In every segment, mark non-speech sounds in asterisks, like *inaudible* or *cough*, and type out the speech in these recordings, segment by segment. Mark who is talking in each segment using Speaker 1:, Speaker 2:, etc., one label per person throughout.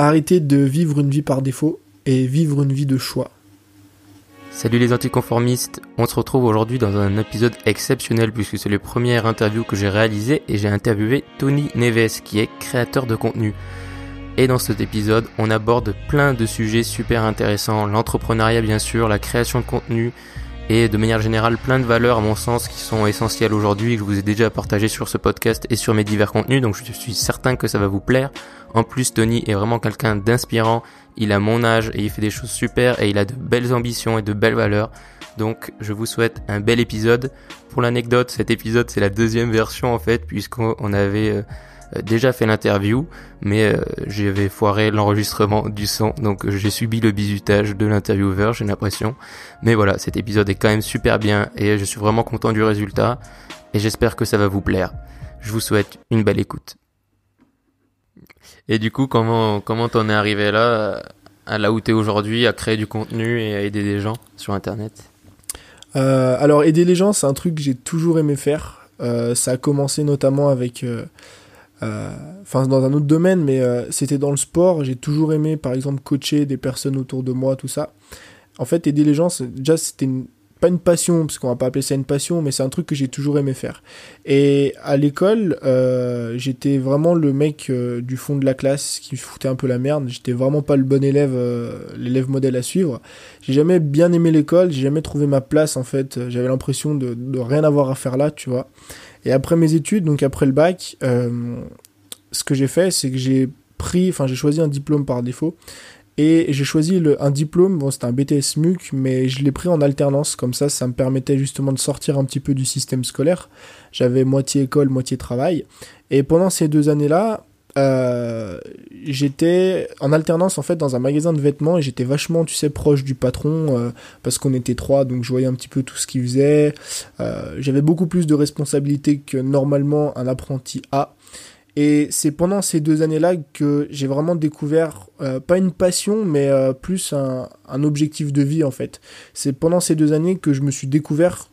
Speaker 1: Arrêtez de vivre une vie par défaut et vivre une vie de choix.
Speaker 2: Salut les anticonformistes, on se retrouve aujourd'hui dans un épisode exceptionnel puisque c'est le premier interview que j'ai réalisé et j'ai interviewé Tony Neves qui est créateur de contenu. Et dans cet épisode, on aborde plein de sujets super intéressants, l'entrepreneuriat bien sûr, la création de contenu, et de manière générale plein de valeurs à mon sens qui sont essentielles aujourd'hui que je vous ai déjà partagé sur ce podcast et sur mes divers contenus donc je suis certain que ça va vous plaire. En plus Tony est vraiment quelqu'un d'inspirant, il a mon âge et il fait des choses super et il a de belles ambitions et de belles valeurs. Donc je vous souhaite un bel épisode. Pour l'anecdote, cet épisode c'est la deuxième version en fait puisqu'on avait euh, déjà fait l'interview, mais euh, j'avais foiré l'enregistrement du son, donc euh, j'ai subi le bizutage de l'intervieweur, j'ai l'impression. Mais voilà, cet épisode est quand même super bien et je suis vraiment content du résultat et j'espère que ça va vous plaire. Je vous souhaite une belle écoute. Et du coup, comment comment t'en es arrivé là, à là où t'es aujourd'hui, à créer du contenu et à aider des gens sur Internet?
Speaker 1: Euh, Alors aider les gens, c'est un truc que j'ai toujours aimé faire. Euh, ça a commencé notamment avec euh, euh, enfin dans un autre domaine, mais euh, c'était dans le sport. J'ai toujours aimé, par exemple, coacher des personnes autour de moi, tout ça. En fait, aider les gens, déjà c'était pas une passion, parce qu'on va pas appeler ça une passion, mais c'est un truc que j'ai toujours aimé faire. Et à l'école, euh, j'étais vraiment le mec euh, du fond de la classe qui foutait un peu la merde. J'étais vraiment pas le bon élève, euh, l'élève modèle à suivre. J'ai jamais bien aimé l'école, j'ai jamais trouvé ma place en fait. J'avais l'impression de, de rien avoir à faire là, tu vois. Et après mes études, donc après le bac, euh, ce que j'ai fait, c'est que j'ai pris, enfin j'ai choisi un diplôme par défaut. Et j'ai choisi un diplôme, bon c'était un BTS MUC, mais je l'ai pris en alternance, comme ça ça me permettait justement de sortir un petit peu du système scolaire. J'avais moitié école, moitié travail. Et pendant ces deux années-là, euh, j'étais en alternance en fait dans un magasin de vêtements et j'étais vachement tu sais proche du patron euh, parce qu'on était trois donc je voyais un petit peu tout ce qu'il faisait. Euh, j'avais beaucoup plus de responsabilités que normalement un apprenti a. Et c'est pendant ces deux années-là que j'ai vraiment découvert pas une passion mais plus un objectif de vie en fait. C'est pendant ces deux années que je me suis découvert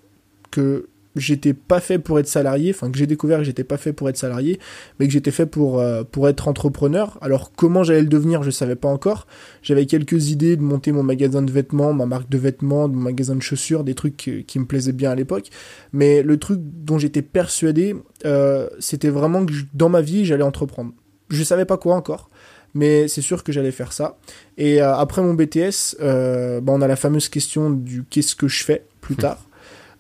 Speaker 1: que j'étais pas fait pour être salarié, enfin que j'ai découvert que j'étais pas fait pour être salarié, mais que j'étais fait pour euh, pour être entrepreneur. Alors comment j'allais le devenir, je savais pas encore. J'avais quelques idées de monter mon magasin de vêtements, ma marque de vêtements, mon magasin de chaussures, des trucs qui, qui me plaisaient bien à l'époque. Mais le truc dont j'étais persuadé, euh, c'était vraiment que je- dans ma vie j'allais entreprendre. Je savais pas quoi encore. Mais c'est sûr que j'allais faire ça. Et euh, après mon BTS, euh, bah, on a la fameuse question du qu'est-ce que je fais plus tard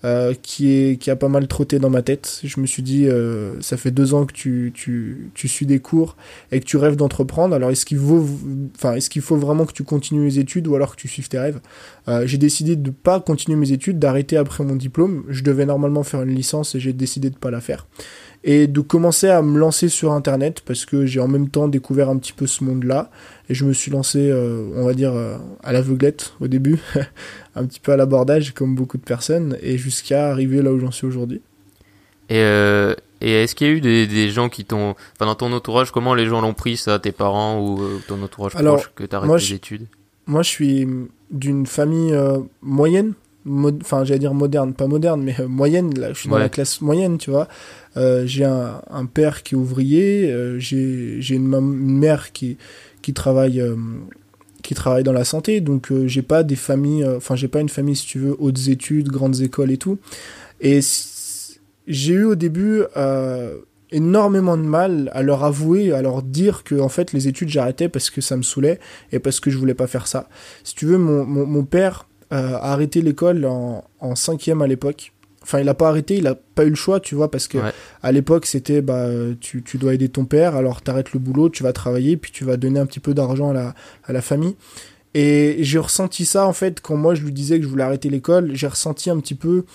Speaker 1: euh, qui, est, qui a pas mal trotté dans ma tête. Je me suis dit, euh, ça fait deux ans que tu, tu, tu suis des cours et que tu rêves d'entreprendre. Alors, est-ce qu'il enfin, est-ce qu'il faut vraiment que tu continues les études ou alors que tu suives tes rêves? Euh, J'ai décidé de pas continuer mes études, d'arrêter après mon diplôme. Je devais normalement faire une licence et j'ai décidé de pas la faire. Et de commencer à me lancer sur Internet parce que j'ai en même temps découvert un petit peu ce monde-là. Et je me suis lancé, euh, on va dire, euh, à l'aveuglette au début. *laughs* un petit peu à l'abordage comme beaucoup de personnes et jusqu'à arriver là où j'en suis aujourd'hui.
Speaker 2: Et, euh, et est-ce qu'il y a eu des, des gens qui t'ont, enfin dans ton entourage, comment les gens l'ont pris ça, tes parents ou ton entourage
Speaker 1: Alors,
Speaker 2: proche que t'arrêtes tes
Speaker 1: je-
Speaker 2: études
Speaker 1: Moi, je suis d'une famille moyenne, enfin, j'allais dire moderne, pas moderne, mais euh, moyenne. Là, je suis dans la classe moyenne, tu vois. Euh, j'ai un, un père qui est ouvrier, euh, j'ai j'ai une, mère qui qui travaille qui travaille dans la santé, donc j'ai pas des familles, enfin, j'ai pas une famille, si tu veux, hautes études, grandes écoles et tout. Et j'ai eu au début énormément de mal à leur avouer, à leur dire que en fait les études j'arrêtais parce que ça me saoulait et parce que je voulais pas faire ça. Si tu veux, mon, mon, mon père a arrêté l'école en, en cinquième à l'époque. Enfin, il a pas arrêté, il a pas eu le choix, tu vois, parce que
Speaker 2: Ouais.
Speaker 1: à l'époque c'était bah euh, tu, tu dois aider ton père, alors t'arrêtes le boulot, tu vas travailler, puis tu vas donner un petit peu d'argent à la, à la famille. Et j'ai ressenti ça en fait quand moi je lui disais que je voulais arrêter l'école, j'ai ressenti un petit peu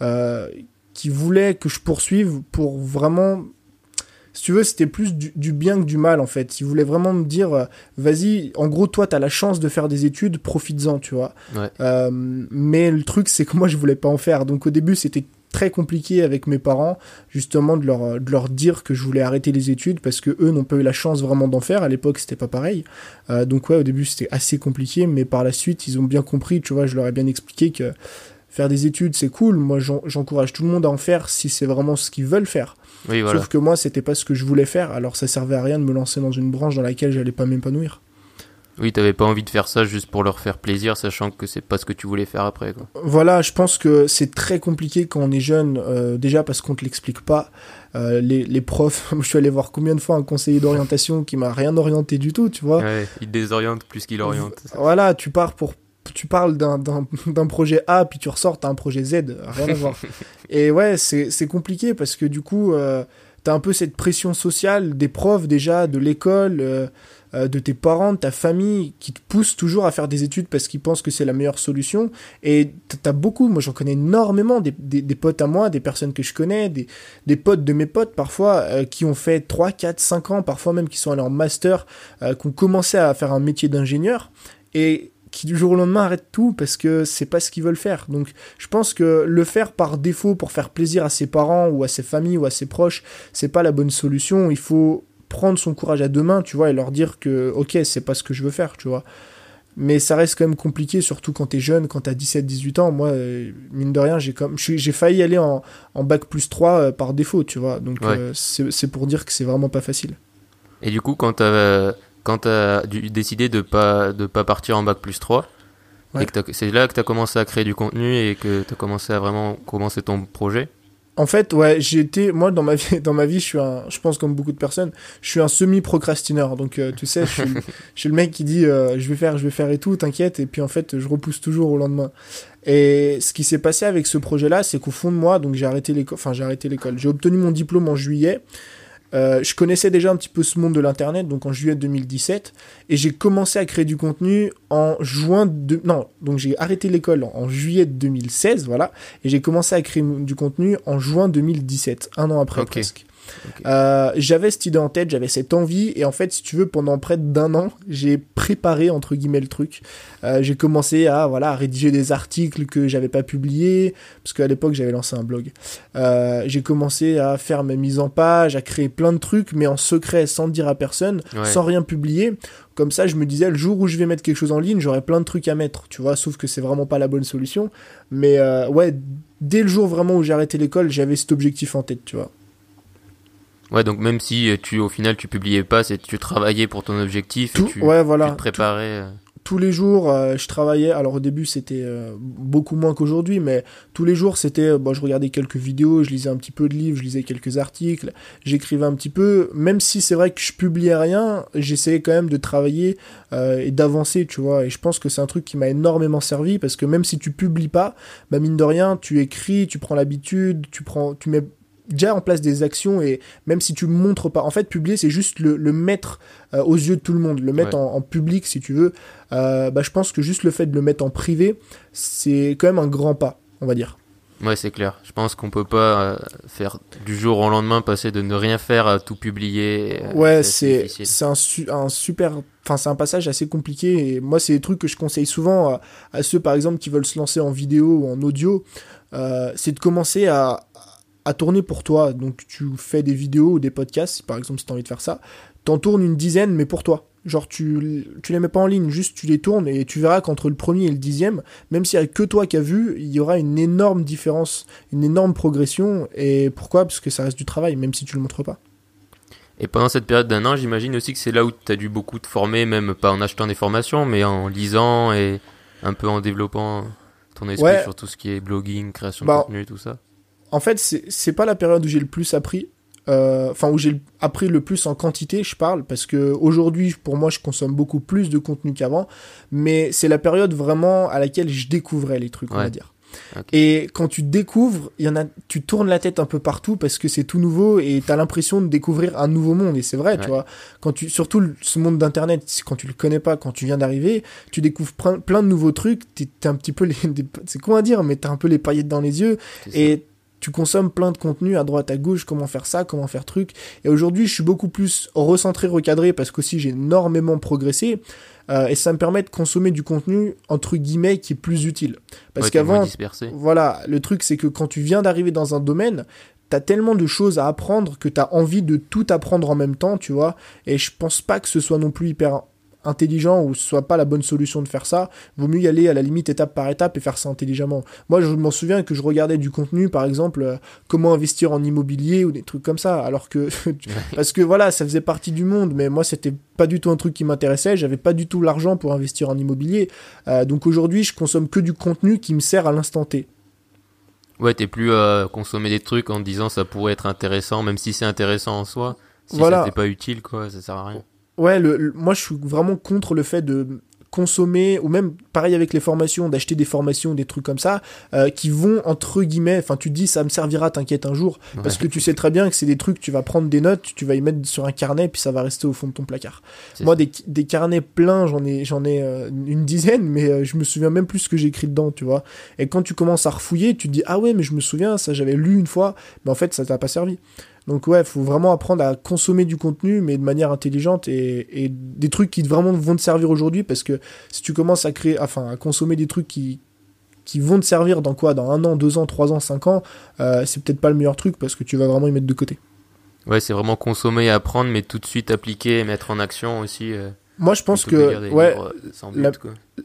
Speaker 1: euh, qu'il voulait que je poursuive pour vraiment si tu veux, c'était plus du, du bien que du mal en fait. Il voulait vraiment me dire, euh, vas-y, en gros, toi, t'as la chance de faire des études, profites-en, tu vois.
Speaker 2: Ouais.
Speaker 1: Euh, mais le truc, c'est que moi, je voulais pas en faire. Donc au début, c'était très compliqué avec mes parents, justement, de leur, de leur dire que je voulais arrêter les études parce que eux n'ont pas eu la chance vraiment d'en faire. À l'époque, c'était pas pareil. Euh, donc ouais, au début, c'était assez compliqué, mais par la suite, ils ont bien compris, tu vois, je leur ai bien expliqué que faire des études, c'est cool. Moi, j'en- j'encourage tout le monde à en faire si c'est vraiment ce qu'ils veulent faire.
Speaker 2: Oui, voilà.
Speaker 1: Sauf que moi, c'était pas ce que je voulais faire, alors ça servait à rien de me lancer dans une branche dans laquelle j'allais pas m'épanouir.
Speaker 2: Oui, t'avais pas envie de faire ça juste pour leur faire plaisir, sachant que c'est pas ce que tu voulais faire après. Quoi.
Speaker 1: Voilà, je pense que c'est très compliqué quand on est jeune, euh, déjà parce qu'on te l'explique pas. Euh, les, les, profs, *laughs* je suis allé voir combien de fois un conseiller d'orientation qui m'a rien orienté du tout, tu vois.
Speaker 2: Ouais, il désoriente plus qu'il oriente.
Speaker 1: Voilà, tu pars pour tu parles d'un projet A puis tu ressors t'as un projet Z rien à voir *laughs* et ouais c'est compliqué parce que du coup euh, t'as un peu cette pression sociale des profs déjà de l'école euh, euh, de tes parents, de ta famille, qui te poussent toujours à faire des études parce qu'ils pensent que c'est la meilleure solution. Et t'as beaucoup, moi j'en connais énormément, des, des, potes à moi, des personnes que je connais, des, des potes de mes potes parfois, euh, qui ont fait 3, 4, 5 ans, parfois même qui sont allés en master, qui ont commencé à faire un métier d'ingénieur. Et qui du jour au lendemain arrêtent tout parce que c'est pas ce qu'ils veulent faire. Donc je pense que le faire par défaut pour faire plaisir à ses parents ou à ses familles ou à ses proches, c'est pas la bonne solution. Il faut prendre son courage à deux mains, tu vois, et leur dire que, ok, c'est pas ce que je veux faire, tu vois. Mais ça reste quand même compliqué, surtout quand t'es jeune, quand t'as 17-18 ans. Moi, euh, mine de rien, j'ai comme, j'ai failli aller en, en, bac plus 3 euh, par défaut, tu vois. Donc, euh, c'est pour dire que c'est vraiment pas facile.
Speaker 2: Et du coup, quand t'as, quand as décidé de pas, de pas partir en bac plus 3, c'est là que t'as commencé à créer du contenu et que t'as commencé à vraiment commencer ton projet?
Speaker 1: En fait, ouais, j'ai été, moi, dans ma vie, *laughs* dans ma vie, je suis un, je pense comme beaucoup de personnes, je suis un semi-procrastineur. Donc, euh, tu sais, *laughs* je suis, le mec qui dit, euh, je vais faire, je vais faire et tout, t'inquiète. Et puis, en fait, je repousse toujours au lendemain. Et ce qui s'est passé avec ce projet-là, c'est qu'au fond de moi, donc j'ai arrêté l'école, enfin, j'ai arrêté l'école. J'ai obtenu mon diplôme en juillet. Euh, je connaissais déjà un petit peu ce monde de l'internet, donc en juillet 2017, et j'ai commencé à créer du contenu en juin de... Non, donc j'ai arrêté l'école en, juillet 2016, voilà, et j'ai commencé à créer du contenu en juin 2017, un an après presque. Euh, j'avais cette idée en tête, j'avais cette envie, et en fait, si tu veux, pendant près d'un an, j'ai préparé entre guillemets le truc. Euh, j'ai commencé à voilà à rédiger des articles que j'avais pas publiés, parce qu'à l'époque j'avais lancé un blog. Euh, j'ai commencé à faire mes mises en page, à créer plein de trucs, mais en secret, sans le dire à personne, sans rien publier. Comme ça, je me disais, le jour où je vais mettre quelque chose en ligne, j'aurai plein de trucs à mettre, tu vois, sauf que c'est vraiment pas la bonne solution. Mais ouais, dès le jour vraiment où j'ai arrêté l'école, j'avais cet objectif en tête, tu vois.
Speaker 2: Ouais, donc même si tu au final tu publiais pas, c'est tu travaillais pour ton objectif
Speaker 1: Tout,
Speaker 2: et tu,
Speaker 1: ouais, voilà.
Speaker 2: te préparais. Euh.
Speaker 1: Tous les jours, euh, je travaillais. Alors au début, c'était euh, beaucoup moins qu'aujourd'hui, mais tous les jours, c'était. Bon, je regardais quelques vidéos, je lisais un petit peu de livres, je lisais quelques articles, j'écrivais un petit peu. Même si c'est vrai que je publiais rien, j'essayais quand même de travailler et d'avancer, tu vois. Et je pense que c'est un truc qui m'a énormément servi parce que même si tu publies pas, bah mine de rien, tu écris, tu prends l'habitude, tu prends, tu mets déjà en place des actions et même si tu montres pas, en fait, publier c'est juste le, le mettre euh, aux yeux de tout le monde, le mettre en, public si tu veux. Euh, bah, je pense que juste le fait de le mettre en privé, c'est quand même un grand pas, on va dire.
Speaker 2: Ouais, c'est clair. Je pense qu'on peut pas euh, faire du jour au lendemain passer de ne rien faire à tout publier.
Speaker 1: ouais, c'est c'est un, un super enfin c'est un passage assez compliqué et moi c'est des trucs que je conseille souvent à, à, ceux par exemple qui veulent se lancer en vidéo ou en audio, c'est de commencer à, à tourner pour toi. Donc tu fais des vidéos ou des podcasts, par exemple si tu as envie de faire ça, t'en tournes une dizaine mais pour toi. Genre tu, tu les mets pas en ligne, juste tu les tournes et tu verras qu'entre le premier et le dixième, même s'il y a que toi qui as vu, il y aura une énorme différence, une énorme progression. Et pourquoi? Parce que ça reste du travail, même si tu le montres pas.
Speaker 2: Et pendant cette période d'un an, j'imagine aussi que c'est là où tu as dû beaucoup te former, même pas en achetant des formations, mais en lisant et un peu en développant ton esprit sur tout ce qui est blogging, création de bah, contenu, tout ça
Speaker 1: en fait, c'est pas la période où j'ai le plus appris. Euh, enfin, où j'ai appris le plus en quantité, je parle, parce que aujourd'hui, pour moi, je consomme beaucoup plus de contenu qu'avant, mais c'est la période vraiment à laquelle je découvrais les trucs, on va dire. Et quand tu découvres, il y en a, tu tournes la tête un peu partout parce que c'est tout nouveau et t'as l'impression de découvrir un nouveau monde. Et c'est vrai, tu vois. Quand tu, surtout ce monde d'internet, quand tu le connais pas, quand tu viens d'arriver, tu découvres plein, de nouveaux trucs. T'es un petit peu les, *laughs* c'est quoi à dire, mais t'as un peu les paillettes dans les yeux et tu consommes plein de contenu à droite à gauche, comment faire ça, comment faire truc. Et aujourd'hui, je suis beaucoup plus recentré, recadré parce qu'aussi j'ai énormément progressé. Euh, et ça me permet de consommer du contenu entre guillemets qui est plus utile. Parce qu'avant, voilà, le truc c'est que quand tu viens d'arriver dans un domaine, t'as tellement de choses à apprendre que t'as envie de tout apprendre en même temps, tu vois. Et je pense pas que ce soit non plus hyper intelligent ou ce soit pas la bonne solution de faire ça, vaut mieux y aller à la limite étape par étape et faire ça intelligemment. Moi, je m'en souviens que je regardais du contenu, par exemple, euh, comment investir en immobilier ou des trucs comme ça, alors que *laughs* parce que voilà, ça faisait partie du monde, mais moi, c'était pas du tout un truc qui m'intéressait. J'avais pas du tout l'argent pour investir en immobilier. Euh, donc aujourd'hui, je consomme que du contenu qui me sert à l'instant T.
Speaker 2: Ouais, t'es plus à consommer des trucs en disant ça pourrait être intéressant, même si c'est intéressant en soi. Si
Speaker 1: Voilà.
Speaker 2: ça t'est pas utile, quoi, ça sert à rien.
Speaker 1: Ouais, le, le- moi je suis vraiment contre le fait de consommer ou même pareil avec les formations d'acheter des formations des trucs comme ça euh, qui vont entre guillemets enfin tu te dis ça me servira t'inquiète un jour. Parce que tu sais très bien que c'est des trucs tu vas prendre des notes tu vas y mettre sur un carnet puis ça va rester au fond de ton placard. Moi des, des carnets pleins j'en ai j'en ai euh, une dizaine mais euh, je me souviens même plus ce que j'ai écrit dedans tu vois. Et quand tu commences à refouiller tu te dis ah ouais mais je me souviens ça j'avais lu une fois mais en fait ça t'a pas servi donc ouais faut vraiment apprendre à consommer du contenu mais de manière intelligente et, et des trucs qui vraiment vont te servir aujourd'hui parce que si tu commences à créer enfin à consommer des trucs qui qui vont te servir dans quoi? Dans un an deux ans trois ans cinq ans euh, c'est peut-être pas le meilleur truc parce que tu vas vraiment y mettre de côté
Speaker 2: Ouais, c'est vraiment consommer et apprendre, mais tout de suite appliquer et mettre en action aussi. euh,
Speaker 1: moi je pense que ouais
Speaker 2: euh, but,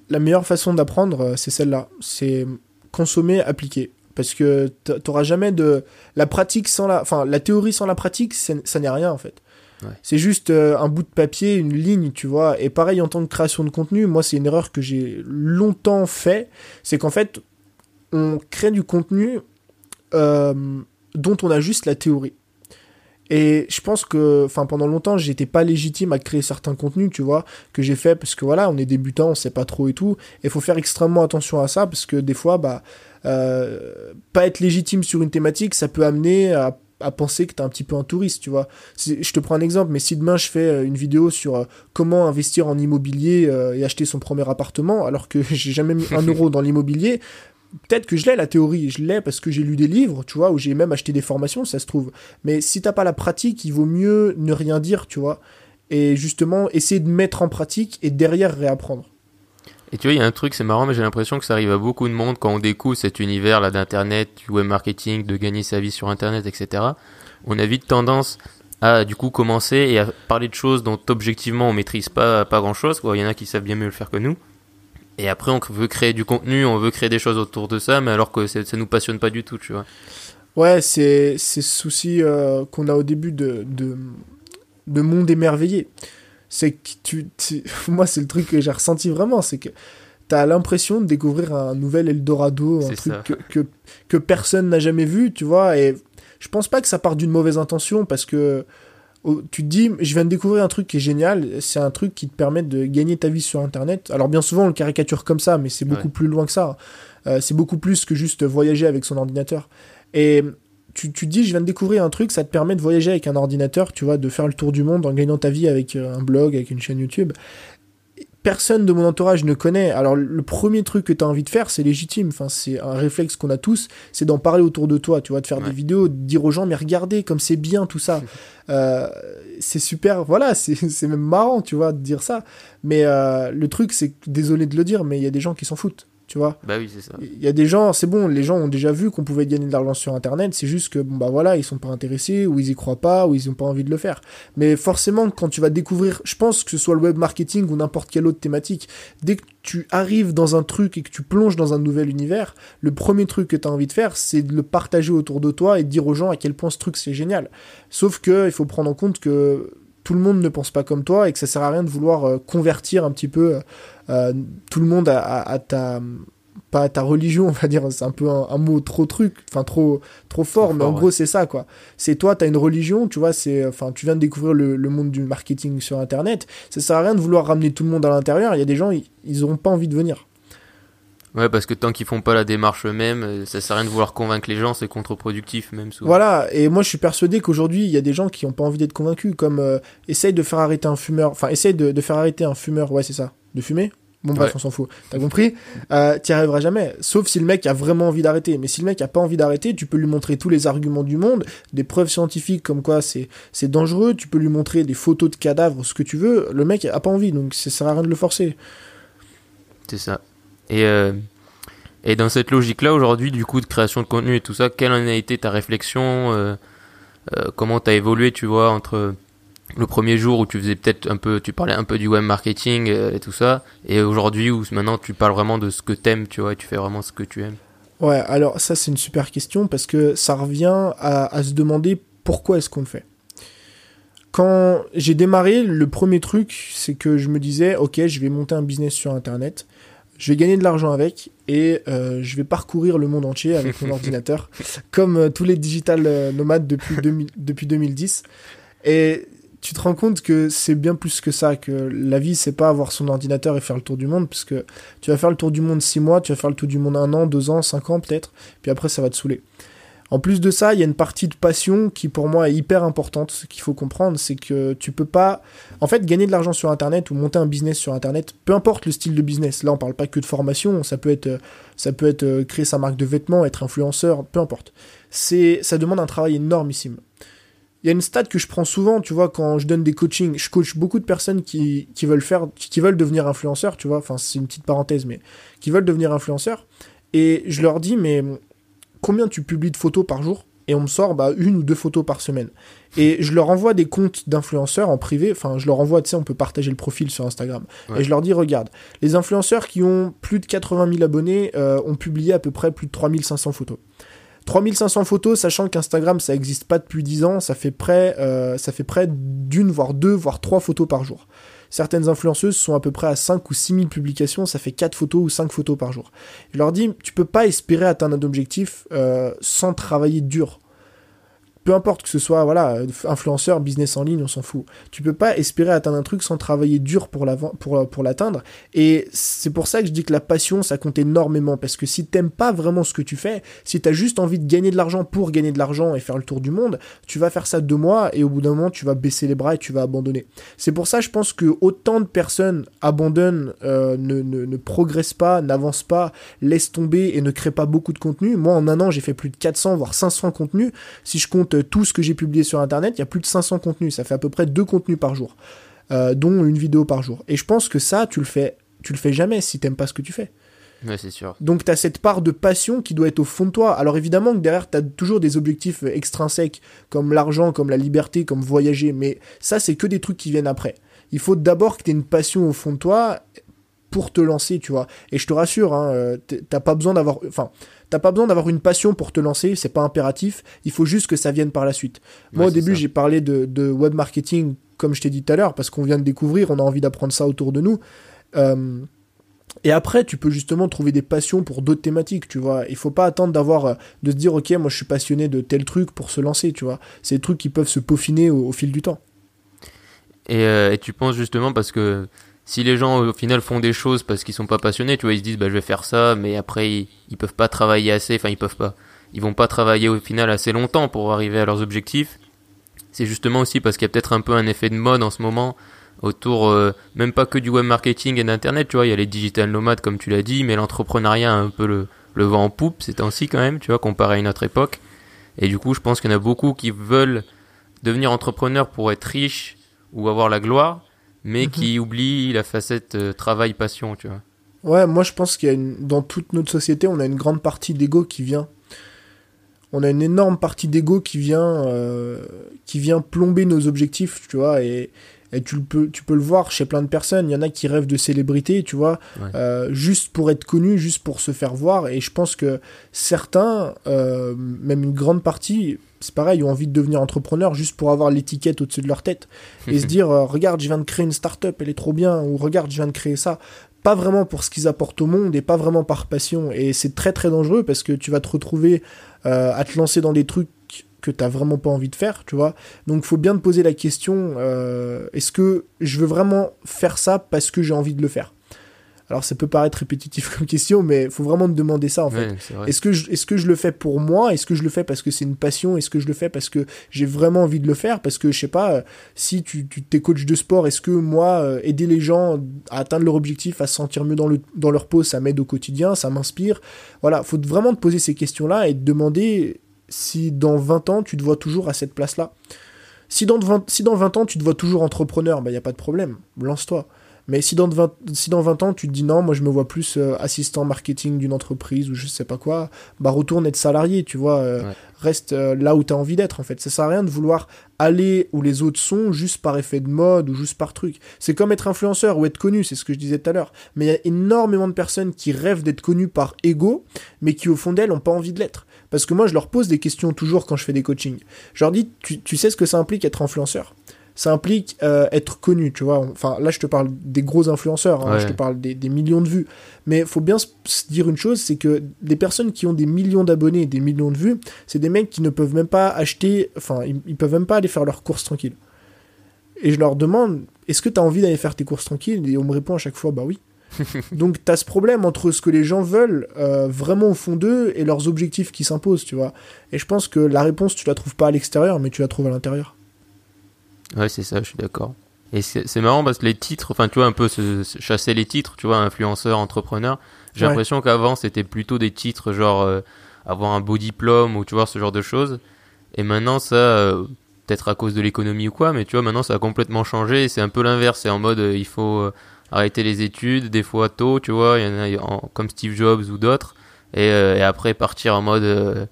Speaker 1: la- meilleure façon d'apprendre, c'est celle-là. C'est consommer, appliquer. Parce que t'a- t'auras jamais de la pratique sans la, enfin la théorie sans la pratique, ça n'est rien en fait.
Speaker 2: Ouais.
Speaker 1: C'est juste euh, un bout de papier, une ligne, tu vois. Et pareil en tant que création de contenu, moi c'est une erreur que j'ai longtemps fait, c'est qu'en fait on crée du contenu euh, dont on a juste la théorie. Et je pense que, enfin, pendant longtemps, j'étais pas légitime à créer certains contenus, tu vois, que j'ai fait parce que voilà, on est débutant, on sait pas trop et tout. Et faut faire extrêmement attention à ça parce que des fois, bah, euh, pas être légitime sur une thématique, ça peut amener à, à penser que t'es un petit peu un touriste, tu vois. Je te prends un exemple, mais si demain je fais euh, une vidéo sur euh, comment investir en immobilier et acheter son premier appartement, alors que *laughs* j'ai jamais mis un euro dans l'immobilier, peut-être que je l'ai la théorie, je l'ai parce que j'ai lu des livres, tu vois, ou j'ai même acheté des formations, ça se trouve. Mais si t'as pas la pratique, il vaut mieux ne rien dire, tu vois. Et justement, essayer de mettre en pratique et derrière réapprendre.
Speaker 2: Et tu vois, il y a un truc, c'est marrant, mais j'ai l'impression que ça arrive à beaucoup de monde quand on découvre cet univers là d'internet, du web marketing, de gagner sa vie sur internet, etc. On a vite tendance à du coup commencer et à parler de choses dont objectivement on maîtrise pas pas grand chose. Il y en a qui savent bien mieux le faire que nous. Et après, on veut créer du contenu, on veut créer des choses autour de ça, mais alors que ça nous passionne pas du tout, tu vois.
Speaker 1: Ouais, c'est ce souci euh, qu'on a au début de, de, de monde émerveillé. C'est que tu, tu- *laughs* moi, c'est le truc que j'ai ressenti vraiment, c'est que t'as l'impression de découvrir un nouvel Eldorado, un truc que, que, que personne n'a jamais vu, tu vois. Et je pense pas que ça part d'une mauvaise intention parce que tu te dis, je viens de découvrir un truc qui est génial, c'est un truc qui te permet de gagner ta vie sur Internet. Alors bien souvent on le caricature comme ça, mais c'est beaucoup
Speaker 2: Ouais.
Speaker 1: plus loin que ça. Euh, c'est beaucoup plus que juste voyager avec son ordinateur. Et tu, tu te dis, je viens de découvrir un truc, ça te permet de voyager avec un ordinateur, tu vois, de faire le tour du monde en gagnant ta vie avec euh, un blog, avec une chaîne YouTube. Personne de mon entourage ne connaît. Alors le premier truc que tu as envie de faire, c'est légitime. Enfin, c'est un réflexe qu'on a tous, c'est d'en parler autour de toi, tu vois, de faire
Speaker 2: Ouais.
Speaker 1: des vidéos, de dire aux gens, mais regardez comme c'est bien tout ça. *laughs* Euh, c'est super, voilà, c'est *laughs* c'est même marrant, tu vois, de dire ça. Mais euh, le truc, c'est que, désolé de le dire, mais il y a des gens qui s'en foutent, tu vois.
Speaker 2: Bah oui, c'est ça.
Speaker 1: Il y a des gens, c'est bon, les gens ont déjà vu qu'on pouvait gagner de l'argent sur Internet, c'est juste que, bon, bah voilà, ils sont pas intéressés, ou ils y croient pas, ou ils ont pas envie de le faire. Mais forcément, quand tu vas découvrir, je pense que ce soit le web marketing ou n'importe quelle autre thématique, dès que tu arrives dans un truc et que tu plonges dans un nouvel univers, le premier truc que tu as envie de faire, c'est de le partager autour de toi et de dire aux gens à quel point ce truc c'est génial. Sauf que, il faut prendre en compte que tout le monde ne pense pas comme toi et que ça sert à rien de vouloir euh, convertir un petit peu euh, tout le monde à, à- à ta pas à ta religion *laughs* on va dire c'est un peu un, un mot trop truc enfin trop trop fort
Speaker 2: Trop
Speaker 1: mais en gros c'est ça quoi. C'est toi t'as une religion tu vois c'est enfin tu viens de découvrir le, le monde du marketing sur internet. Ça sert à rien de vouloir ramener tout le monde à l'intérieur. Il y a des gens ils, ils auront pas envie de venir
Speaker 2: Ouais, parce que tant qu'ils font pas la démarche eux-mêmes, euh, ça sert à rien de vouloir convaincre les gens, c'est contre-productif même souvent.
Speaker 1: Voilà, et moi je suis persuadé qu'aujourd'hui il y a des gens qui ont pas envie d'être convaincus, comme euh, essaye de faire arrêter un fumeur, enfin essaye de, de faire arrêter un fumeur, ouais c'est ça, de fumer? Bon bref,
Speaker 2: Ouais.
Speaker 1: on s'en fout, t'as compris? Euh, T'y arriveras jamais, sauf si le mec a vraiment envie d'arrêter. Mais si le mec a pas envie d'arrêter, tu peux lui montrer tous les arguments du monde, des preuves scientifiques comme quoi c'est c'est dangereux, tu peux lui montrer des photos de cadavres, ce que tu veux, le mec a pas envie, donc ça sert à rien de le forcer.
Speaker 2: C'est ça. Et, euh, et dans cette logique-là, aujourd'hui, du coup, de création de contenu et tout ça, quelle en a été ta réflexion euh, euh, Comment t'as évolué, tu vois, entre le premier jour où tu faisais peut-être un peu, tu parlais un peu du web marketing et tout ça, et aujourd'hui où maintenant tu parles vraiment de ce que t'aimes, tu vois, et tu fais vraiment ce que tu aimes?
Speaker 1: Ouais, alors ça c'est une super question parce que ça revient à, à se demander pourquoi est-ce qu'on le fait. Quand j'ai démarré, le premier truc, c'est que je me disais, ok, je vais monter un business sur Internet, je vais gagner de l'argent avec et euh, je vais parcourir le monde entier avec mon *laughs* ordinateur, comme euh, tous les digital euh, nomades depuis, depuis 2010. Et tu te rends compte que c'est bien plus que ça, que la vie, c'est pas avoir son ordinateur et faire le tour du monde, parce que tu vas faire le tour du monde six mois, tu vas faire le tour du monde un an, deux ans, cinq ans peut-être, puis après ça va te saouler. En plus de ça, il y a une partie de passion qui pour moi est hyper importante. Ce qu'il faut comprendre, c'est que tu peux pas, en fait, gagner de l'argent sur Internet ou monter un business sur Internet, peu importe le style de business. Là, on parle pas que de formation, ça peut être, ça peut être euh, créer sa marque de vêtements, être influenceur, peu importe. C'est, ça demande un travail énormissime. Il y a une stat que je prends souvent, tu vois, quand je donne des coachings, je coach beaucoup de personnes qui, qui veulent faire, qui veulent devenir influenceurs, tu vois, enfin c'est une petite parenthèse, mais qui veulent devenir influenceurs. Et je leur dis, mais combien tu publies de photos par jour et on me sort bah, une ou deux photos par semaine. Et je leur envoie des comptes d'influenceurs en privé, enfin je leur envoie, tu sais, on peut partager le profil sur Instagram. Et je leur dis, regarde, les influenceurs qui ont plus de 80 000 abonnés euh, ont publié à peu près plus de 3500 photos. 3500 photos, sachant qu'Instagram ça n'existe pas depuis 10 ans, ça fait près, euh, ça fait près d'une, voire deux, voire trois photos par jour. Certaines influenceuses sont à peu près à 5 ou 6 000 publications, ça fait 4 photos ou 5 photos par jour. Je leur dis, tu peux pas espérer atteindre un objectif euh, sans travailler dur peu importe que ce soit voilà influenceur, business en ligne, on s'en fout. Tu peux pas espérer atteindre un truc sans travailler dur pour pour pour l'atteindre. Et c'est pour ça que je dis que la passion ça compte énormément parce que si t'aimes pas vraiment ce que tu fais, si t'as juste envie de gagner de l'argent pour gagner de l'argent et faire le tour du monde, tu vas faire ça deux mois et au bout d'un moment tu vas baisser les bras et tu vas abandonner. C'est pour ça je pense que autant de personnes abandonnent, euh, ne, ne, ne progressent pas, n'avancent pas, laissent tomber et ne créent pas beaucoup de contenu. Moi en un an j'ai fait plus de 400 voire 500 contenus. Si je compte tout ce que j'ai publié sur Internet, il y a plus de 500 contenus. Ça fait à peu près deux contenus par jour, euh, dont une vidéo par jour. Et je pense que ça, tu le fais, tu le fais jamais si t'aimes pas ce que tu fais.
Speaker 2: Ouais, c'est sûr.
Speaker 1: Donc tu as cette part de passion qui doit être au fond de toi. Alors évidemment que derrière tu as toujours des objectifs extrinsèques comme l'argent, comme la liberté, comme voyager, mais ça c'est que des trucs qui viennent après. Il faut d'abord que tu aies une passion au fond de toi pour te lancer, tu vois. Et je te rassure, hein, euh, t'as pas besoin d'avoir, enfin, t'as pas besoin d'avoir une passion pour te lancer, c'est pas impératif. Il faut juste que ça vienne par la suite. Moi, au début, j'ai parlé de, web marketing, comme je t'ai dit tout à l'heure, parce qu'on vient de découvrir, on a envie d'apprendre ça autour de nous. Euh, et après, tu peux justement trouver des passions pour d'autres thématiques, tu vois. Il faut pas attendre d'avoir, euh, de se dire, ok, moi je suis passionné de tel truc pour se lancer, tu vois. C'est des trucs qui peuvent se peaufiner au, fil du temps.
Speaker 2: Et, et, tu penses justement parce que si les gens au final font des choses parce qu'ils sont pas passionnés, tu vois, ils se disent bah je vais faire ça, mais après ils, peuvent pas travailler assez, enfin ils peuvent pas, ils vont pas travailler au final assez longtemps pour arriver à leurs objectifs. C'est justement aussi parce qu'il y a peut-être un peu un effet de mode en ce moment autour euh, même pas que du web marketing et d'internet, tu vois, il y a les digital nomades comme tu l'as dit, mais l'entrepreneuriat a un peu le, le vent en poupe ces temps-ci quand même, tu vois, comparé à une autre époque. Et du coup, je pense qu'il y en a beaucoup qui veulent devenir entrepreneurs pour être riches ou avoir la gloire, mais mhm. qui oublie la facette euh, travail-passion, tu vois.
Speaker 1: Ouais, moi je pense qu'il y a une... dans toute notre société, on a une grande partie d'ego qui vient. On a une énorme partie d'ego qui vient, euh, qui vient plomber nos objectifs, tu vois, et, et tu, peux, tu peux le voir chez plein de personnes. Il y en a qui rêvent de célébrité, tu vois, euh, juste pour être connu, juste pour se faire voir. Et je pense que certains, euh, même une grande partie, c'est pareil, ont envie de devenir entrepreneur juste pour avoir l'étiquette au-dessus de leur tête et se *laughs* dire euh, regarde, je viens de créer une start-up, elle est trop bien, ou regarde, je viens de créer ça. Pas vraiment pour ce qu'ils apportent au monde et pas vraiment par passion. Et c'est très très dangereux parce que tu vas te retrouver à te lancer dans des trucs que t'as vraiment pas envie de faire, tu vois. Donc faut bien te poser la question euh, est-ce que je veux vraiment faire ça parce que j'ai envie de le faire? Alors ça peut paraître répétitif *laughs* comme question, mais faut vraiment te demander ça en fait. Est-ce que, je, est-ce que je le fais pour moi? Est-ce que je le fais parce que c'est une passion? Est-ce que je le fais parce que j'ai vraiment envie de le faire? Parce que je sais pas, euh, si tu, tu t'es coach de sport, est-ce que moi, euh, aider les gens à atteindre leur objectif, à se sentir mieux dans, le, dans leur peau, ça m'aide au quotidien, ça m'inspire? Voilà, faut vraiment te poser ces questions-là et te demander si dans 20 ans, tu te vois toujours à cette place-là. Si dans, 20, si dans 20 ans, tu te vois toujours entrepreneur, il bah, n'y a pas de problème, lance-toi. Mais si dans 20, si dans 20 ans, tu te dis non, moi je me vois plus euh, assistant marketing d'une entreprise ou je sais pas quoi, bah retourne être salarié, tu vois. Euh, reste euh, là où tu as envie d'être en fait. Ça sert à rien de vouloir aller où les autres sont juste par effet de mode ou juste par truc. C'est comme être influenceur ou être connu, c'est ce que je disais tout à l'heure. Mais il y a énormément de personnes qui rêvent d'être connues par ego, mais qui au fond d'elles n'ont pas envie de l'être. Parce que moi, je leur pose des questions toujours quand je fais des coachings. Je leur dis, tu, tu sais ce que ça implique être influenceur? Ça implique euh, être connu, tu vois. Enfin, là, je te parle des gros influenceurs, hein, je te parle des, millions de vues. Mais il faut bien se dire une chose, c'est que des personnes qui ont des millions d'abonnés, des millions de vues, c'est des mecs qui ne peuvent même pas acheter, enfin, ils, peuvent même pas aller faire leurs courses tranquilles. Et je leur demande, est-ce que tu as envie d'aller faire tes courses tranquilles? Et on me répond à chaque fois, bah oui. *laughs* Donc tu as ce problème entre ce que les gens veulent euh, vraiment au fond d'eux et leurs objectifs qui s'imposent, tu vois. Et je pense que la réponse, tu la trouves pas à l'extérieur, mais tu la trouves à l'intérieur.
Speaker 2: Ouais, c'est ça, je suis d'accord. Et c'est marrant parce que les titres, enfin, tu vois, un peu se, chasser les titres, tu vois, influenceur, entrepreneur. J'ai l'impression qu'avant, c'était plutôt des titres genre euh, avoir un beau diplôme ou tu vois, ce genre de choses. Et maintenant, ça, euh, peut-être à cause de l'économie ou quoi, mais tu vois, maintenant, ça a complètement changé. C'est un peu l'inverse. C'est en mode, euh, il faut arrêter les études, des fois tôt, tu vois. Il y en a comme Steve Jobs ou d'autres. Et, et, après, partir en mode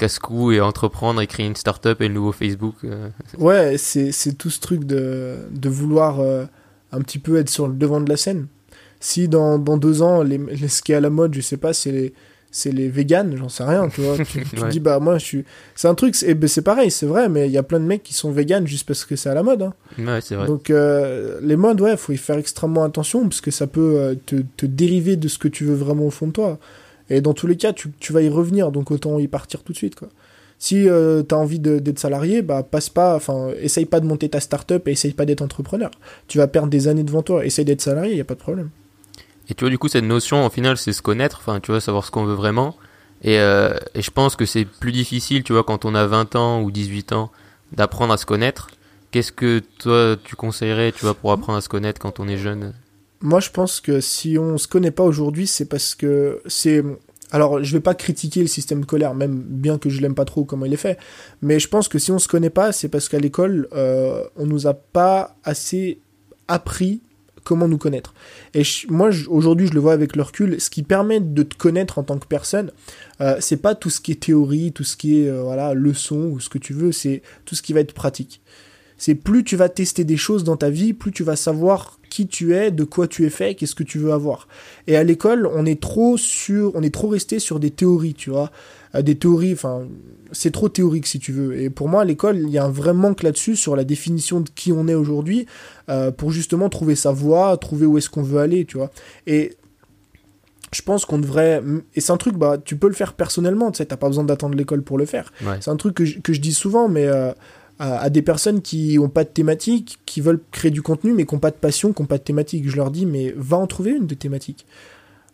Speaker 2: casse-cou et entreprendre et créer une start-up et le nouveau Facebook. Euh. *laughs*
Speaker 1: Ouais, c'est, tout ce truc de, de vouloir euh, un petit peu être sur le devant de la scène. Si dans, dans deux ans, les, ce qui est à la mode, je sais pas, c'est les, c'est les véganes, j'en sais rien, tu vois. Tu, *laughs* te dis, bah moi, je suis. C'est un truc, c'est, ben, c'est pareil, c'est vrai, mais il y a plein de mecs qui sont véganes juste parce que c'est à la mode. Hein.
Speaker 2: Ouais, c'est vrai.
Speaker 1: Donc, euh, les modes, ouais, faut y faire extrêmement attention parce que ça peut te, te dériver de ce que tu veux vraiment au fond de toi. Et dans tous les cas, tu, vas y revenir, donc autant y partir tout de suite, quoi. Si euh, tu as envie d'être salarié, bah passe pas, enfin, essaye pas de monter ta start-up et essaye pas d'être entrepreneur. Tu vas perdre des années devant toi. Essaye d'être salarié, y a pas de problème.
Speaker 2: Et tu vois, du coup, cette notion, au final, c'est se connaître, enfin, tu vois, savoir ce qu'on veut vraiment. Et, euh, et, je pense que c'est plus difficile, tu vois, quand on a 20 ans ou 18 ans, d'apprendre à se connaître. Qu'est-ce que toi, tu conseillerais, tu vois, pour apprendre à se connaître quand on est jeune?
Speaker 1: Moi, je pense que si on se connaît pas aujourd'hui, c'est parce que c'est. Alors, je vais pas critiquer le système scolaire, même bien que je l'aime pas trop comment il est fait, mais je pense que si on se connaît pas, c'est parce qu'à l'école, euh, on nous a pas assez appris comment nous connaître. Et moi, aujourd'hui, je le vois avec le recul, ce qui permet de te connaître en tant que personne, euh, c'est pas tout ce qui est théorie, tout ce qui est euh, voilà leçon ou ce que tu veux, c'est tout ce qui va être pratique. C'est plus tu vas tester des choses dans ta vie, plus tu vas savoir qui tu es, de quoi tu es fait, qu'est-ce que tu veux avoir. Et à l'école, on est trop sur, on est trop resté sur des théories, tu vois, des théories. Enfin, c'est trop théorique si tu veux. Et pour moi, à l'école, il y a un vrai manque là-dessus sur la définition de qui on est aujourd'hui, euh, pour justement trouver sa voie, trouver où est-ce qu'on veut aller, tu vois. Et je pense qu'on devrait et c'est un truc bah tu peux le faire personnellement tu sais t'as pas besoin d'attendre l'école pour le faire c'est un truc que je, que je dis souvent mais euh, à, des personnes qui ont pas de thématique, qui veulent créer du contenu, mais qui n'ont pas de passion, qui n'ont pas de thématique. Je leur dis, mais va en trouver une de thématique.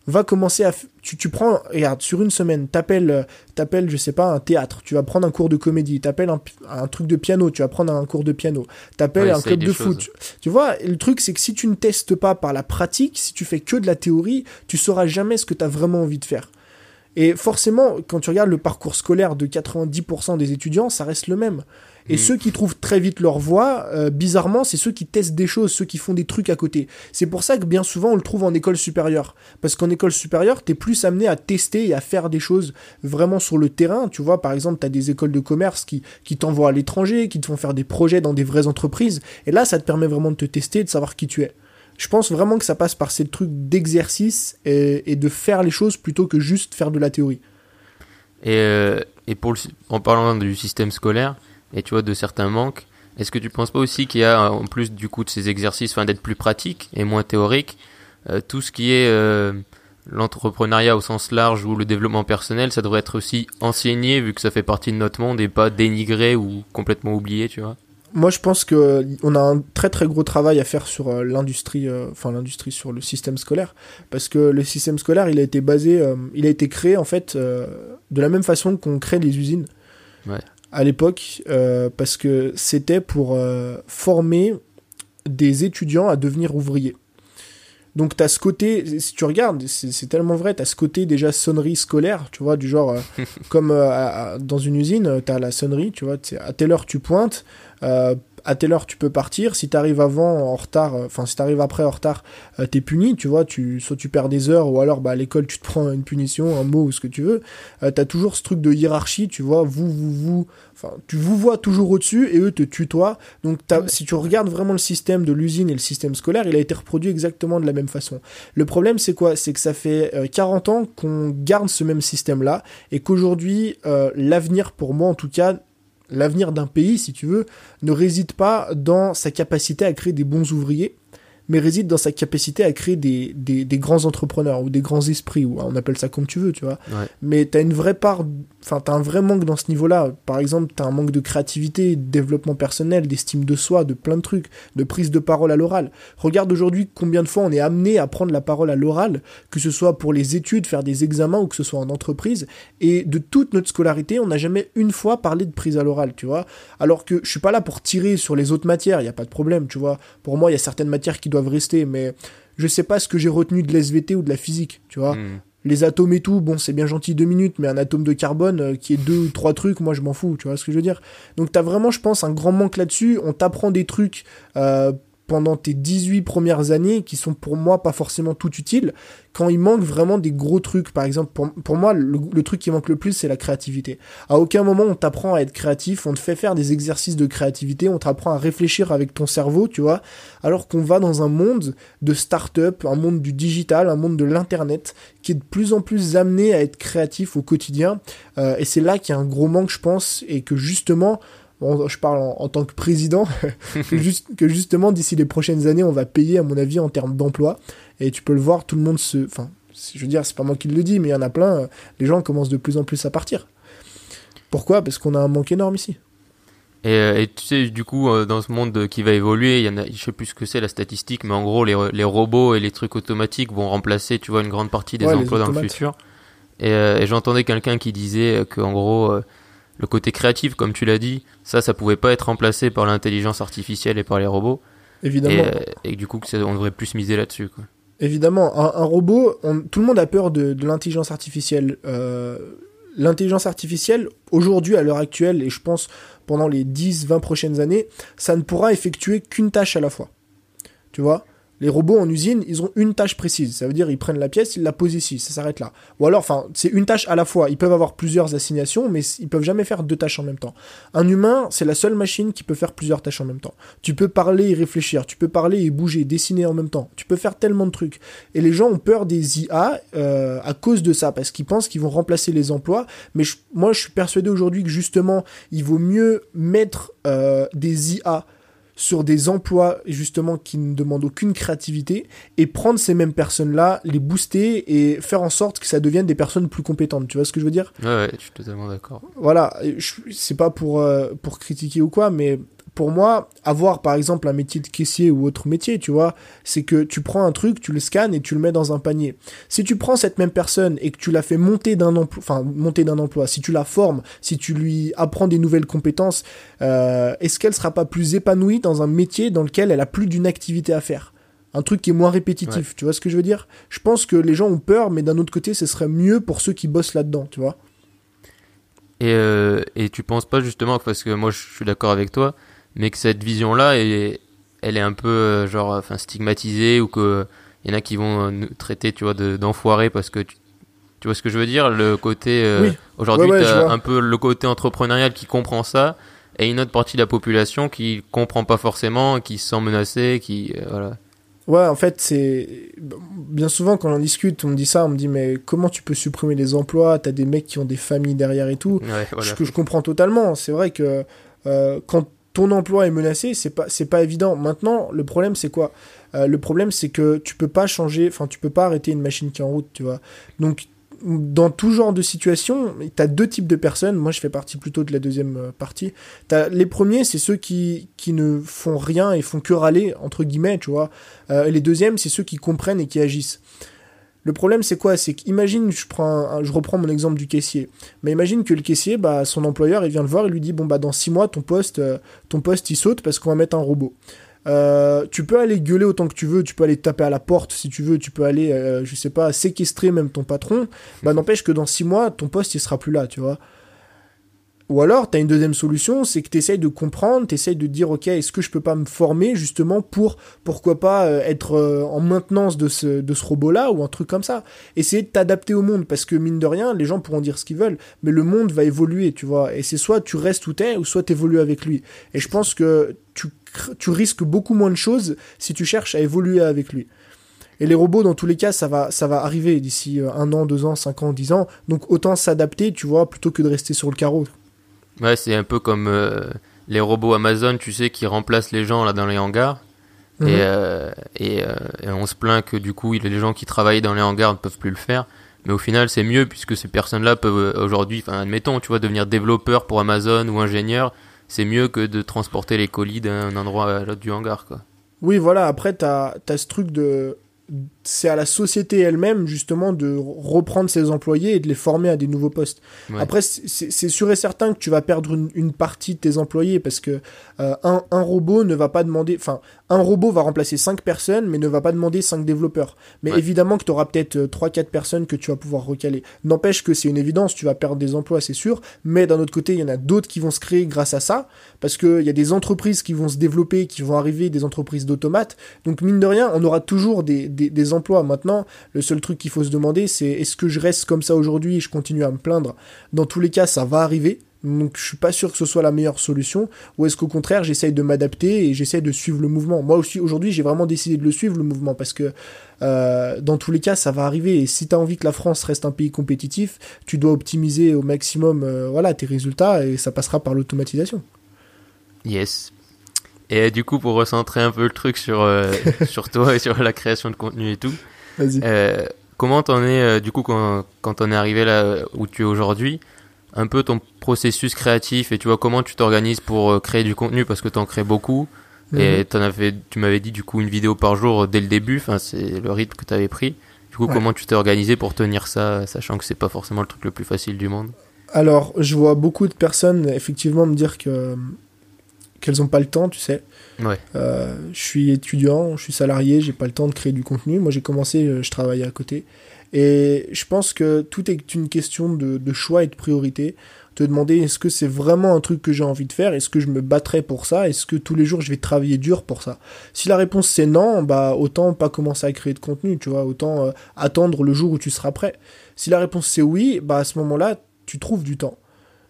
Speaker 1: Va commencer à. Tu, tu prends. Regarde, sur une semaine, t'appelles, t'appelles, je sais pas, un théâtre. Tu vas prendre un cours de comédie. T'appelles un, un truc de piano. Tu vas prendre un cours de piano. T'appelles un club de foot. Tu vois, le truc, c'est que si tu ne testes pas par la pratique, si tu fais que de la théorie, tu sauras jamais ce que tu as vraiment envie de faire. Et forcément, quand tu regardes le parcours scolaire de 90% des étudiants, ça reste le même. Et mm. ceux qui trouvent très vite leur voie, euh, bizarrement, c'est ceux qui testent des choses, ceux qui font des trucs à côté. C'est pour ça que bien souvent on le trouve en école supérieure. Parce qu'en école supérieure, t'es plus amené à tester et à faire des choses vraiment sur le terrain. Tu vois, par exemple, t'as des écoles de commerce qui, qui t'envoient à l'étranger, qui te font faire des projets dans des vraies entreprises. Et là, ça te permet vraiment de te tester et de savoir qui tu es. Je pense vraiment que ça passe par ces trucs d'exercice et, de faire les choses plutôt que juste faire de la théorie.
Speaker 2: Et, euh, et pour en parlant du système scolaire, et tu vois de certains manques. Est-ce que tu penses pas aussi qu'il y a en plus du coup de ces exercices, enfin d'être plus pratique et moins théorique, euh, tout ce qui est euh, l'entrepreneuriat au sens large ou le développement personnel, ça devrait être aussi enseigné vu que ça fait partie de notre monde et pas dénigré ou complètement oublié, tu vois?
Speaker 1: Moi, je pense que on a un très très gros travail à faire sur euh, l'industrie, enfin l'industrie sur le système scolaire, parce que le système scolaire, il a été basé, il a été créé en fait de la même façon qu'on crée les usines. Ouais à l'époque euh, parce que c'était pour euh, former des étudiants à devenir ouvriers. Donc tu as ce côté, si tu regardes, c'est tellement vrai, tu as ce côté déjà sonnerie scolaire, tu vois, du genre, euh, *laughs* comme dans une usine, tu as la sonnerie, tu vois, à telle heure tu pointes, à à telle heure tu peux partir. Si t'arrives avant en retard, euh, enfin si t'arrives après en retard, euh, t'es puni. Tu vois, tu soit tu perds des heures ou alors bah à l'école tu te *laughs* prends une punition, un mot ou ce que tu veux. Euh, t'as toujours ce truc de hiérarchie. Tu vois, vous vous vous, enfin tu vous vois toujours au-dessus et eux te tutoient. Donc si tu regardes vraiment le système de l'usine et le système scolaire, il a été reproduit exactement de la même façon. Le problème c'est quoi? C'est que ça fait 40 ans qu'on garde ce même système là et qu'aujourd'hui l'avenir pour moi en tout cas l'avenir d'un pays, si tu veux, ne réside pas dans sa capacité à créer des bons ouvriers, mais réside dans sa capacité à créer des, des, des, grands entrepreneurs ou des grands esprits, ou on appelle ça comme tu veux, tu vois. Mais tu as une vraie part, enfin, tu as un vrai manque dans ce niveau-là. Par exemple, tu as un manque de créativité, de développement personnel, d'estime de soi, de plein de trucs, de prise de parole à l'oral. Regarde aujourd'hui combien de fois on est amené à prendre la parole à l'oral, que ce soit pour les études, faire des examens ou que ce soit en entreprise. Et de toute notre scolarité, on n'a jamais une fois parlé de prise à l'oral, tu vois. Alors que je suis pas là pour tirer sur les autres matières, il n'y a pas de problème, tu vois. Pour moi, il y a certaines matières qui doivent rester, mais je sais pas ce que j'ai retenu de l'SVT ou de la physique, tu vois. Hmm. Les atomes et tout, bon, c'est bien gentil deux minutes, mais un atome de carbone euh, qui est deux ou trois trucs, moi je m'en fous, tu vois ce que je veux dire. Donc t'as vraiment, je pense, un grand manque là-dessus. On t'apprend des trucs euh, pendant tes 18 premières années qui sont pour moi pas forcément tout utiles, quand il manque vraiment des gros trucs. Par exemple, pour, moi, le, truc qui manque le plus, c'est la créativité. À aucun moment on t'apprend à être créatif, on te fait faire des exercices de créativité, on t'apprend à réfléchir avec ton cerveau, tu vois, alors qu'on va dans un monde de start-up, un monde du digital, un monde de l'internet, qui est de plus en plus amené à être créatif au quotidien. Euh, et c'est là qu'il y a un gros manque, je pense, et que justement, je parle en, tant que président, *laughs* que, justement d'ici les prochaines années, on va payer, à mon avis, en termes d'emploi. Et tu peux le voir, tout le monde se. Enfin, je veux dire, c'est pas moi qui le dis, mais il y en a plein. Euh, les gens commencent de plus en plus à partir. Pourquoi? Parce qu'on a un manque énorme ici.
Speaker 2: Et, euh, tu sais, du coup, euh, dans ce monde qui va évoluer, il y en a, je sais plus ce que c'est la statistique, mais en gros, les, les, robots et les trucs automatiques vont remplacer, tu vois, une grande partie des emplois dans le futur. Et, et j'entendais quelqu'un qui disait qu'en gros, le côté créatif, comme tu l'as dit, ça, ça pouvait pas être remplacé par l'intelligence artificielle et par les robots.
Speaker 1: Évidemment.
Speaker 2: Et, du coup, on devrait plus miser là-dessus.
Speaker 1: Évidemment, un, robot, tout le monde a peur de, l'intelligence artificielle. Euh, l'intelligence artificielle, aujourd'hui, à l'heure actuelle, et je pense pendant les 10-20 prochaines années, ça ne pourra effectuer qu'une tâche à la fois. Tu vois? Les robots en usine, ils ont une tâche précise. Ça veut dire ils prennent la pièce, ils la posent ici, ça s'arrête là. Ou alors, enfin, c'est une tâche à la fois. Ils peuvent avoir plusieurs assignations, mais ils peuvent jamais faire deux tâches en même temps. Un humain, c'est la seule machine qui peut faire plusieurs tâches en même temps. Tu peux parler et réfléchir, tu peux parler et bouger, dessiner en même temps. Tu peux faire tellement de trucs. Et les gens ont peur des IA euh, à cause de ça, parce qu'ils pensent qu'ils vont remplacer les emplois. Mais moi, je suis persuadé aujourd'hui que justement, il vaut mieux mettre euh, des IA sur des emplois justement qui ne demandent aucune créativité et prendre ces mêmes personnes-là, les booster et faire en sorte que ça devienne des personnes plus compétentes. Tu vois ce que je veux dire?
Speaker 2: Ouais, ouais, je suis totalement d'accord.
Speaker 1: Voilà, c'est pas pour, euh, pour critiquer ou quoi, mais pour moi, avoir par exemple un métier de caissier ou autre métier, tu vois, c'est que tu prends un truc, tu le scannes et tu le mets dans un panier. Si tu prends cette même personne et que tu la fais monter d'un emploi, enfin monter d'un emploi, si tu la formes, si tu lui apprends des nouvelles compétences, euh, est-ce qu'elle sera pas plus épanouie dans un métier dans lequel elle a plus d'une activité à faire? Un truc qui est moins répétitif, tu vois ce que je veux dire? Je pense que les gens ont peur, mais d'un autre côté, ce serait mieux pour ceux qui bossent là-dedans, tu vois.
Speaker 2: Et, euh, et tu penses pas justement, parce que moi je suis d'accord avec toi, mais que cette vision-là, elle, elle est un peu euh, genre, enfin, stigmatisée ou que il y en a qui vont euh, nous traiter, tu vois, d'enfoirés parce que tu, tu, vois ce que je veux dire, le côté euh, aujourd'hui, un peu le côté entrepreneurial qui comprend ça et une autre partie de la population qui comprend pas forcément, qui se sent menacée, qui voilà.
Speaker 1: Ouais, en fait, c'est bien souvent quand on discute, on me dit ça, on me dit mais comment tu peux supprimer les emplois? T'as des mecs qui ont des familles derrière et tout. Ce que je comprends totalement. C'est vrai que euh, quand ton emploi est menacé, c'est pas c'est pas évident. Maintenant, le problème c'est quoi? Euh, Le problème c'est que tu peux pas changer, enfin tu peux pas arrêter une machine qui est en route, tu vois. Donc dans tout genre de situation, tu as deux types de personnes. Moi, je fais partie plutôt de la deuxième euh, partie. As, les premiers, c'est ceux qui, ne font rien et font que râler, entre guillemets, tu vois. Euh, et les deuxièmes, c'est ceux qui comprennent et qui agissent. Le problème, c'est quoi? C'est qu'imagine, je, prends je reprends mon exemple du caissier. Mais imagine que le caissier, bah, son employeur, il vient le voir et lui dit Bon, bah, dans six mois, ton poste, euh, ton poste il saute parce qu'on va mettre un robot. Euh, tu peux aller gueuler autant que tu veux, tu peux aller taper à la porte si tu veux, tu peux aller, euh, je sais pas, séquestrer même ton patron. Bah, n'empêche que dans six mois, ton poste, il sera plus là, tu vois. Ou alors, tu une deuxième solution, c'est que tu essayes de comprendre, tu essayes de dire, ok, est-ce que je peux pas me former justement pour, pourquoi pas, euh, être euh, en maintenance de ce, de ce robot-là ou un truc comme ça. Essayer de t'adapter au monde, parce que mine de rien, les gens pourront dire ce qu'ils veulent, mais le monde va évoluer, tu vois. Et c'est soit tu restes où t'es, ou soit t'évolues avec lui. Et je pense que tu, tu risques beaucoup moins de choses si tu cherches à évoluer avec lui. Et les robots, dans tous les cas, ça va, ça va arriver d'ici euh, un an, deux ans, cinq ans, dix ans. Donc autant s'adapter, tu vois, plutôt que de rester sur le carreau.
Speaker 2: Ouais, c'est un peu comme euh, les robots Amazon, tu sais, qui remplacent les gens là dans les hangars. Et,
Speaker 1: Mhm.
Speaker 2: euh, et, euh, et on se plaint que du coup, les gens qui travaillent dans les hangars ne peuvent plus le faire. Mais au final, c'est mieux puisque ces personnes-là peuvent euh, aujourd'hui, enfin, admettons, tu vois, devenir développeurs pour Amazon ou ingénieurs. C'est mieux que de transporter les colis d'un endroit à l'autre du hangar, quoi.
Speaker 1: Oui, voilà, après, t'as as ce truc de. C'est à la société elle-même, justement, de reprendre ses employés et de les former à des nouveaux postes.
Speaker 2: Ouais.
Speaker 1: Après, c'est sûr et certain que tu vas perdre une, une partie de tes employés parce que euh, un, un robot ne va pas demander. Enfin, un robot va remplacer 5 personnes, mais ne va pas demander 5 développeurs. Mais
Speaker 2: Ouais.
Speaker 1: évidemment que tu auras peut-être 3-4 personnes que tu vas pouvoir recaler. N'empêche que c'est une évidence, tu vas perdre des emplois, c'est sûr. Mais d'un autre côté, il y en a d'autres qui vont se créer grâce à ça. Parce qu'il y a des entreprises qui vont se développer, qui vont arriver, des entreprises d'automates. Donc, mine de rien, on aura toujours des, des, des Maintenant, le seul truc qu'il faut se demander, c'est est-ce que je reste comme ça aujourd'hui et je continue à me plaindre? Dans tous les cas, ça va arriver. Donc je suis pas sûr que ce soit la meilleure solution. Ou est-ce qu'au contraire, j'essaye de m'adapter et j'essaye de suivre le mouvement? Moi aussi, aujourd'hui, j'ai vraiment décidé de le suivre, le mouvement, parce que euh, dans tous les cas, ça va arriver. Et si tu as envie que la France reste un pays compétitif, tu dois optimiser au maximum euh, voilà, tes résultats et ça passera par l'automatisation.
Speaker 2: Yes. Et du coup, pour recentrer un peu le truc sur, euh, *laughs* sur toi et sur la création de contenu et tout, euh, comment t'en es, euh, du coup, quand, quand t'en es arrivé là où tu es aujourd'hui, un peu ton processus créatif et tu vois comment tu t'organises pour euh, créer du contenu? Parce que t'en crées beaucoup et
Speaker 1: Mhm.
Speaker 2: t'en as fait, tu m'avais dit du coup une vidéo par jour dès le début, enfin c'est le rythme que t'avais pris. Du coup,
Speaker 1: Ouais.
Speaker 2: comment tu t'es organisé pour tenir ça, sachant que c'est pas forcément le truc le plus facile du monde?
Speaker 1: Alors, je vois beaucoup de personnes effectivement me dire que qu'elles ont pas le temps, tu sais.
Speaker 2: Ouais.
Speaker 1: Euh, je suis étudiant, je suis salarié, j'ai pas le temps de créer du contenu. Moi, j'ai commencé, euh, je travaillais à côté. Et je pense que tout est une question de, de choix et de priorité. Te demander est-ce que c'est vraiment un truc que j'ai envie de faire? Est-ce que je me battrai pour ça? Est-ce que tous les jours je vais travailler dur pour ça? Si la réponse c'est non, bah autant pas commencer à créer de contenu, tu vois, autant euh, attendre le jour où tu seras prêt. Si la réponse c'est oui, bah à ce moment-là, tu trouves du temps.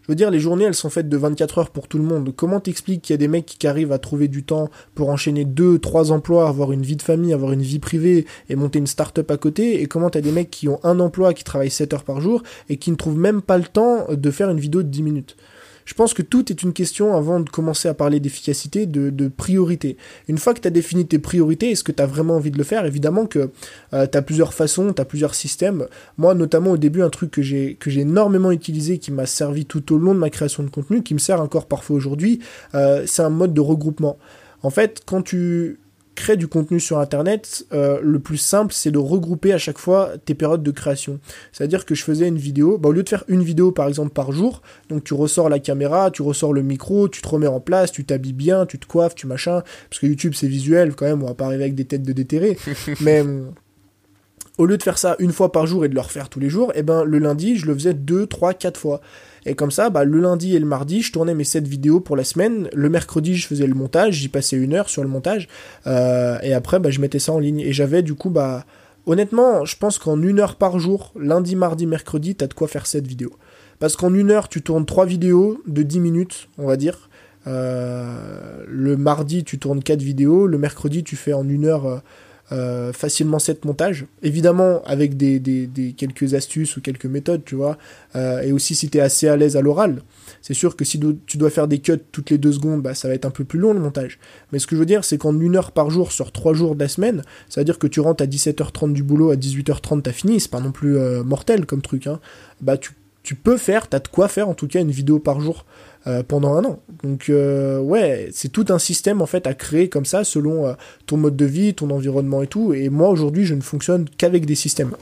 Speaker 1: Je veux dire, les journées, elles sont faites de 24 heures pour tout le monde. Comment t'expliques qu'il y a des mecs qui arrivent à trouver du temps pour enchaîner deux, trois emplois, avoir une vie de famille, avoir une vie privée et monter une start-up à côté? Et comment t'as des mecs qui ont un emploi, qui travaillent 7 heures par jour et qui ne trouvent même pas le temps de faire une vidéo de 10 minutes? Je pense que tout est une question, avant de commencer à parler d'efficacité, de, priorité. Une fois que tu as défini tes priorités, est-ce que tu as vraiment envie de le faire? Évidemment que euh, tu as plusieurs façons, tu as plusieurs systèmes. Moi, notamment au début, un truc que j'ai que j'ai énormément utilisé, qui m'a servi tout au long de ma création de contenu, qui me sert encore parfois aujourd'hui, euh, c'est un mode de regroupement. En fait, quand tu crées du contenu sur Internet, euh, le plus simple, c'est de regrouper à chaque fois tes périodes de création. C'est-à-dire que je faisais une vidéo, bah, au lieu de faire une vidéo par exemple par jour, donc tu ressors la caméra, tu ressors le micro, tu te remets en place, tu t'habilles bien, tu te coiffes, tu machin, parce que YouTube c'est visuel quand même, on va pas arriver avec des têtes de déterrés, *laughs* mais au lieu de faire ça une fois par jour et de le refaire tous les jours, et ben le lundi je le faisais deux, trois, quatre fois. Et comme ça, bah, le lundi et le mardi, je tournais mes 7 vidéos pour la semaine. Le mercredi, je faisais le montage, j'y passais une heure sur le montage. Euh, et après, bah, je mettais ça en ligne. Et j'avais du coup, bah, honnêtement, je pense qu'en une heure par jour, lundi, mardi, mercredi, t'as de quoi faire 7 vidéos. Parce qu'en une heure, tu tournes 3 vidéos de 10 minutes, on va dire. Euh, le mardi, tu tournes 4 vidéos. Le mercredi, tu fais en une heure euh, euh, facilement 7 montages. Évidemment, avec des, quelques astuces ou quelques méthodes, tu vois. Euh, et aussi, si tu es assez à l'aise à l'oral. C'est sûr que si tu dois faire des cuts toutes les deux secondes, bah, ça va être un peu plus long le montage. Mais ce que je veux dire, c'est qu'en une heure par jour sur trois jours de la semaine, ça veut dire que tu rentres à 17h30 du boulot, à 18h30 t'as fini, c'est pas non plus euh, mortel comme truc. Hein. Bah tu, tu peux faire, t'as de quoi faire en tout cas une vidéo par jour euh, pendant un an. Donc euh, ouais, c'est tout un système en fait à créer comme ça selon euh, ton mode de vie, ton environnement et tout. Et moi aujourd'hui, je ne fonctionne qu'avec des systèmes.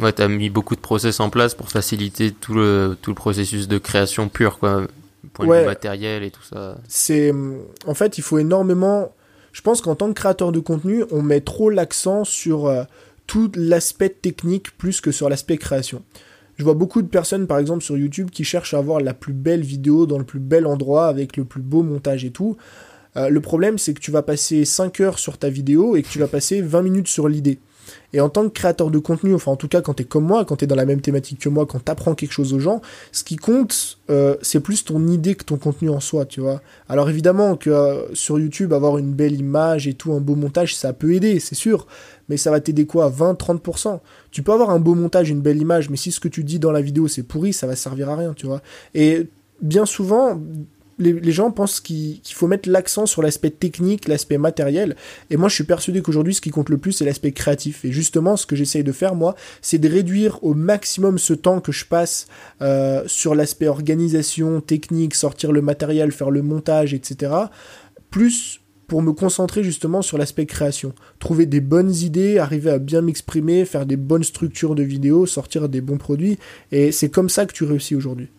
Speaker 2: Ouais, t'as mis beaucoup de process en place pour faciliter tout le, tout le processus de création pure, quoi. Point de vue matériel et tout ça.
Speaker 1: c'est en fait il faut énormément je pense qu'en tant que créateur de contenu on met trop l'accent sur tout l'aspect technique plus que sur l'aspect création Je vois beaucoup de personnes, par exemple, sur YouTube qui cherchent à avoir la plus belle vidéo dans le plus bel endroit avec le plus beau montage et tout. Euh, le problème, c'est que tu vas passer 5 heures sur ta vidéo et que tu vas passer 20 minutes sur l'idée. Et en tant que créateur de contenu, enfin en tout cas quand tu es comme moi, quand tu es dans la même thématique que moi, quand tu apprends quelque chose aux gens, ce qui compte, euh, c'est plus ton idée que ton contenu en soi, tu vois. Alors évidemment que euh, sur YouTube, avoir une belle image et tout, un beau montage, ça peut aider, c'est sûr. Mais ça va t'aider quoi? 20-30% Tu peux avoir un beau montage, une belle image, mais si ce que tu dis dans la vidéo c'est pourri, ça va servir à rien, tu vois. Et bien souvent, les, gens pensent qu'il faut mettre l'accent sur l'aspect technique, l'aspect matériel. Et moi, je suis persuadé qu'aujourd'hui, ce qui compte le plus, c'est l'aspect créatif. Et justement, ce que j'essaye de faire, moi, c'est de réduire au maximum ce temps que je passe euh, sur l'aspect organisation, technique, sortir le matériel, faire le montage, etc. Plus pour me concentrer justement sur l'aspect création. Trouver des bonnes idées, arriver à bien m'exprimer, faire des bonnes structures de vidéos, sortir des bons produits. Et c'est comme ça que tu réussis aujourd'hui.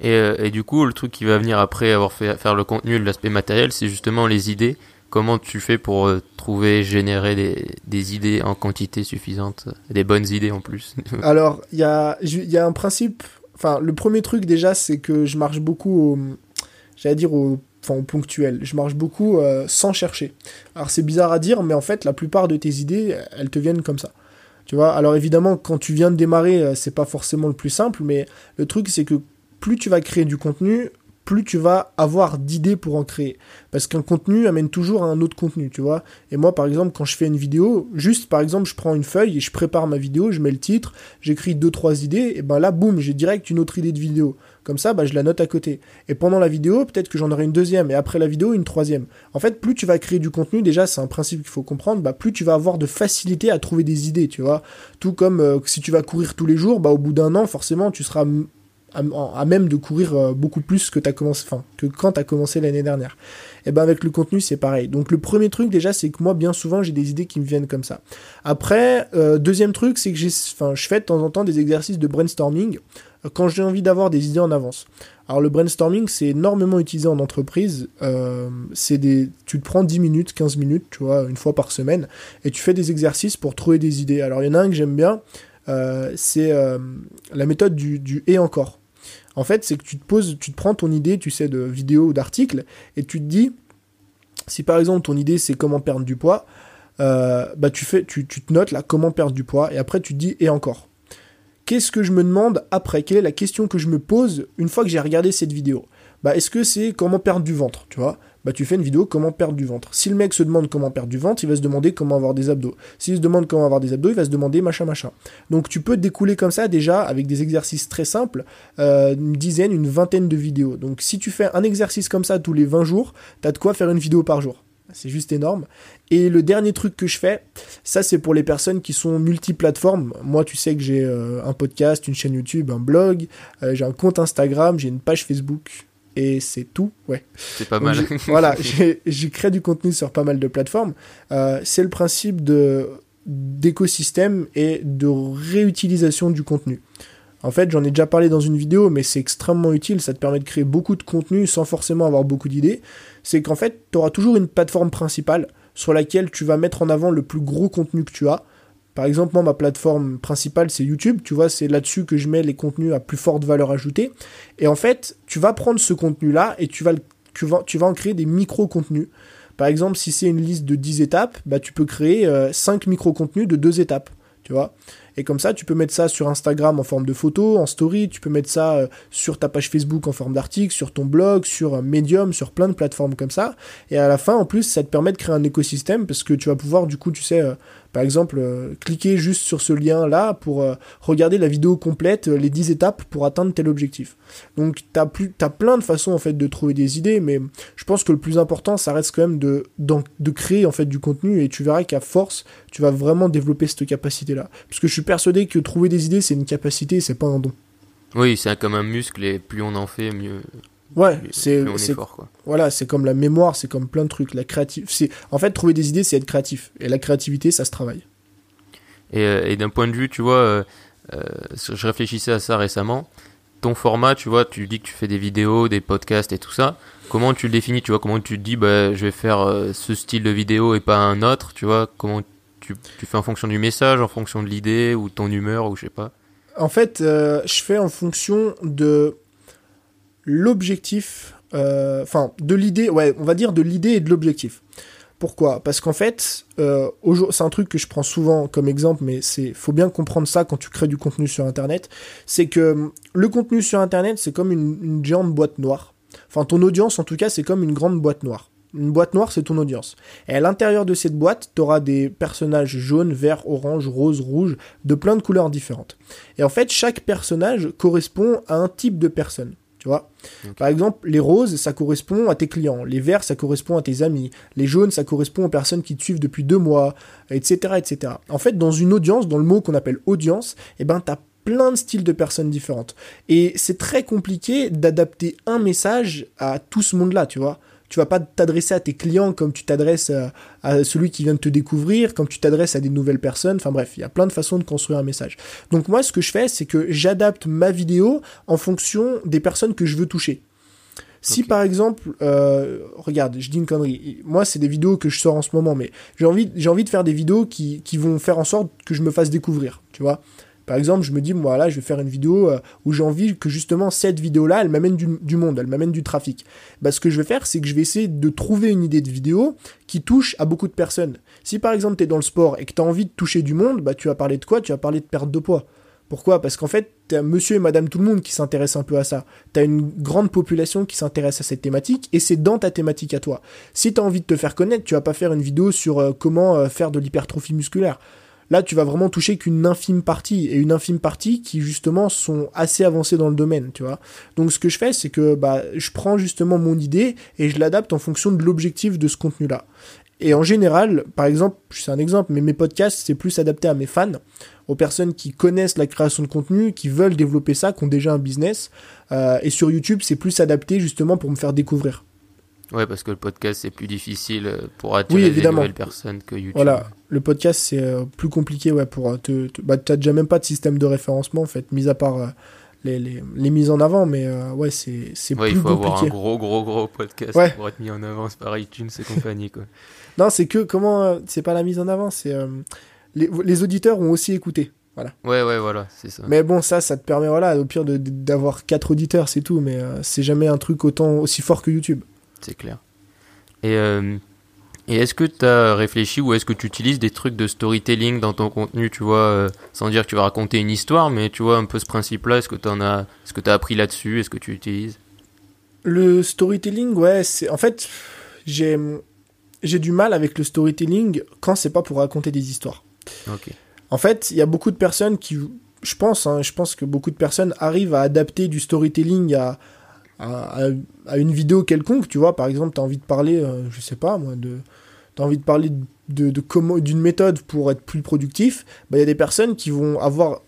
Speaker 2: Et, euh, et, du coup, le truc qui va venir après avoir fait faire le contenu l'aspect matériel, c'est justement les idées. Comment tu fais pour euh, trouver, générer des, idées en quantité suffisante, des bonnes idées en plus? *laughs*
Speaker 1: Alors, il y a, y a un principe. Enfin, le premier truc déjà, c'est que je marche beaucoup au, j'allais dire au, enfin, ponctuel. Je marche beaucoup euh, sans chercher. Alors c'est bizarre à dire, mais en fait, la plupart de tes idées, elles te viennent comme ça. Tu vois, alors évidemment, quand tu viens de démarrer, c'est pas forcément le plus simple, mais le truc, c'est que plus tu vas créer du contenu, plus tu vas avoir d'idées pour en créer. Parce qu'un contenu amène toujours à un autre contenu, tu vois. Et moi, par exemple, quand je fais une vidéo, juste par exemple, je prends une feuille et je prépare ma vidéo, je mets le titre, j'écris deux, trois idées, et ben là, boum, j'ai direct une autre idée de vidéo. Comme ça, bah, je la note à côté. Et pendant la vidéo, peut-être que j'en aurai une deuxième, et après la vidéo, une troisième. En fait, plus tu vas créer du contenu, déjà, c'est un principe qu'il faut comprendre, bah, plus tu vas avoir de facilité à trouver des idées, tu vois. Tout comme euh, si tu vas courir tous les jours, bah, au bout d'un an, forcément, tu seras à, même de courir euh, beaucoup plus que, as commencé, que quand tu as commencé l'année dernière. Et ben avec le contenu c'est pareil. Donc le premier truc déjà c'est que moi bien souvent j'ai des idées qui me viennent comme ça. Après euh, deuxième truc c'est que je fais de temps en temps des exercices de brainstorming euh, quand j'ai envie d'avoir des idées en avance. Alors le brainstorming c'est énormément utilisé en entreprise. des, tu te prends 10 minutes, 15 minutes, tu vois, une fois par semaine, et tu fais des exercices pour trouver des idées. Alors il y en a un que j'aime bien, c'est la méthode du, du et encore. En fait, c'est que tu te poses, tu te prends ton idée, tu sais, de vidéo ou d'article, et tu te dis, si par exemple ton idée c'est comment perdre du poids, euh, bah tu fais, tu, tu te notes là comment perdre du poids, et après tu te dis et encore. Qu'est-ce que je me demande après? Quelle est la question que je me pose une fois que j'ai regardé cette vidéo? Bah est-ce que c'est comment perdre du ventre, tu vois? Bah tu fais une vidéo comment perdre du ventre. Si le mec se demande comment perdre du ventre, il va se demander comment avoir des abdos. S'il se demande comment avoir des abdos, il va se demander machin machin. Donc tu peux découler comme ça déjà avec des exercices très simples, euh, une dizaine, une vingtaine de vidéos. Donc si tu fais un exercice comme ça tous les 20 jours, t'as de quoi faire une vidéo par jour. C'est juste énorme. Et le dernier truc que je fais, ça c'est pour les personnes qui sont multiplateformes. Moi, tu sais que j'ai euh, un podcast, une chaîne YouTube, un blog, euh, j'ai un compte Instagram, j'ai une page Facebook et c'est tout, ouais.
Speaker 2: C'est pas mal.
Speaker 1: voilà, *laughs* j'ai créé du contenu sur pas mal de plateformes. Euh, c'est le principe de d'écosystème et de réutilisation du contenu. En fait, j'en ai déjà parlé dans une vidéo, mais c'est extrêmement utile, ça te permet de créer beaucoup de contenu sans forcément avoir beaucoup d'idées. C'est qu'en fait, tu auras toujours une plateforme principale sur laquelle tu vas mettre en avant le plus gros contenu que tu as. Par exemple, moi, ma plateforme principale, c'est YouTube. Tu vois, c'est là-dessus que je mets les contenus à plus forte valeur ajoutée. Et en fait, tu vas prendre ce contenu-là et tu vas, en créer des micro-contenus. Par exemple, si c'est une liste de 10 étapes, bah, tu peux créer 5 euh, micro-contenus de 2 étapes. Tu vois et comme ça, tu peux mettre ça sur Instagram en forme de photo, en story, tu peux mettre ça euh, sur ta page Facebook en forme d'article, sur ton blog, sur Medium, sur plein de plateformes comme ça. Et à la fin, en plus, ça te permet de créer un écosystème parce que tu vas pouvoir, du coup, tu sais, euh, par exemple, euh, cliquer juste sur ce lien-là pour regarder la vidéo complète, les 10 étapes pour atteindre tel objectif. Donc, tu as, plein de façons, en fait, de trouver des idées, mais je pense que le plus important, ça reste quand même de, de créer, en fait, du contenu et tu verras qu'à force, tu vas vraiment développer cette capacité-là. Parce que je suis persuadé que trouver des idées, c'est une capacité, c'est pas un don.
Speaker 2: Oui, c'est comme un muscle et plus on en fait, mieux.
Speaker 1: Ouais, c'est Voilà, c'est comme la mémoire, c'est comme plein de trucs. La créative, c'est en fait trouver des idées, c'est être créatif. Et la créativité, ça se travaille.
Speaker 2: Et, euh, d'un point de vue, tu vois, euh, euh, je réfléchissais à ça récemment. Ton format, tu vois, tu dis que tu fais des vidéos, des podcasts et tout ça. Comment tu le définis, tu vois? Comment tu te dis, bah, je vais faire ce style de vidéo et pas un autre, tu vois? Comment tu, fais en fonction du message, en fonction de l'idée ou ton humeur ou je sais pas?
Speaker 1: En fait, je fais en fonction de l'objectif, euh, enfin de l'idée, ouais, on va dire de l'idée et de l'objectif. Pourquoi? Parce qu'en fait, euh, c'est un truc que je prends souvent comme exemple, mais c'est faut bien comprendre ça quand tu crées du contenu sur Internet. C'est que le contenu sur Internet, c'est comme une, une géante boîte noire. Enfin, ton audience, en tout cas, c'est comme une grande boîte noire. Une boîte noire, c'est ton audience. Et à l'intérieur de cette boîte, tu auras des personnages jaunes, verts, orange, rose, rouge, de plein de couleurs différentes. Et en fait, chaque personnage correspond à un type de personne. Tu vois? Par exemple, les roses, ça correspond à tes clients. Les verts, ça correspond à tes amis. Les jaunes, ça correspond aux personnes qui te suivent depuis deux mois, etc., etc. En fait, dans une audience, dans le mot qu'on appelle audience, eh ben, t'as plein de styles de personnes différentes. Et c'est très compliqué d'adapter un message à tout ce monde-là, tu vois tu vas pas t'adresser à tes clients comme tu t'adresses à, celui qui vient de te découvrir, comme tu t'adresses à des nouvelles personnes. Enfin bref, il y a plein de façons de construire un message. Donc moi, ce que je fais, c'est que j'adapte ma vidéo en fonction des personnes que je veux toucher. Si par exemple, euh, regarde, je dis une connerie. Moi, c'est des vidéos que je sors en ce moment, mais j'ai envie, j'ai envie de faire des vidéos qui, qui vont faire en sorte que je me fasse découvrir. Tu vois. Par exemple, je me dis, moi là, je vais faire une vidéo euh, où j'ai envie que justement cette vidéo-là, elle m'amène du, monde, elle m'amène du trafic. Bah, ce que je vais faire, c'est que je vais essayer de trouver une idée de vidéo qui touche à beaucoup de personnes. Si par exemple tu es dans le sport et que tu as envie de toucher du monde, bah, tu vas parler de quoi? Tu vas parler de perte de poids. Pourquoi? Parce qu'en fait, as monsieur et madame tout le monde qui s'intéressent un peu à ça. Tu as une grande population qui s'intéresse à cette thématique et c'est dans ta thématique à toi. Si tu as envie de te faire connaître, tu vas pas faire une vidéo sur euh, comment euh, faire de l'hypertrophie musculaire. Là, tu vas vraiment toucher qu'une infime partie, et une infime partie qui justement sont assez avancées dans le domaine, tu vois. Donc ce que je fais, c'est que bah, je prends justement mon idée et je l'adapte en fonction de l'objectif de ce contenu-là. Et en général, par exemple, c'est un exemple, mais mes podcasts, c'est plus adapté à mes fans, aux personnes qui connaissent la création de contenu, qui veulent développer ça, qui ont déjà un business. Euh, et sur YouTube, c'est plus adapté justement pour me faire découvrir.
Speaker 2: Ouais, parce que le podcast c'est plus difficile euh, pour attirer des nouvelles personnes que YouTube.
Speaker 1: Voilà, le podcast c'est euh, plus compliqué ouais pour euh, te, bah t'as déjà même pas de système de référencement en fait, mis à part les, les, les, mises en avant, mais ouais c'est c'est ouais, plus compliqué. il faut avoir un
Speaker 2: gros gros gros podcast pour être mis en avant par iTunes et compagnie quoi. *laughs*
Speaker 1: non, c'est que comment c'est pas la mise en avant, c'est les, les auditeurs ont aussi écouté. Voilà.
Speaker 2: Ouais, ouais, voilà, c'est ça.
Speaker 1: Mais bon, ça, ça te permet, voilà, au pire d'avoir quatre auditeurs, c'est tout, mais c'est jamais un truc autant aussi fort que YouTube
Speaker 2: c'est clair. Et, euh, et est-ce que tu as réfléchi ou est-ce que tu utilises des trucs de storytelling dans ton contenu, tu vois, euh, sans dire que tu vas raconter une histoire, mais tu vois un peu ce principe-là, est-ce que tu as, est-ce que as appris là-dessus, est-ce que tu utilises
Speaker 1: Le storytelling, ouais, c'est en fait, j'ai j'ai du mal avec le storytelling quand c'est pas pour raconter des histoires. En fait, il y a beaucoup de personnes qui, je pense, hein, je pense que beaucoup de personnes arrivent à adapter du storytelling à, à, une vidéo quelconque, tu vois, par exemple, tu as envie de parler, euh, je sais pas moi, de tu as envie de parler de, comment d'une méthode pour être plus productif, bah, il y a des personnes qui vont avoir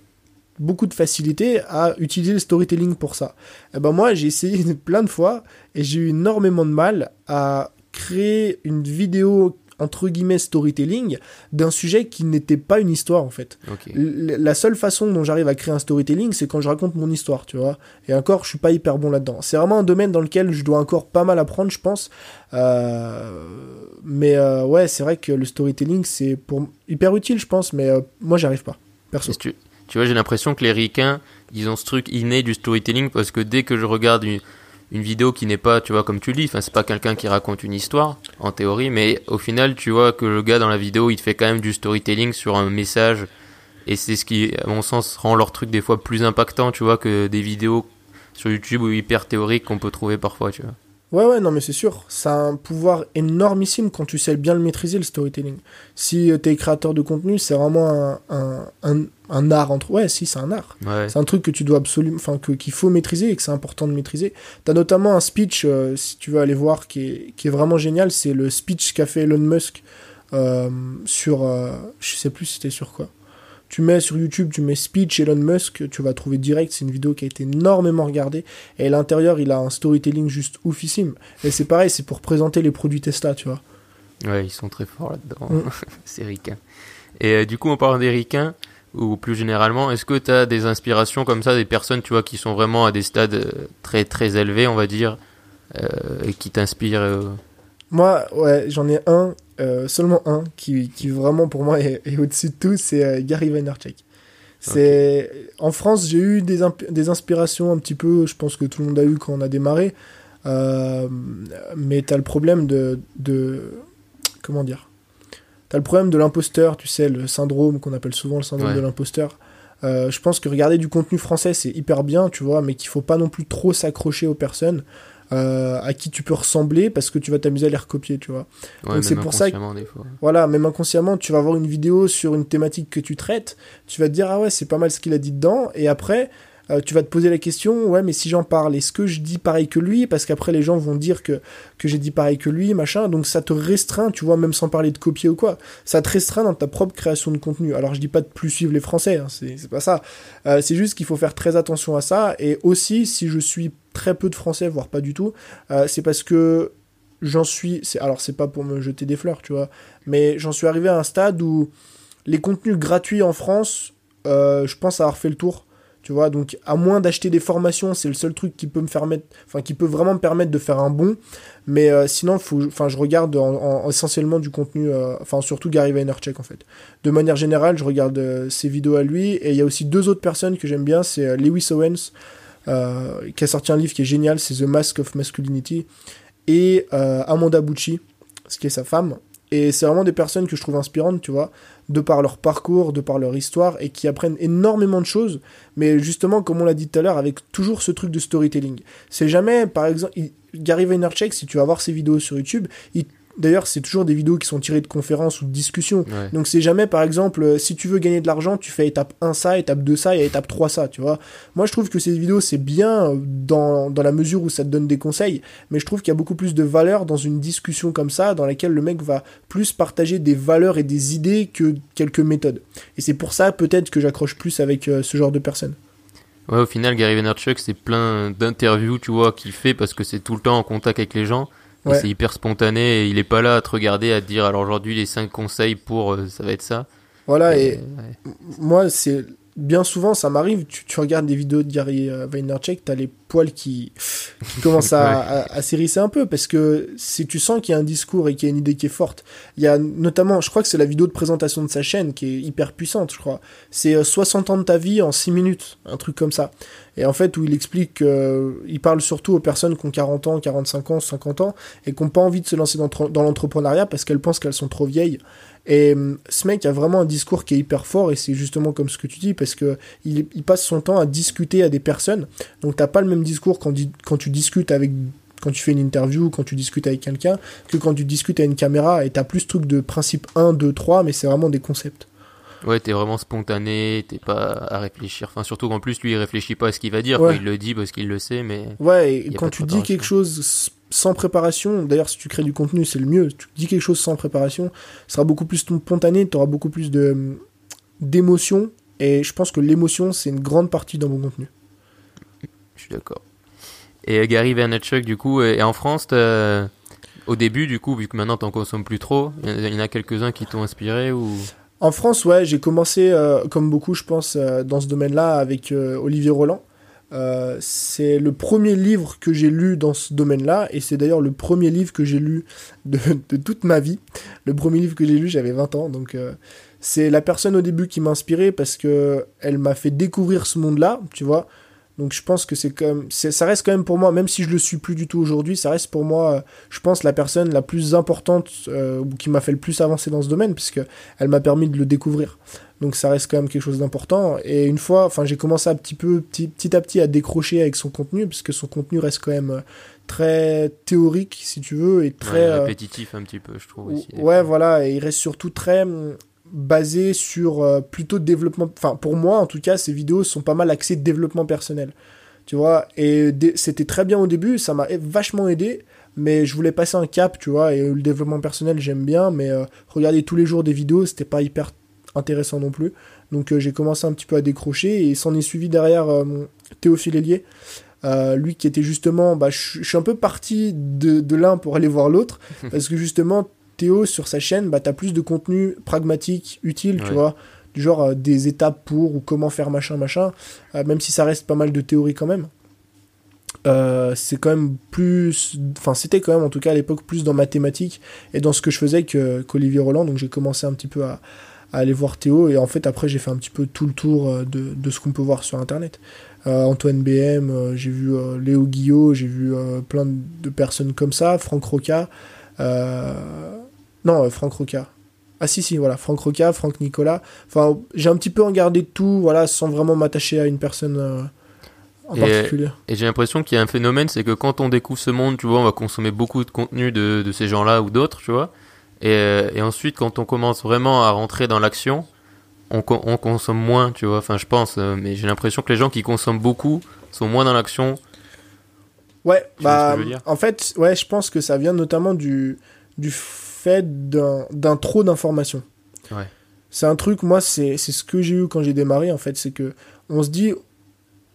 Speaker 1: beaucoup de facilité à utiliser le storytelling pour ça. Et eh ben moi, j'ai essayé *laughs* plein de fois et j'ai eu énormément de mal à créer une vidéo entre guillemets storytelling d'un sujet qui n'était pas une histoire en fait. La seule façon dont j'arrive à créer un storytelling, c'est quand je raconte mon histoire, tu vois. Et encore, je suis pas hyper bon là-dedans. C'est vraiment un domaine dans lequel je dois encore pas mal apprendre, je pense. Euh, mais euh, ouais, c'est vrai que le storytelling, c'est pour hyper utile, je pense, mais euh, moi, j'arrive pas. Perso.
Speaker 2: Tu, tu vois, j'ai l'impression que les ricains, ils ont ce truc inné du storytelling parce que dès que je regarde une une vidéo qui n'est pas, tu vois, comme tu le dis, enfin, c'est pas quelqu'un qui raconte une histoire, en théorie, mais au final, tu vois que le gars dans la vidéo, il fait quand même du storytelling sur un message, et c'est ce qui, à mon sens, rend leur truc des fois plus impactant, tu vois, que des vidéos sur YouTube ou hyper théoriques qu'on peut trouver parfois, tu vois.
Speaker 1: Ouais, ouais, non, mais c'est sûr. Ça a un pouvoir énormissime quand tu sais bien le maîtriser, le storytelling. Si euh, tu es créateur de contenu, c'est vraiment un, un, un, art entre. Ouais, si, c'est un art. C'est un truc que tu dois absolument. Enfin, qu'il faut maîtriser et que c'est important de maîtriser. Tu as notamment un speech, euh, si tu veux aller voir, qui est, qui est vraiment génial. C'est le speech qu'a fait Elon Musk euh, sur. je sais plus c'était sur quoi tu mets sur YouTube, tu mets speech Elon Musk, tu vas trouver direct, c'est une vidéo qui a été énormément regardée. Et à l'intérieur, il a un storytelling juste oufissime. Et c'est pareil, c'est pour présenter les produits Tesla, tu vois.
Speaker 2: Ouais, ils sont très forts là-dedans. Mm. *laughs* c'est ricain. Et euh, du coup, en parlant des ricains, ou plus généralement, est-ce que tu as des inspirations comme ça, des personnes, tu vois, qui sont vraiment à des stades euh, très très élevés, on va dire, euh, et qui t'inspirent
Speaker 1: Moi, ouais, j'en ai un euh, seulement un qui, qui, vraiment pour moi est, au-dessus de tout, c'est euh, Gary Vaynerchuk. C'est en France, j'ai eu des, des inspirations un petit peu. Je pense que tout le monde a eu quand on a démarré. Euh, mais t'as le problème de, de comment dire? T'as le problème de l'imposteur, tu sais, le syndrome qu'on appelle souvent le syndrome de l'imposteur. Je pense que regarder du contenu français c'est hyper bien, tu vois, mais qu'il faut pas non plus trop s'accrocher aux personnes. Euh, à qui tu peux ressembler parce que tu vas t'amuser à les recopier, tu vois.
Speaker 2: Donc c'est pour ça que
Speaker 1: voilà, même inconsciemment, tu vas voir une vidéo sur une thématique que tu traites, tu vas te dire ah ouais, c'est pas mal ce qu'il a dit dedans et après euh, tu vas te poser la question, ouais, mais si j'en parle, est-ce que je dis pareil que lui? Parce qu'après, les gens vont dire que, que j'ai dit pareil que lui, machin. Donc ça te restreint, tu vois, même sans parler de copier ou quoi. Ça te restreint dans ta propre création de contenu. Alors je dis pas de plus suivre les Français, hein, c'est pas ça. Euh, c'est juste qu'il faut faire très attention à ça. Et aussi, si je suis très peu de Français, voire pas du tout, euh, c'est parce que j'en suis. Alors c'est pas pour me jeter des fleurs, tu vois, mais j'en suis arrivé à un stade où les contenus gratuits en France, je pense avoir fait le tour. Tu vois, donc à moins d'acheter des formations, c'est le seul truc qui peut me enfin qui peut vraiment me permettre de faire un bon. Mais euh, sinon, enfin, je regarde essentiellement du contenu, euh, enfin surtout Gary Vaynerchuk en fait. De manière générale, je regarde euh, ses vidéos à lui. Et il y a aussi deux autres personnes que j'aime bien, c'est Lewis Owens, qui a sorti un livre qui est génial, c'est The Mask of Masculinity, et Amanda Bucci, ce qui est sa femme. Et c'est vraiment des personnes que je trouve inspirantes, tu vois de par leur parcours, de par leur histoire, et qui apprennent énormément de choses, mais justement, comme on l'a dit tout à l'heure, avec toujours ce truc de storytelling. C'est jamais, par exemple, Gary Vaynerchuk, si tu vas voir ses vidéos sur YouTube, il D'ailleurs, c'est toujours des vidéos qui sont tirées de conférences ou de discussions. Donc, c'est jamais, par exemple, euh, si tu veux gagner de l'argent, tu fais étape 1 ça, étape 2 ça et étape 3 ça, tu vois. Moi, je trouve que ces vidéos, c'est bien euh, dans, dans la mesure où ça te donne des conseils, mais je trouve qu'il y a beaucoup plus de valeur dans une discussion comme ça, dans laquelle le mec va plus partager des valeurs et des idées que quelques méthodes. Et c'est pour ça, peut-être, que j'accroche plus avec euh, ce genre de personnes.
Speaker 2: Ouais, au final, Gary Vaynerchuk, c'est plein d'interviews, tu vois, qu'il fait parce que c'est tout le temps en contact avec les gens. C'est hyper spontané et il est pas là à te regarder, à te dire alors aujourd'hui les 5 conseils pour euh, ça va être ça.
Speaker 1: Voilà, et, moi c'est bien souvent, ça m'arrive, tu, regardes des vidéos de Gary euh, Vaynerchuk, t'as les poils qui, *laughs* commencent à, à, s'hérisser un peu, parce que si tu sens qu'il y a un discours et qu'il y a une idée qui est forte, il y a notamment, je crois que c'est la vidéo de présentation de sa chaîne qui est hyper puissante, je crois. C'est 60 euh, ans de ta vie en 6 minutes, un truc comme ça. Et en fait, où il explique, il parle surtout aux personnes qui ont 40 ans, 45 ans, 50 ans, et qui n'ont pas envie de se lancer dans, dans l'entrepreneuriat parce qu'elles pensent qu'elles sont trop vieilles. Et hum, ce mec a vraiment un discours qui est hyper fort et c'est justement comme ce que tu dis parce que il, passe son temps à discuter à des personnes. Donc t'as pas le même discours quand, quand tu discutes avec quand tu fais une interview, quand tu discutes avec quelqu'un, que quand tu discutes à une caméra et t'as plus ce truc de principe 1, 2, 3, mais c'est vraiment des concepts.
Speaker 2: Ouais, t'es vraiment spontané, t'es pas à réfléchir. Enfin, surtout qu'en plus, lui, il réfléchit pas à ce qu'il va dire. Il le dit parce qu'il le sait, mais.
Speaker 1: Ouais, et quand tu dis quelque chose sans préparation, d'ailleurs, si tu crées du contenu, c'est le mieux. Tu dis quelque chose sans préparation, ce sera beaucoup plus spontané, t'auras beaucoup plus de d'émotion. Et je pense que l'émotion, c'est une grande partie dans mon contenu.
Speaker 2: Je suis d'accord. Et Gary Vaynerchuk, du coup, est en France, au début, du coup, vu que maintenant t'en consommes plus trop, il y en a quelques-uns qui t'ont inspiré ou?
Speaker 1: En France, ouais, j'ai commencé, euh, comme beaucoup, je pense, euh, dans ce domaine-là avec euh, Olivier Roland. C'est le premier livre que j'ai lu dans ce domaine-là, et c'est d'ailleurs le premier livre que j'ai lu de, toute ma vie. Le premier livre que j'ai lu, j'avais 20 ans, donc c'est la personne au début qui m'a inspiré parce que elle m'a fait découvrir ce monde-là, tu vois. Donc je pense que c'est comme ça reste quand même pour moi, même si je le suis plus du tout aujourd'hui, ça reste pour moi, euh, je pense la personne la plus importante euh, ou qui m'a fait le plus avancer dans ce domaine, puisque elle m'a permis de le découvrir. Donc ça reste quand même quelque chose d'important. Et une fois, enfin j'ai commencé un petit peu petit, petit à petit à décrocher avec son contenu, puisque son contenu reste quand même euh, très théorique si tu veux et très
Speaker 2: répétitif un petit peu, je trouve aussi.
Speaker 1: Ouais, voilà, et il reste surtout très basé sur euh, plutôt de développement. Enfin, pour moi, en tout cas, ces vidéos sont pas mal axées développement personnel. Tu vois, et c'était très bien au début, ça m'a vachement aidé, mais je voulais passer un cap, tu vois, et le développement personnel, j'aime bien, mais euh, regarder tous les jours des vidéos, c'était pas hyper intéressant non plus. Donc euh, j'ai commencé un petit peu à décrocher, et s'en est suivi derrière Théophile Hélier. lui qui était justement, bah, je suis un peu parti de, de l'un pour aller voir l'autre, *laughs* parce que justement, Théo sur sa chaîne, bah, tu as plus de contenu pragmatique, utile, tu vois, du genre euh, des étapes pour ou comment faire machin, machin, euh, même si ça reste pas mal de théorie quand même. Euh, c'est quand même plus enfin c'était quand même en tout cas à l'époque plus dans mathématiques et dans ce que je faisais que qu'Olivier Roland donc j'ai commencé un petit peu à, aller voir Théo. Et en fait, après, j'ai fait un petit peu tout le tour de, de ce qu'on peut voir sur Internet. Antoine BM, j'ai vu Léo Guillot, j'ai vu plein de personnes comme ça, Franck Roca. Non, Franck Roca. Ah si si voilà Franck Roca, Franck Nicolas. Enfin j'ai un petit peu regardé tout voilà sans vraiment m'attacher à une personne euh, en particulier.
Speaker 2: Et j'ai l'impression qu'il y a un phénomène c'est que quand on découvre ce monde tu vois on va consommer beaucoup de contenu de, de ces gens-là ou d'autres tu vois et, euh, et, ensuite quand on commence vraiment à rentrer dans l'action on, on, consomme moins tu vois enfin je pense euh, mais j'ai l'impression que les gens qui consomment beaucoup sont moins dans l'action.
Speaker 1: Ouais bah en fait ouais je pense que ça vient notamment du du fait d'un trop d'informations. C'est un truc, moi, c'est ce que j'ai eu quand j'ai démarré, en fait, c'est que on se dit,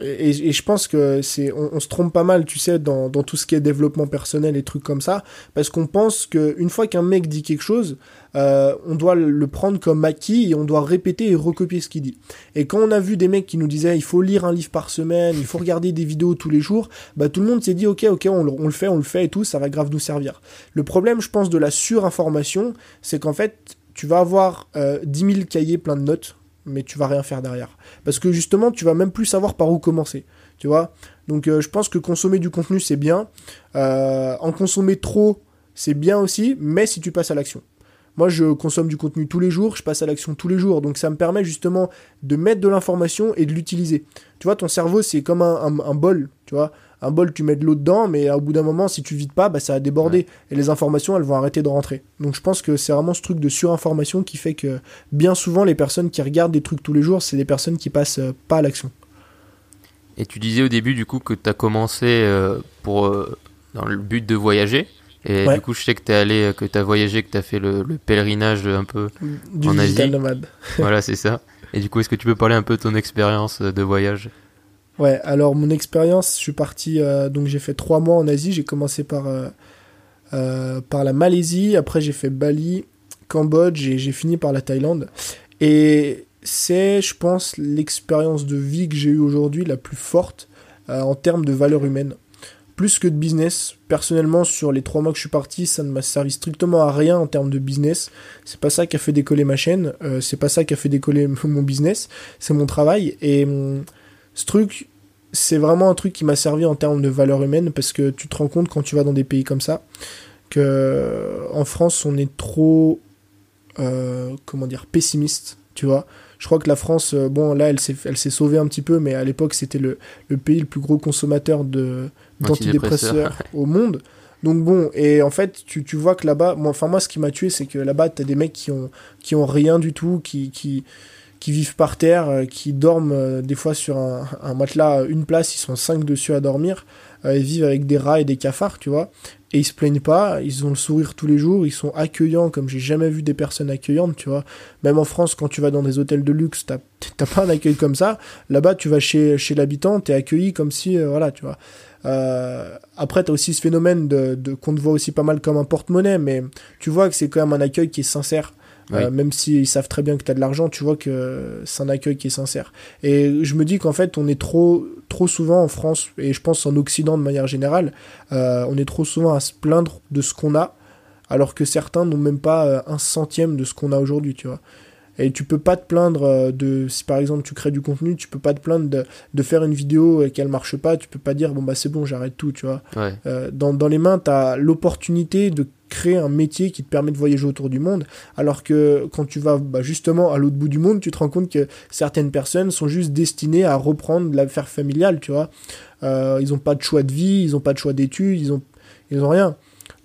Speaker 1: et, je pense que c'est on, se trompe pas mal tu sais dans, tout ce qui est développement personnel et trucs comme ça parce qu'on pense qu'une fois qu'un mec dit quelque chose euh, on doit le prendre comme acquis et on doit répéter et recopier ce qu'il dit. Et quand on a vu des mecs qui nous disaient il faut lire un livre par semaine il faut regarder des vidéos tous les jours bah tout le monde s'est dit ok ok on, on, le fait on le fait et tout ça va grave nous servir. Le problème je pense de la surinformation c'est qu'en fait tu vas avoir euh, 10 000 cahiers plein de notes mais tu vas rien faire derrière. Parce que justement, tu vas même plus savoir par où commencer. Tu vois Donc euh, je pense que consommer du contenu, c'est bien. Euh, en consommer trop, c'est bien aussi, mais si tu passes à l'action. Moi, je consomme du contenu tous les jours, je passe à l'action tous les jours. Donc ça me permet justement de mettre de l'information et de l'utiliser. Tu vois, ton cerveau, c'est comme un, un bol, tu vois un bol, tu mets de l'eau dedans, mais au bout d'un moment, si tu vides pas, bah, ça va déborder. Et les informations, elles vont arrêter de rentrer. Donc je pense que c'est vraiment ce truc de surinformation qui fait que bien souvent, les personnes qui regardent des trucs tous les jours, c'est des personnes qui passent euh, pas à l'action.
Speaker 2: Et tu disais au début, du coup, que tu as commencé euh, pour, euh, dans le but de voyager. Et du coup, je sais que tu allé, que tu as voyagé, que tu as fait le, pèlerinage un peu
Speaker 1: du en Asie. Nomade.
Speaker 2: voilà, c'est ça. Et du coup, est-ce que tu peux parler un peu de ton expérience de voyage?
Speaker 1: Ouais, alors mon expérience, je suis parti, euh, donc j'ai fait trois mois en Asie. J'ai commencé par, euh, euh, par la Malaisie, après j'ai fait Bali, Cambodge et j'ai fini par la Thaïlande. Et c'est, je pense, l'expérience de vie que j'ai eue aujourd'hui la plus forte en termes de valeur humaine. Plus que de business. Personnellement, sur les trois mois que je suis parti, ça ne m'a servi strictement à rien en termes de business. C'est pas ça qui a fait décoller ma chaîne. c'est pas ça qui a fait décoller *laughs* mon business. C'est mon travail. Et. Ce truc, c'est vraiment un truc qui m'a servi en termes de valeur humaine parce que tu te rends compte quand tu vas dans des pays comme ça que en France on est trop euh, comment dire pessimiste tu vois. Je crois que la France euh, bon là elle s'est elle s'est sauvée un petit peu mais à l'époque c'était le, le, pays le plus gros consommateur de d'antidépresseurs au monde. Donc bon et en fait tu, tu vois que là-bas moi enfin moi ce qui m'a tué c'est que là-bas t'as des mecs qui ont qui ont rien du tout qui qui qui vivent par terre, euh, qui dorment euh, des fois sur un, matelas, une place, ils sont cinq dessus à dormir, euh, ils vivent avec des rats et des cafards, tu vois, et ils se plaignent pas, ils ont le sourire tous les jours, ils sont accueillants comme j'ai jamais vu des personnes accueillantes, tu vois. Même en France, quand tu vas dans des hôtels de luxe, t'as *laughs* pas un accueil comme ça. Là-bas, tu vas chez, chez l'habitant, t'es accueilli comme si, voilà, tu vois. Euh, après, tu as aussi ce phénomène de, de qu'on te voit aussi pas mal comme un porte-monnaie, mais tu vois que c'est quand même un accueil qui est sincère. Euh, même s'ils savent très bien que tu as de l'argent, tu vois que c'est un accueil qui est sincère. Et je me dis qu'en fait, on est trop, trop souvent en France, et je pense en Occident de manière générale, euh, on est trop souvent à se plaindre de ce qu'on a, alors que certains n'ont même pas euh, un centième de ce qu'on a aujourd'hui, tu vois. Et tu peux pas te plaindre de, si par exemple tu crées du contenu, tu peux pas te plaindre de, de faire une vidéo et qu'elle marche pas, tu peux pas dire bon bah c'est bon, j'arrête tout, tu vois. dans, dans les mains, tu as l'opportunité de créer un métier qui te permet de voyager autour du monde, alors que quand tu vas bah, justement à l'autre bout du monde, tu te rends compte que certaines personnes sont juste destinées à reprendre l'affaire familiale, tu vois. Euh, ils n'ont pas de choix de vie, ils n'ont pas de choix d'études, ils ont, ils ont rien.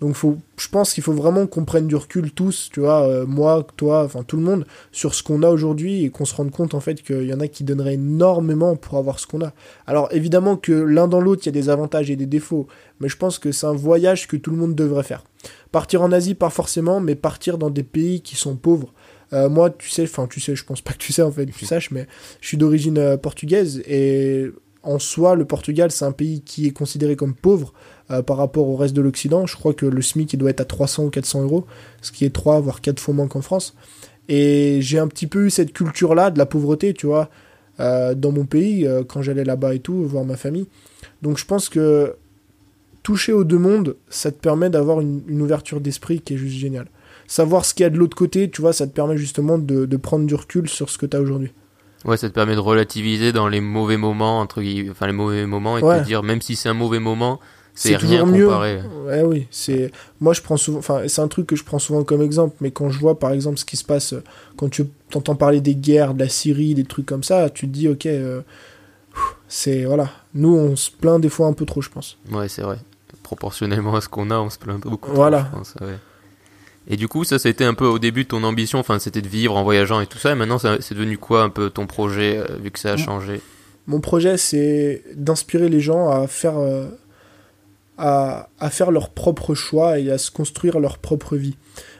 Speaker 1: Donc je pense qu'il faut vraiment qu'on prenne du recul tous, tu vois, euh, moi, toi, enfin tout le monde, sur ce qu'on a aujourd'hui et qu'on se rende compte en fait qu'il y en a qui donneraient énormément pour avoir ce qu'on a. Alors évidemment que l'un dans l'autre, il y a des avantages et des défauts, mais je pense que c'est un voyage que tout le monde devrait faire. Partir en Asie, pas forcément, mais partir dans des pays qui sont pauvres. Euh, moi, tu sais, enfin, tu sais, je pense pas que tu sais en fait, tu saches, mais je suis d'origine euh, portugaise et en soi, le Portugal, c'est un pays qui est considéré comme pauvre euh, par rapport au reste de l'Occident. Je crois que le SMIC il doit être à 300 ou 400 euros, ce qui est 3 voire 4 fois moins qu'en France. Et j'ai un petit peu eu cette culture-là de la pauvreté, tu vois, dans mon pays, quand j'allais là-bas et tout, voir ma famille. Donc je pense que toucher aux deux mondes, ça te permet d'avoir une, ouverture d'esprit qui est juste géniale. savoir ce qu'il y a de l'autre côté, tu vois, ça te permet justement de, de prendre du recul sur ce que tu as aujourd'hui.
Speaker 2: Ouais, ça te permet de relativiser dans les mauvais moments, entre enfin les mauvais moments, et de te dire, même si c'est un mauvais moment, c'est rien
Speaker 1: mieux. Ouais, oui, c'est moi je prends souvent, enfin c'est un truc que je prends souvent comme exemple, mais quand je vois par exemple ce qui se passe quand tu entends parler des guerres, de la Syrie, des trucs comme ça, tu te dis ok, euh, c'est voilà, nous on se plaint des fois un peu trop, je pense.
Speaker 2: Ouais, c'est vrai. Proportionnellement à ce qu'on a, on se plaint beaucoup.
Speaker 1: Voilà.
Speaker 2: Trop, je pense, ouais. Et du coup, ça, c'était un peu au début de ton ambition, enfin, c'était de vivre en voyageant et tout ça. Et maintenant, c'est devenu quoi un peu ton projet, euh, vu que ça a changé?
Speaker 1: Mon projet, c'est d'inspirer les gens à faire, euh, à, à, faire leur propre choix et à se construire leur propre vie.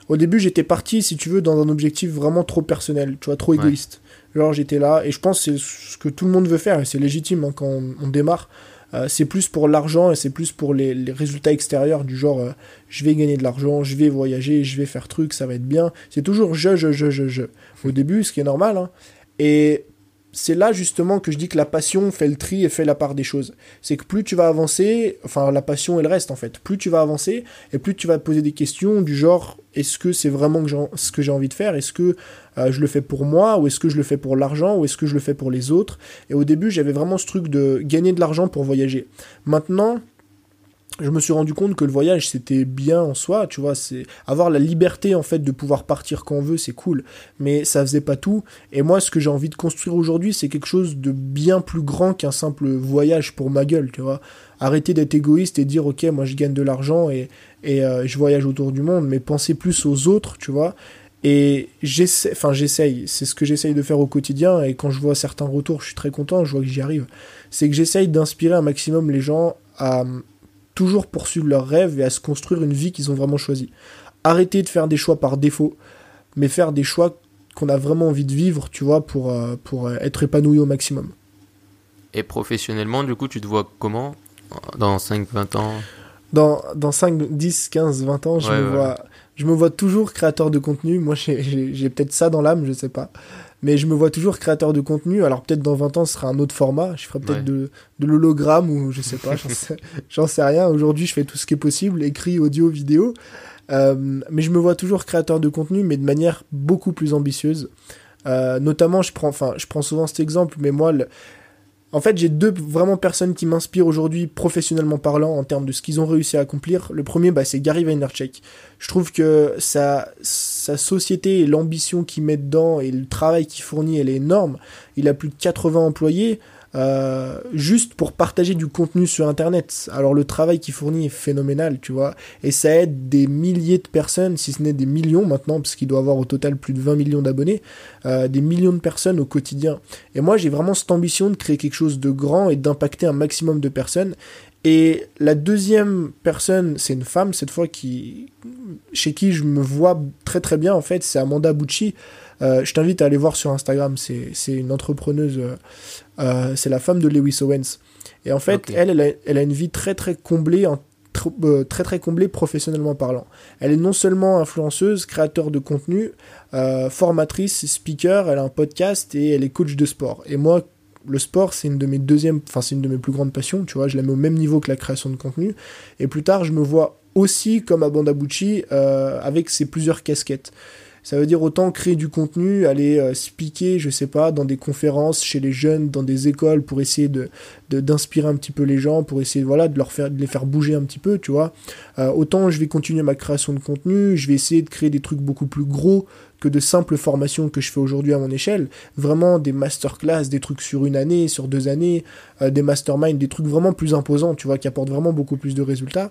Speaker 1: Au début, j'étais parti, si tu veux, dans un objectif vraiment trop personnel, tu vois, trop égoïste. Genre, j'étais là, et je pense que c'est ce que tout le monde veut faire, et c'est légitime hein, quand on démarre. Euh, c'est plus pour l'argent et c'est plus pour les, résultats extérieurs du genre euh, je vais gagner de l'argent, je vais voyager, je vais faire truc, ça va être bien. C'est toujours je, je, je, je, je. Au début, ce qui est normal. Hein. Et c'est là justement que je dis que la passion fait le tri et fait la part des choses. C'est que plus tu vas avancer, enfin la passion elle reste en fait, plus tu vas avancer et plus tu vas te poser des questions du genre est-ce que c'est vraiment ce que j'ai envie de faire? Est-ce que euh, je le fais pour moi ou est-ce que je le fais pour l'argent ou est-ce que je le fais pour les autres? Et au début j'avais vraiment ce truc de gagner de l'argent pour voyager. Maintenant je me suis rendu compte que le voyage c'était bien en soi, tu vois, c'est avoir la liberté en fait de pouvoir partir quand on veut, c'est cool, mais ça faisait pas tout. Et moi, ce que j'ai envie de construire aujourd'hui, c'est quelque chose de bien plus grand qu'un simple voyage pour ma gueule, tu vois. Arrêter d'être égoïste et dire ok, moi je gagne de l'argent et, et euh, je voyage autour du monde, mais penser plus aux autres, tu vois. Et j'essaie, enfin j'essaye, c'est ce que j'essaye de faire au quotidien. Et quand je vois certains retours, je suis très content, je vois que j'y arrive. C'est que j'essaye d'inspirer un maximum les gens à toujours poursuivre leurs rêves et à se construire une vie qu'ils ont vraiment choisie. Arrêter de faire des choix par défaut, mais faire des choix qu'on a vraiment envie de vivre, tu vois, pour, euh, pour être épanoui au maximum.
Speaker 2: Et professionnellement, du coup, tu te vois comment? Dans 5, 20 ans?
Speaker 1: Dans, dans 5, 10, 15, 20 ans, je, me Vois, je me vois toujours créateur de contenu. Moi, j'ai peut-être ça dans l'âme, je sais pas mais je me vois toujours créateur de contenu. Alors peut-être dans 20 ans, ce sera un autre format. Je ferai peut-être de, de l'hologramme ou je sais pas, *laughs* j'en sais, rien. Aujourd'hui, je fais tout ce qui est possible, écrit, audio, vidéo. Euh, mais je me vois toujours créateur de contenu, mais de manière beaucoup plus ambitieuse. Euh, notamment, je prends, enfin, je prends souvent cet exemple, mais moi, le, en fait, j'ai deux vraiment personnes qui m'inspirent aujourd'hui professionnellement parlant en termes de ce qu'ils ont réussi à accomplir. Le premier, bah, c'est Gary Vaynerchuk. Je trouve que sa, sa société et l'ambition qu'il met dedans et le travail qu'il fournit, elle est énorme. Il a plus de 80 employés. Euh, juste pour partager du contenu sur Internet. Alors le travail qu'il fournit est phénoménal, tu vois, et ça aide des milliers de personnes, si ce n'est des millions maintenant, parce qu'il doit avoir au total plus de 20 millions d'abonnés, euh, des millions de personnes au quotidien. Et moi j'ai vraiment cette ambition de créer quelque chose de grand et d'impacter un maximum de personnes. Et la deuxième personne, c'est une femme, cette fois, qui, chez qui je me vois très très bien, en fait, c'est Amanda Bucci. Euh, je t'invite à aller voir sur Instagram, c'est une entrepreneuse, euh, euh, c'est la femme de Lewis Owens. Et en fait, elle, elle a, une vie très très comblée, très très comblée professionnellement parlant. Elle est non seulement influenceuse, créateur de contenu, formatrice, speaker, elle a un podcast et elle est coach de sport. Et moi, le sport, c'est une de mes deuxièmes, enfin c'est une de mes plus grandes passions, tu vois, je la mets au même niveau que la création de contenu. Et plus tard, je me vois aussi comme Abanda Bucci avec ses plusieurs casquettes. Ça veut dire autant créer du contenu, aller euh, speaker, je sais pas, dans des conférences, chez les jeunes, dans des écoles, pour essayer de d'inspirer un petit peu les gens, pour essayer voilà de faire les faire bouger un petit peu, tu vois. Euh, autant je vais continuer ma création de contenu, je vais essayer de créer des trucs beaucoup plus gros que de simples formations que je fais aujourd'hui à mon échelle. Vraiment des masterclass, des trucs sur une année, sur deux années, euh, des masterminds, des trucs vraiment plus imposants, tu vois, qui apportent vraiment beaucoup plus de résultats.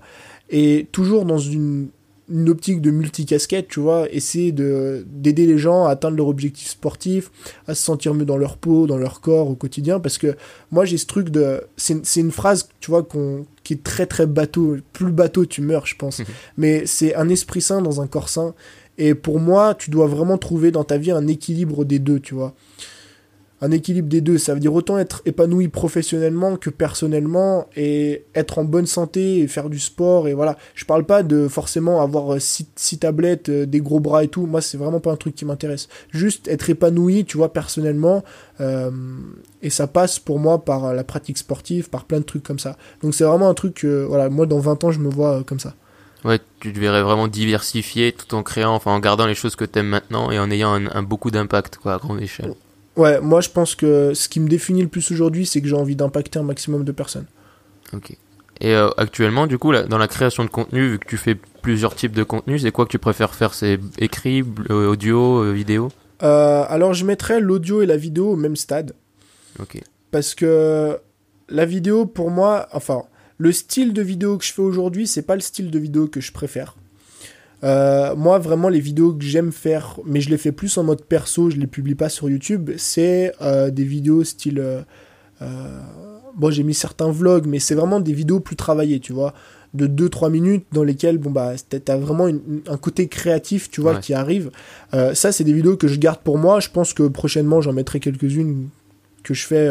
Speaker 1: Et toujours dans une une optique de multicasquette, tu vois, essayer de d'aider les gens à atteindre leur objectif sportif, à se sentir mieux dans leur peau, dans leur corps au quotidien, parce que moi j'ai ce truc de, c'est une phrase, tu vois, qu'on qui est très très bateau, plus bateau tu meurs, je pense, mais c'est un esprit sain dans un corps sain, et pour moi, tu dois vraiment trouver dans ta vie un équilibre des deux, tu vois un équilibre des deux. Ça veut dire autant être épanoui professionnellement que personnellement et être en bonne santé et faire du sport. Et voilà, je parle pas de forcément avoir euh, six, tablettes, euh, des gros bras et tout. Moi, c'est vraiment pas un truc qui m'intéresse. Juste être épanoui, tu vois, personnellement. Euh, et ça passe pour moi par la pratique sportive, par plein de trucs comme ça. Donc c'est vraiment un truc, voilà, moi dans 20 ans, je me vois comme ça.
Speaker 2: Ouais, tu te verrais vraiment diversifier tout en créant, enfin en gardant les choses que tu aimes maintenant et en ayant un, beaucoup d'impact quoi, à grande échelle.
Speaker 1: Ouais, moi je pense que ce qui me définit le plus aujourd'hui, c'est que j'ai envie d'impacter un maximum de personnes.
Speaker 2: Ok. Et euh, actuellement, du coup, là, dans la création de contenu, vu que tu fais plusieurs types de contenu, c'est quoi que tu préfères faire? C'est écrit, euh, audio, euh, vidéo?
Speaker 1: Alors je mettrais l'audio et la vidéo au même stade.
Speaker 2: Ok.
Speaker 1: Parce que la vidéo, pour moi, enfin, le style de vidéo que je fais aujourd'hui, c'est pas le style de vidéo que je préfère. Euh, moi, vraiment, les vidéos que j'aime faire, mais je les fais plus en mode perso, je les publie pas sur YouTube, c'est euh, des vidéos style. Euh, bon, j'ai mis certains vlogs, mais c'est vraiment des vidéos plus travaillées, tu vois, de 2-3 minutes dans lesquelles, bon, bah, t'as vraiment un côté créatif, tu vois, qui arrive. ça, c'est des vidéos que je garde pour moi. Je pense que prochainement, j'en mettrai quelques-unes que je fais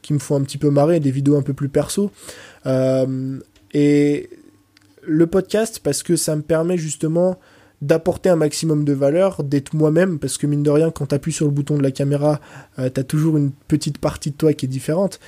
Speaker 1: qui me font un petit peu marrer, des vidéos un peu plus perso. Et le podcast, parce que ça me permet justement d'apporter un maximum de valeur, d'être moi-même, parce que mine de rien, quand tu appuies sur le bouton de la caméra, euh, tu as toujours une petite partie de toi qui est différente.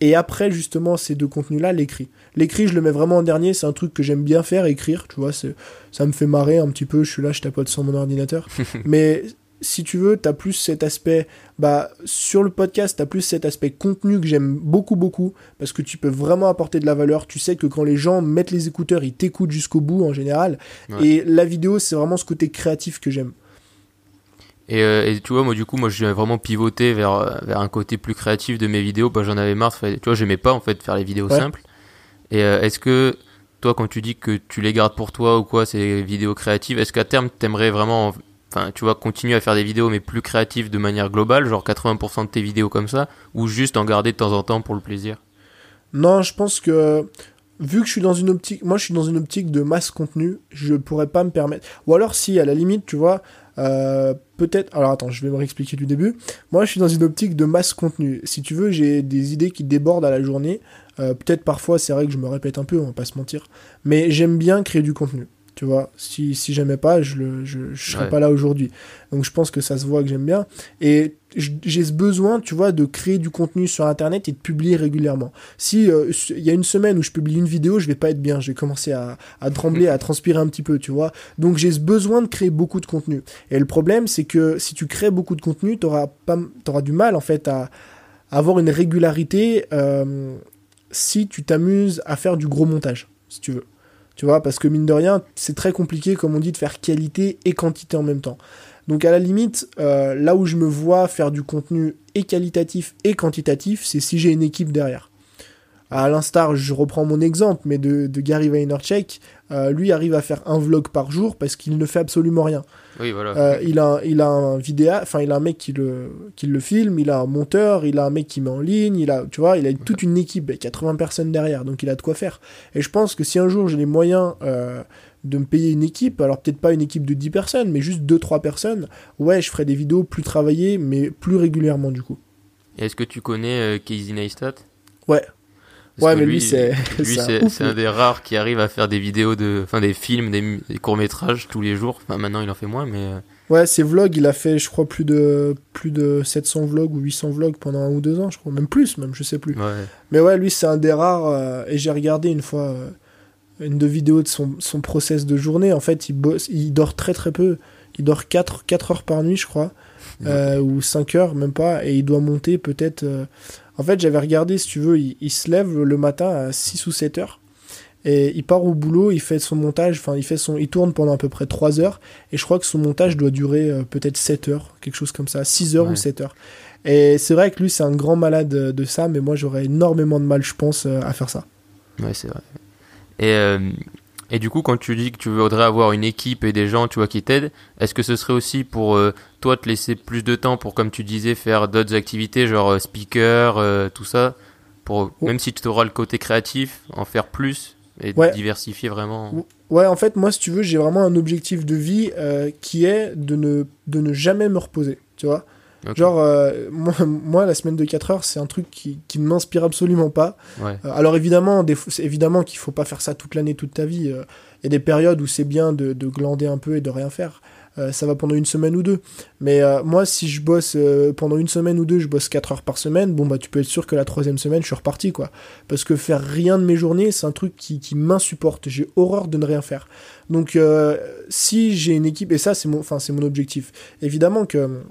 Speaker 1: Et après, justement, ces deux contenus-là, l'écrit. L'écrit, je le mets vraiment en dernier, c'est un truc que j'aime bien faire, écrire, tu vois, ça me fait marrer un petit peu, je suis là, je tapote sur mon ordinateur. *laughs* Mais si tu veux, tu as plus cet aspect, bah, sur le podcast, tu as plus cet aspect contenu que j'aime beaucoup, beaucoup, parce que tu peux vraiment apporter de la valeur. Tu sais que quand les gens mettent les écouteurs, ils t'écoutent jusqu'au bout en général. Et la vidéo, c'est vraiment ce côté créatif que j'aime.
Speaker 2: Et, euh, tu vois, moi, du coup, moi, j'ai vraiment pivoté vers, vers un côté plus créatif de mes vidéos. Bah, j'en avais marre. Tu vois, j'aimais pas, en fait, faire les vidéos simples. Et euh, est-ce que, toi, quand tu dis que tu les gardes pour toi ou quoi, ces vidéos créatives, est-ce qu'à terme, t'aimerais vraiment enfin tu vois continuer à faire des vidéos mais plus créatives de manière globale genre 80% de tes vidéos comme ça ou juste en garder de temps en temps pour le plaisir?
Speaker 1: Non je pense que vu que je suis dans une optique moi je suis dans une optique de masse contenu je pourrais pas me permettre. Ou alors si à la limite tu vois euh, peut-être alors attends je vais me réexpliquer du début. Moi je suis dans une optique de masse contenu. Si tu veux j'ai des idées qui débordent à la journée. Euh, peut-être parfois c'est vrai que je me répète un peu on va pas se mentir. Mais j'aime bien créer du contenu tu vois, si, si j'aimais pas, je ne je, serais pas là aujourd'hui. Donc je pense que ça se voit que j'aime bien. Et j'ai ce besoin, tu vois, de créer du contenu sur Internet et de publier régulièrement. Si euh, il y a une semaine où je publie une vidéo, je vais pas être bien. Je vais commencer à, à trembler, à transpirer un petit peu, tu vois. Donc j'ai ce besoin de créer beaucoup de contenu. Et le problème, c'est que si tu crées beaucoup de contenu, tu auras, auras du mal, en fait, à, avoir une régularité euh, si tu t'amuses à faire du gros montage, si tu veux. Tu vois, parce que mine de rien, c'est très compliqué, comme on dit, de faire qualité et quantité en même temps. Donc à la limite, euh, là où je me vois faire du contenu et qualitatif et quantitatif, c'est si j'ai une équipe derrière. À l'instar, je reprends mon exemple, mais de, Gary Vaynerchuk, euh, lui arrive à faire un vlog par jour parce qu'il ne fait absolument rien.
Speaker 2: Oui, voilà.
Speaker 1: Euh, il, a, il a un vidéo, enfin, il a un mec qui le, qui le filme, il a un monteur, il a un mec qui met en ligne, il a, tu vois, il a toute une équipe, 80 personnes derrière, donc il a de quoi faire. Et je pense que si un jour j'ai les moyens euh, de me payer une équipe, alors peut-être pas une équipe de 10 personnes, mais juste 2-3 personnes, ouais, je ferai des vidéos plus travaillées, mais plus régulièrement du coup.
Speaker 2: Est-ce que tu connais Casey Neistat?
Speaker 1: Ouais, ouais, mais lui, *laughs* c'est.
Speaker 2: c'est un, des rares qui arrive à faire des vidéos de. Enfin, des films, des, courts-métrages tous les jours. Enfin, maintenant, il en fait moins, mais. Euh.
Speaker 1: Ouais, ses vlogs, il a fait, je crois, plus de, plus de 700 vlogs ou 800 vlogs pendant un ou deux ans, je crois. Même plus, même, je sais plus.
Speaker 2: Ouais.
Speaker 1: Mais ouais, lui, c'est un des rares. Euh, et j'ai regardé une fois euh, une de vidéos de son, son process de journée. En fait, il, bosse, il dort très très peu. Il dort 4, 4 heures par nuit, je crois. ou 5 heures, même pas. Et il doit monter peut-être en fait, j'avais regardé, si tu veux, il, se lève le matin à 6 ou 7 heures. Et il part au boulot, il fait son montage, enfin il fait son, il tourne pendant à peu près 3 heures, et je crois que son montage doit durer euh, peut-être 7 heures, quelque chose comme ça, 6 heures ou 7 heures. Et c'est vrai que lui c'est un grand malade de ça, mais moi j'aurais énormément de mal, je pense, euh, à faire ça.
Speaker 2: Ouais, c'est vrai. Et euh, et du coup, quand tu dis que tu voudrais avoir une équipe et des gens, tu vois, qui t'aident, est-ce que ce serait aussi pour euh, toi te laisser plus de temps pour, comme tu disais, faire d'autres activités, genre euh, speaker, euh, tout ça, pour oh. même si tu auras le côté créatif, en faire plus et diversifier vraiment.
Speaker 1: Ouais, en fait, moi, si tu veux, j'ai vraiment un objectif de vie qui est de ne de ne jamais me reposer, tu vois? Genre, euh, moi, moi, la semaine de 4 heures, c'est un truc qui, qui ne m'inspire absolument pas.
Speaker 2: Euh,
Speaker 1: alors évidemment, des, évidemment qu'il faut pas faire ça toute l'année, toute ta vie. Euh, il y a des périodes où c'est bien de, de, glander un peu et de rien faire. ça va pendant une semaine ou deux. Mais moi, si je bosse pendant une semaine ou deux, je bosse 4 heures par semaine, bon, bah, tu peux être sûr que la troisième semaine, je suis reparti, quoi. Parce que faire rien de mes journées, c'est un truc qui, qui m'insupporte. J'ai horreur de ne rien faire. Donc, si j'ai une équipe, et ça, c'est mon, mon objectif. Évidemment que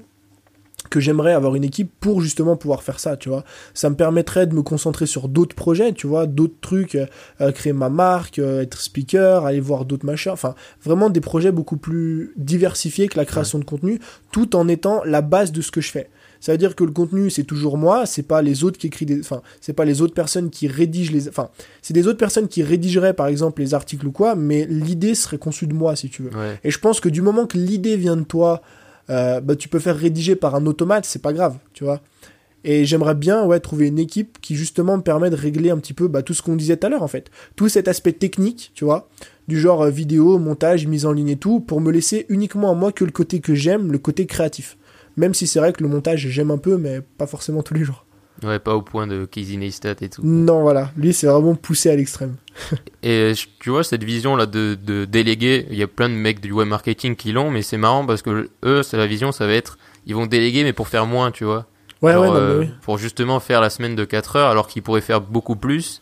Speaker 1: que j'aimerais avoir une équipe pour justement pouvoir faire ça, tu vois. Ça me permettrait de me concentrer sur d'autres projets, tu vois, d'autres trucs, euh, euh, créer ma marque, euh, être speaker, aller voir d'autres machins, enfin, vraiment des projets beaucoup plus diversifiés que la création de contenu, tout en étant la base de ce que je fais. Ça veut dire que le contenu, c'est toujours moi, c'est pas les autres qui écrivent des, enfin, c'est pas les autres personnes qui rédigent les, enfin, c'est des autres personnes qui rédigeraient, par exemple, les articles ou quoi, mais l'idée serait conçue de moi, si tu veux. Et je pense que du moment que l'idée vient de toi, euh, bah, tu peux faire rédiger par un automate, c'est pas grave, tu vois. Et j'aimerais bien ouais, trouver une équipe qui justement me permet de régler un petit peu bah, tout ce qu'on disait tout à l'heure en fait. Tout cet aspect technique, tu vois, du genre euh, vidéo, montage, mise en ligne et tout, pour me laisser uniquement à moi que le côté que j'aime, le côté créatif. Même si c'est vrai que le montage j'aime un peu, mais pas forcément tous les jours.
Speaker 2: Ouais, pas au point de Casey Neistat et tout.
Speaker 1: Non, voilà. Lui, c'est vraiment poussé à l'extrême. *laughs*
Speaker 2: et tu vois, cette vision-là de, de déléguer, il y a plein de mecs du web marketing qui l'ont, mais c'est marrant parce que eux, c'est la vision, ça va être, ils vont déléguer, mais pour faire moins, tu vois.
Speaker 1: Ouais, ouais, euh,
Speaker 2: Pour justement faire la semaine de 4 heures, alors qu'ils pourraient faire beaucoup plus.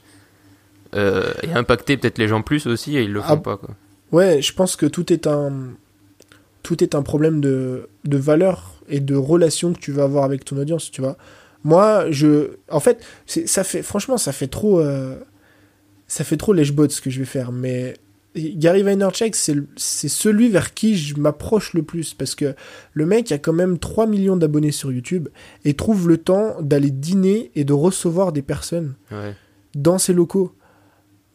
Speaker 2: Euh, et impacter peut-être les gens plus aussi, et ils le font ah, pas, quoi.
Speaker 1: Ouais, je pense que tout est un. Tout est un problème de, de valeur et de relation que tu vas avoir avec ton audience, tu vois. Moi, je, en fait, ça fait, franchement, ça fait trop, euh, ça fait trop lèche-bot ce que je vais faire. Mais Gary Vaynerchuk, c'est, c'est celui vers qui je m'approche le plus parce que le mec a quand même 3 millions d'abonnés sur YouTube et trouve le temps d'aller dîner et de recevoir des personnes dans ses locaux.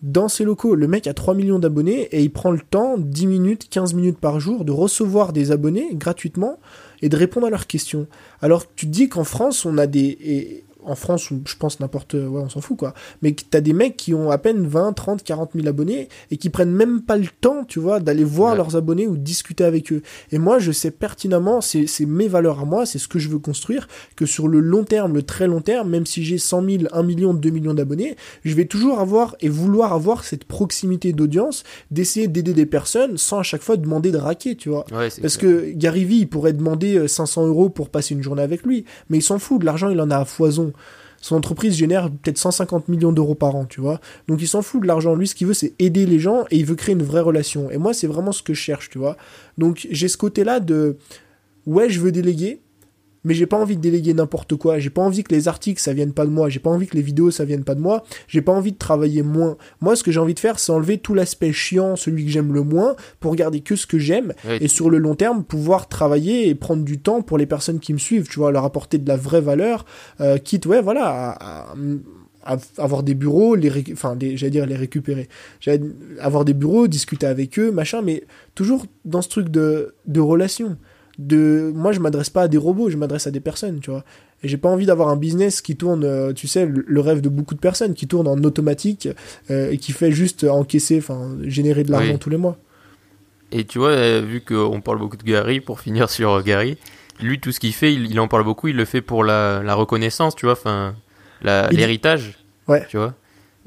Speaker 1: Dans ses locaux, le mec a 3 millions d'abonnés et il prend le temps, 10 minutes, 15 minutes par jour, de recevoir des abonnés gratuitement et de répondre à leurs questions. Alors tu te dis qu'en France, on a des en France, je pense n'importe, ouais, on s'en fout quoi. Mais t'as des mecs qui ont à peine 20, 30, 40 000 abonnés et qui prennent même pas le temps, tu vois, d'aller voir leurs abonnés ou discuter avec eux. Et moi, je sais pertinemment, c'est mes valeurs à moi, c'est ce que je veux construire, que sur le long terme, le très long terme, même si j'ai 100 000, 1 million, 2 millions d'abonnés, je vais toujours avoir et vouloir avoir cette proximité d'audience, d'essayer d'aider des personnes sans à chaque fois demander de raquer, tu vois. Parce que Gary Vee, il pourrait demander 500 euh, euros pour passer une journée avec lui, mais il s'en fout, de l'argent, il en a à foison. Son entreprise génère peut-être 150 millions d'euros par an, tu vois. Donc il s'en fout de l'argent. Lui, ce qu'il veut, c'est aider les gens et il veut créer une vraie relation. Et moi, c'est vraiment ce que je cherche, tu vois. Donc j'ai ce côté-là de ouais, je veux déléguer, mais j'ai pas envie de déléguer n'importe quoi. J'ai pas envie que les articles ça vienne pas de moi. J'ai pas envie que les vidéos ça vienne pas de moi. J'ai pas envie de travailler moins. Moi, ce que j'ai envie de faire, c'est enlever tout l'aspect chiant, celui que j'aime le moins, pour garder que ce que j'aime. et sur le long terme, pouvoir travailler et prendre du temps pour les personnes qui me suivent. Tu vois, leur apporter de la vraie valeur, euh, quitte, ouais, voilà, à, avoir des bureaux, les enfin, j'allais dire les récupérer. Avoir des bureaux, discuter avec eux, machin, mais toujours dans ce truc de, de relation de moi je m'adresse pas à des robots je m'adresse à des personnes tu vois. Et j'ai pas envie d'avoir un business qui tourne euh, tu sais le, rêve de beaucoup de personnes qui tourne en automatique euh, et qui fait juste encaisser enfin générer de l'argent tous les mois.
Speaker 2: Et tu vois euh, vu qu'on parle beaucoup de Gary pour *laughs* finir sur Gary lui tout ce qu'il fait il, en parle beaucoup il le fait pour la, la reconnaissance tu vois enfin l'héritage
Speaker 1: ouais.
Speaker 2: tu vois.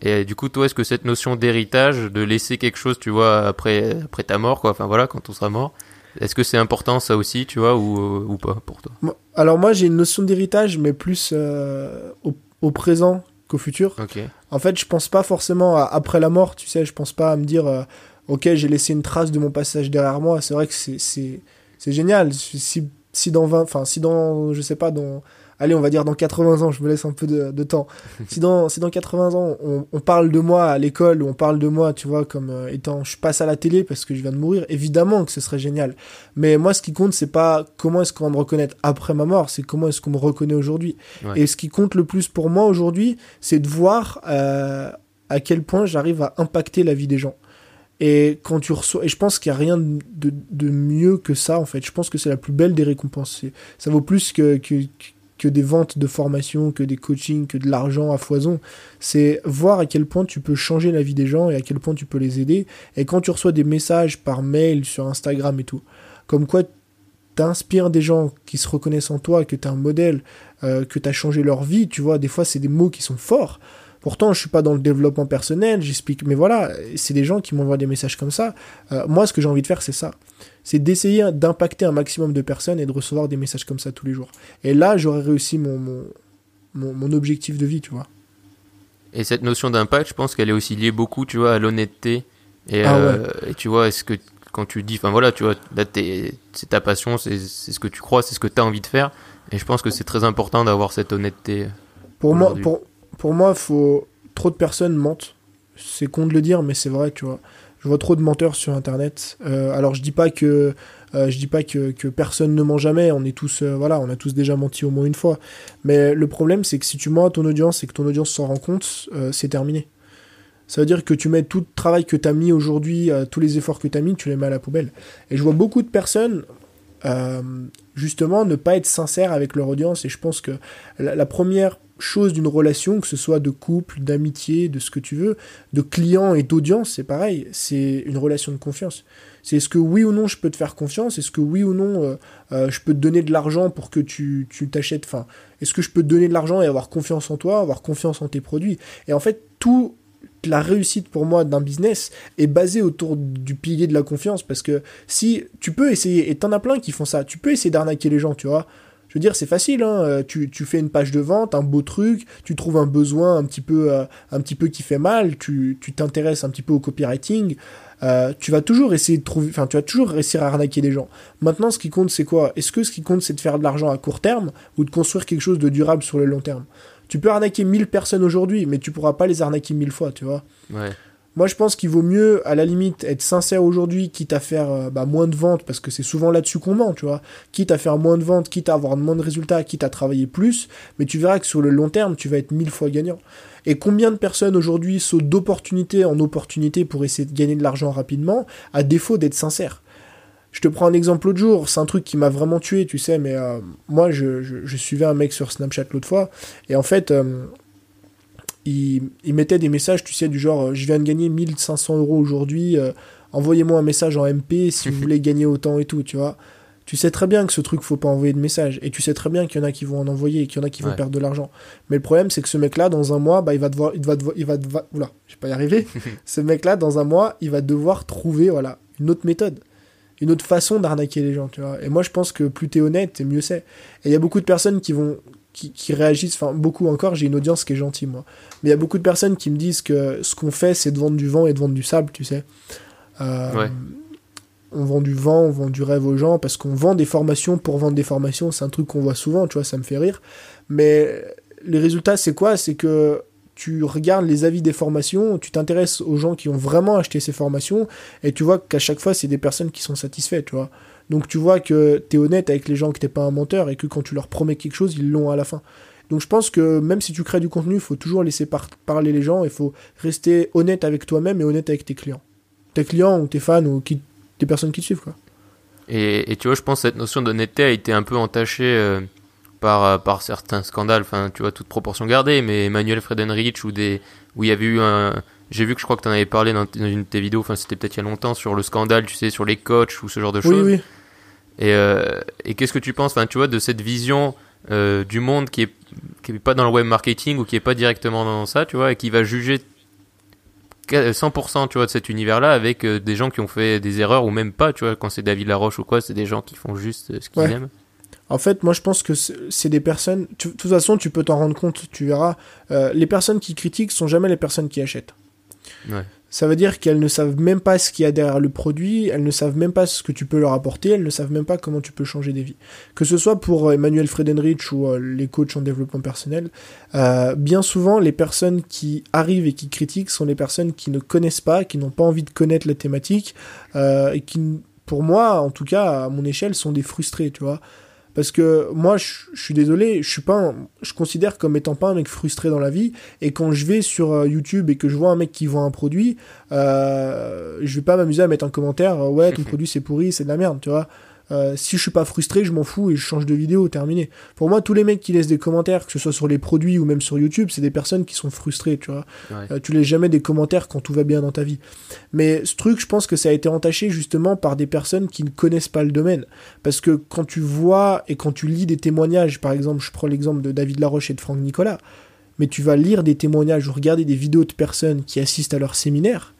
Speaker 2: Et du coup, toi, est-ce que cette notion d'héritage, de laisser quelque chose, tu vois, après, après ta mort, quoi, enfin voilà, quand on sera mort, est-ce que c'est important ça aussi, tu vois, ou, euh, ou pas pour toi?
Speaker 1: Alors moi j'ai une notion d'héritage, mais plus euh, au, présent qu'au futur. En fait, je pense pas forcément à après la mort, tu sais, je pense pas à me dire, euh, ok, j'ai laissé une trace de mon passage derrière moi. C'est vrai que c'est génial. Si, si dans 20, enfin si dans, je sais pas, dans allez, on va dire dans 80 ans, je me laisse un peu de, temps. *laughs* si dans, si dans 80 ans, on, parle de moi à l'école, ou on parle de moi, tu vois, comme euh, étant, je passe à la télé parce que je viens de mourir, évidemment que ce serait génial. Mais moi, ce qui compte, c'est pas comment est-ce qu'on va me reconnaître après ma mort, c'est comment est-ce qu'on me reconnaît aujourd'hui. Et ce qui compte le plus pour moi aujourd'hui, c'est de voir euh, à quel point j'arrive à impacter la vie des gens. Et quand tu reçois, et je pense qu'il n'y a rien de, de, mieux que ça, en fait. Je pense que c'est la plus belle des récompenses. Ça vaut plus que, que, que des ventes de formation, que des coachings, que de l'argent à foison. C'est voir à quel point tu peux changer la vie des gens et à quel point tu peux les aider. Et quand tu reçois des messages par mail, sur Instagram et tout, comme quoi t'inspires des gens qui se reconnaissent en toi, que t'es un modèle, euh, que t'as changé leur vie, tu vois, des fois c'est des mots qui sont forts. Pourtant, je suis pas dans le développement personnel, j'explique, mais voilà, c'est des gens qui m'envoient des messages comme ça. Euh, moi, ce que j'ai envie de faire, c'est ça. C'est d'essayer d'impacter un maximum de personnes et de recevoir des messages comme ça tous les jours. Et là, j'aurais réussi mon, mon, mon, objectif de vie, tu vois.
Speaker 2: Et cette notion d'impact, je pense qu'elle est aussi liée beaucoup, tu vois, à l'honnêteté. Et, ah euh, et, tu vois, est-ce que quand tu dis, enfin voilà, tu vois, là, c'est ta passion, c'est ce que tu crois, c'est ce que tu as envie de faire. Et je pense que c'est très important d'avoir cette honnêteté.
Speaker 1: Pour moi, pour, pour moi, faut trop de personnes mentent. C'est con de le dire, mais c'est vrai, tu vois. Je vois trop de menteurs sur Internet. Euh, alors je dis pas que euh, je dis pas que, que, personne ne ment jamais. On est tous euh, voilà, on a tous déjà menti au moins une fois. Mais le problème, c'est que si tu mens à ton audience et que ton audience s'en rend compte, c'est terminé. Ça veut dire que tu mets tout le travail que tu as mis aujourd'hui, tous les efforts que tu as mis, tu les mets à la poubelle. Et je vois beaucoup de personnes, justement, ne pas être sincères avec leur audience. Et je pense que la première chose d'une relation, que ce soit de couple, d'amitié, de ce que tu veux, de client et d'audience, c'est pareil, c'est une relation de confiance. C'est est-ce que oui ou non je peux te faire confiance, est-ce que oui ou non euh, euh, je peux te donner de l'argent pour que tu t'achètes, enfin, est-ce que je peux te donner de l'argent et avoir confiance en toi, avoir confiance en tes produits? Et en fait, tout la réussite pour moi d'un business est basée autour du pilier de la confiance parce que si tu peux essayer, et t'en as plein qui font ça, tu peux essayer d'arnaquer les gens, tu vois. Je veux dire, c'est facile, hein. Euh, tu, fais une page de vente, un beau truc, tu trouves un besoin un petit peu, euh, un petit peu qui fait mal, tu t'intéresses un petit peu au copywriting, euh, tu vas toujours essayer de trouver, enfin, tu vas toujours réussir à arnaquer des gens. Maintenant, ce qui compte, c'est quoi? Est-ce que ce qui compte, c'est de faire de l'argent à court terme ou de construire quelque chose de durable sur le long terme? Tu peux arnaquer 1000 personnes aujourd'hui, mais tu pourras pas les arnaquer mille fois, tu vois?
Speaker 2: Ouais.
Speaker 1: Moi, je pense qu'il vaut mieux, à la limite, être sincère aujourd'hui, quitte à faire euh, bah, moins de ventes, parce que c'est souvent là-dessus qu'on ment, tu vois. Quitte à faire moins de ventes, quitte à avoir moins de résultats, quitte à travailler plus, mais tu verras que sur le long terme, tu vas être mille fois gagnant. Et combien de personnes aujourd'hui sautent d'opportunité en opportunité pour essayer de gagner de l'argent rapidement, à défaut d'être sincère je te prends un exemple l'autre jour, c'est un truc qui m'a vraiment tué, tu sais, mais euh, moi je, suivais un mec sur Snapchat l'autre fois, et en fait, euh, il, mettait des messages, tu sais, du genre, euh, je viens de gagner 1500 euros aujourd'hui, euh, envoyez-moi un message en MP si vous *laughs* voulez gagner autant et tout, tu vois. Tu sais très bien que ce truc, faut pas envoyer de message. Et tu sais très bien qu'il y en a qui vont en envoyer et qu'il y en a qui vont perdre de l'argent. Mais le problème, c'est que ce mec-là, dans un mois, bah, il va devoir, il va devoir, il va devoir, oula, je vais pas y arriver. *laughs* ce mec-là, dans un mois, il va devoir trouver, voilà, une autre méthode. Une autre façon d'arnaquer les gens, tu vois. Et moi, je pense que plus t'es honnête, mieux c'est. Et il y a beaucoup de personnes qui vont, qui, réagissent, enfin beaucoup encore, j'ai une audience qui est gentille moi. Mais il y a beaucoup de personnes qui me disent que ce qu'on fait c'est de vendre du vent et de vendre du sable, tu sais.
Speaker 2: Euh,
Speaker 1: on vend du vent, on vend du rêve aux gens parce qu'on vend des formations pour vendre des formations, c'est un truc qu'on voit souvent, tu vois, ça me fait rire. Mais les résultats c'est quoi? C'est que tu regardes les avis des formations, tu t'intéresses aux gens qui ont vraiment acheté ces formations et tu vois qu'à chaque fois c'est des personnes qui sont satisfaites, tu vois. Donc tu vois que tu es honnête avec les gens, que t'es pas un menteur et que quand tu leur promets quelque chose, ils l'ont à la fin. Donc je pense que même si tu crées du contenu, il faut toujours laisser parler les gens, il faut rester honnête avec toi-même et honnête avec tes clients. Tes clients ou tes fans ou qui, des personnes qui te suivent. Quoi.
Speaker 2: Et, tu vois, je pense que cette notion d'honnêteté a été un peu entachée euh, par, euh, par certains scandales, enfin tu vois, toute proportion gardée, mais Emmanuel Fredenrich ou des, où il y avait eu un... J'ai vu que je crois que tu en avais parlé dans, une de tes vidéos, enfin c'était peut-être il y a longtemps, sur le scandale, tu sais, sur les coachs ou ce genre de choses.
Speaker 1: Oui, oui.
Speaker 2: Et, euh, et qu'est-ce que tu penses, enfin, tu vois, de cette vision euh, du monde qui est, qui est pas dans le web marketing ou qui est pas directement dans ça, tu vois, et qui va juger 100% tu vois de cet univers-là avec euh, des gens qui ont fait des erreurs ou même pas, tu vois, quand c'est David Laroche ou quoi, c'est des gens qui font juste ce qu'ils aiment.
Speaker 1: En fait, moi je pense que c'est des personnes. de toute façon, tu peux t'en rendre compte, tu verras. les personnes qui critiquent sont jamais les personnes qui achètent. Ça veut dire qu'elles ne savent même pas ce qu'il y a derrière le produit, elles ne savent même pas ce que tu peux leur apporter, elles ne savent même pas comment tu peux changer des vies. Que ce soit pour euh, Emmanuel Fredenrich ou euh, les coachs en développement personnel, euh, bien souvent les personnes qui arrivent et qui critiquent sont les personnes qui ne connaissent pas, qui n'ont pas envie de connaître la thématique, et qui, pour moi, en tout cas à mon échelle, sont des frustrés, tu vois. Parce que moi, je, suis désolé, je suis pas, je considère comme étant pas un mec frustré dans la vie. Et quand je vais sur euh, YouTube et que je vois un mec qui vend un produit, euh, je vais pas m'amuser à mettre un commentaire, ouais, ton *laughs* produit c'est pourri, c'est de la merde, tu vois. Euh, si je suis pas frustré, je m'en fous et je change de vidéo, terminé. Pour moi, tous les mecs qui laissent des commentaires, que ce soit sur les produits ou même sur YouTube, c'est des personnes qui sont frustrées, tu vois. Euh, tu laisses jamais des commentaires quand tout va bien dans ta vie. Mais ce truc, je pense que ça a été entaché justement par des personnes qui ne connaissent pas le domaine. Parce que quand tu vois et quand tu lis des témoignages, par exemple, je prends l'exemple de David Laroche et de Franck Nicolas, mais tu vas lire des témoignages ou regarder des vidéos de personnes qui assistent à leur séminaire,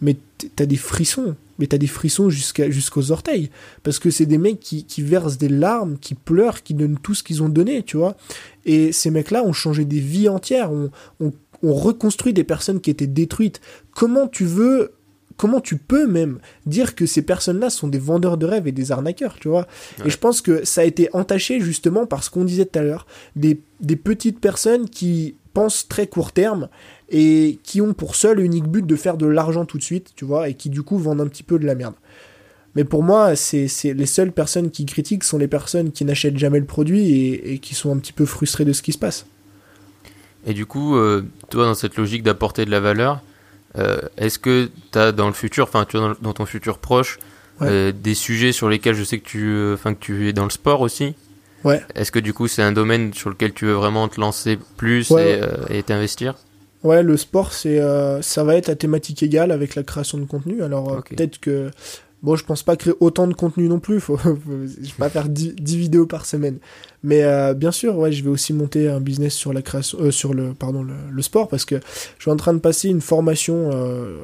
Speaker 1: mais t'as des frissons, mais t'as des frissons jusqu'à, jusqu'aux orteils, parce que c'est des mecs qui, qui, versent des larmes, qui pleurent, qui donnent tout ce qu'ils ont donné, tu vois. Et ces mecs-là ont changé des vies entières, on, on, on reconstruit des personnes qui étaient détruites. Comment tu veux comment tu peux même dire que ces personnes-là sont des vendeurs de rêves et des arnaqueurs, tu vois. Et je pense que ça a été entaché justement par ce qu'on disait tout à l'heure, des, des, petites personnes qui pensent très court terme et qui ont pour seul unique but de faire de l'argent tout de suite, tu vois, et qui du coup vendent un petit peu de la merde. Mais pour moi, c'est les seules personnes qui critiquent sont les personnes qui n'achètent jamais le produit et, et, qui sont un petit peu frustrées de ce qui se passe.
Speaker 2: Et du coup, euh, toi, dans cette logique d'apporter de la valeur, euh, est-ce que tu as dans le futur, enfin tu dans, dans, ton futur proche, euh, des sujets sur lesquels je sais que tu, enfin que tu es dans le sport aussi
Speaker 1: Ouais.
Speaker 2: Est-ce que du coup c'est un domaine sur lequel tu veux vraiment te lancer plus et t'investir
Speaker 1: Ouais, le sport, c'est, ça va être à thématique égale avec la création de contenu. Alors okay. peut-être que Bon, je pense pas créer autant de contenu non plus. Faut, *laughs* faut, je vais pas faire 10, 10, vidéos par semaine. Mais euh, bien sûr, ouais, je vais aussi monter un business sur la création, euh, sur le, pardon, le, le, sport parce que je suis en train de passer une formation euh,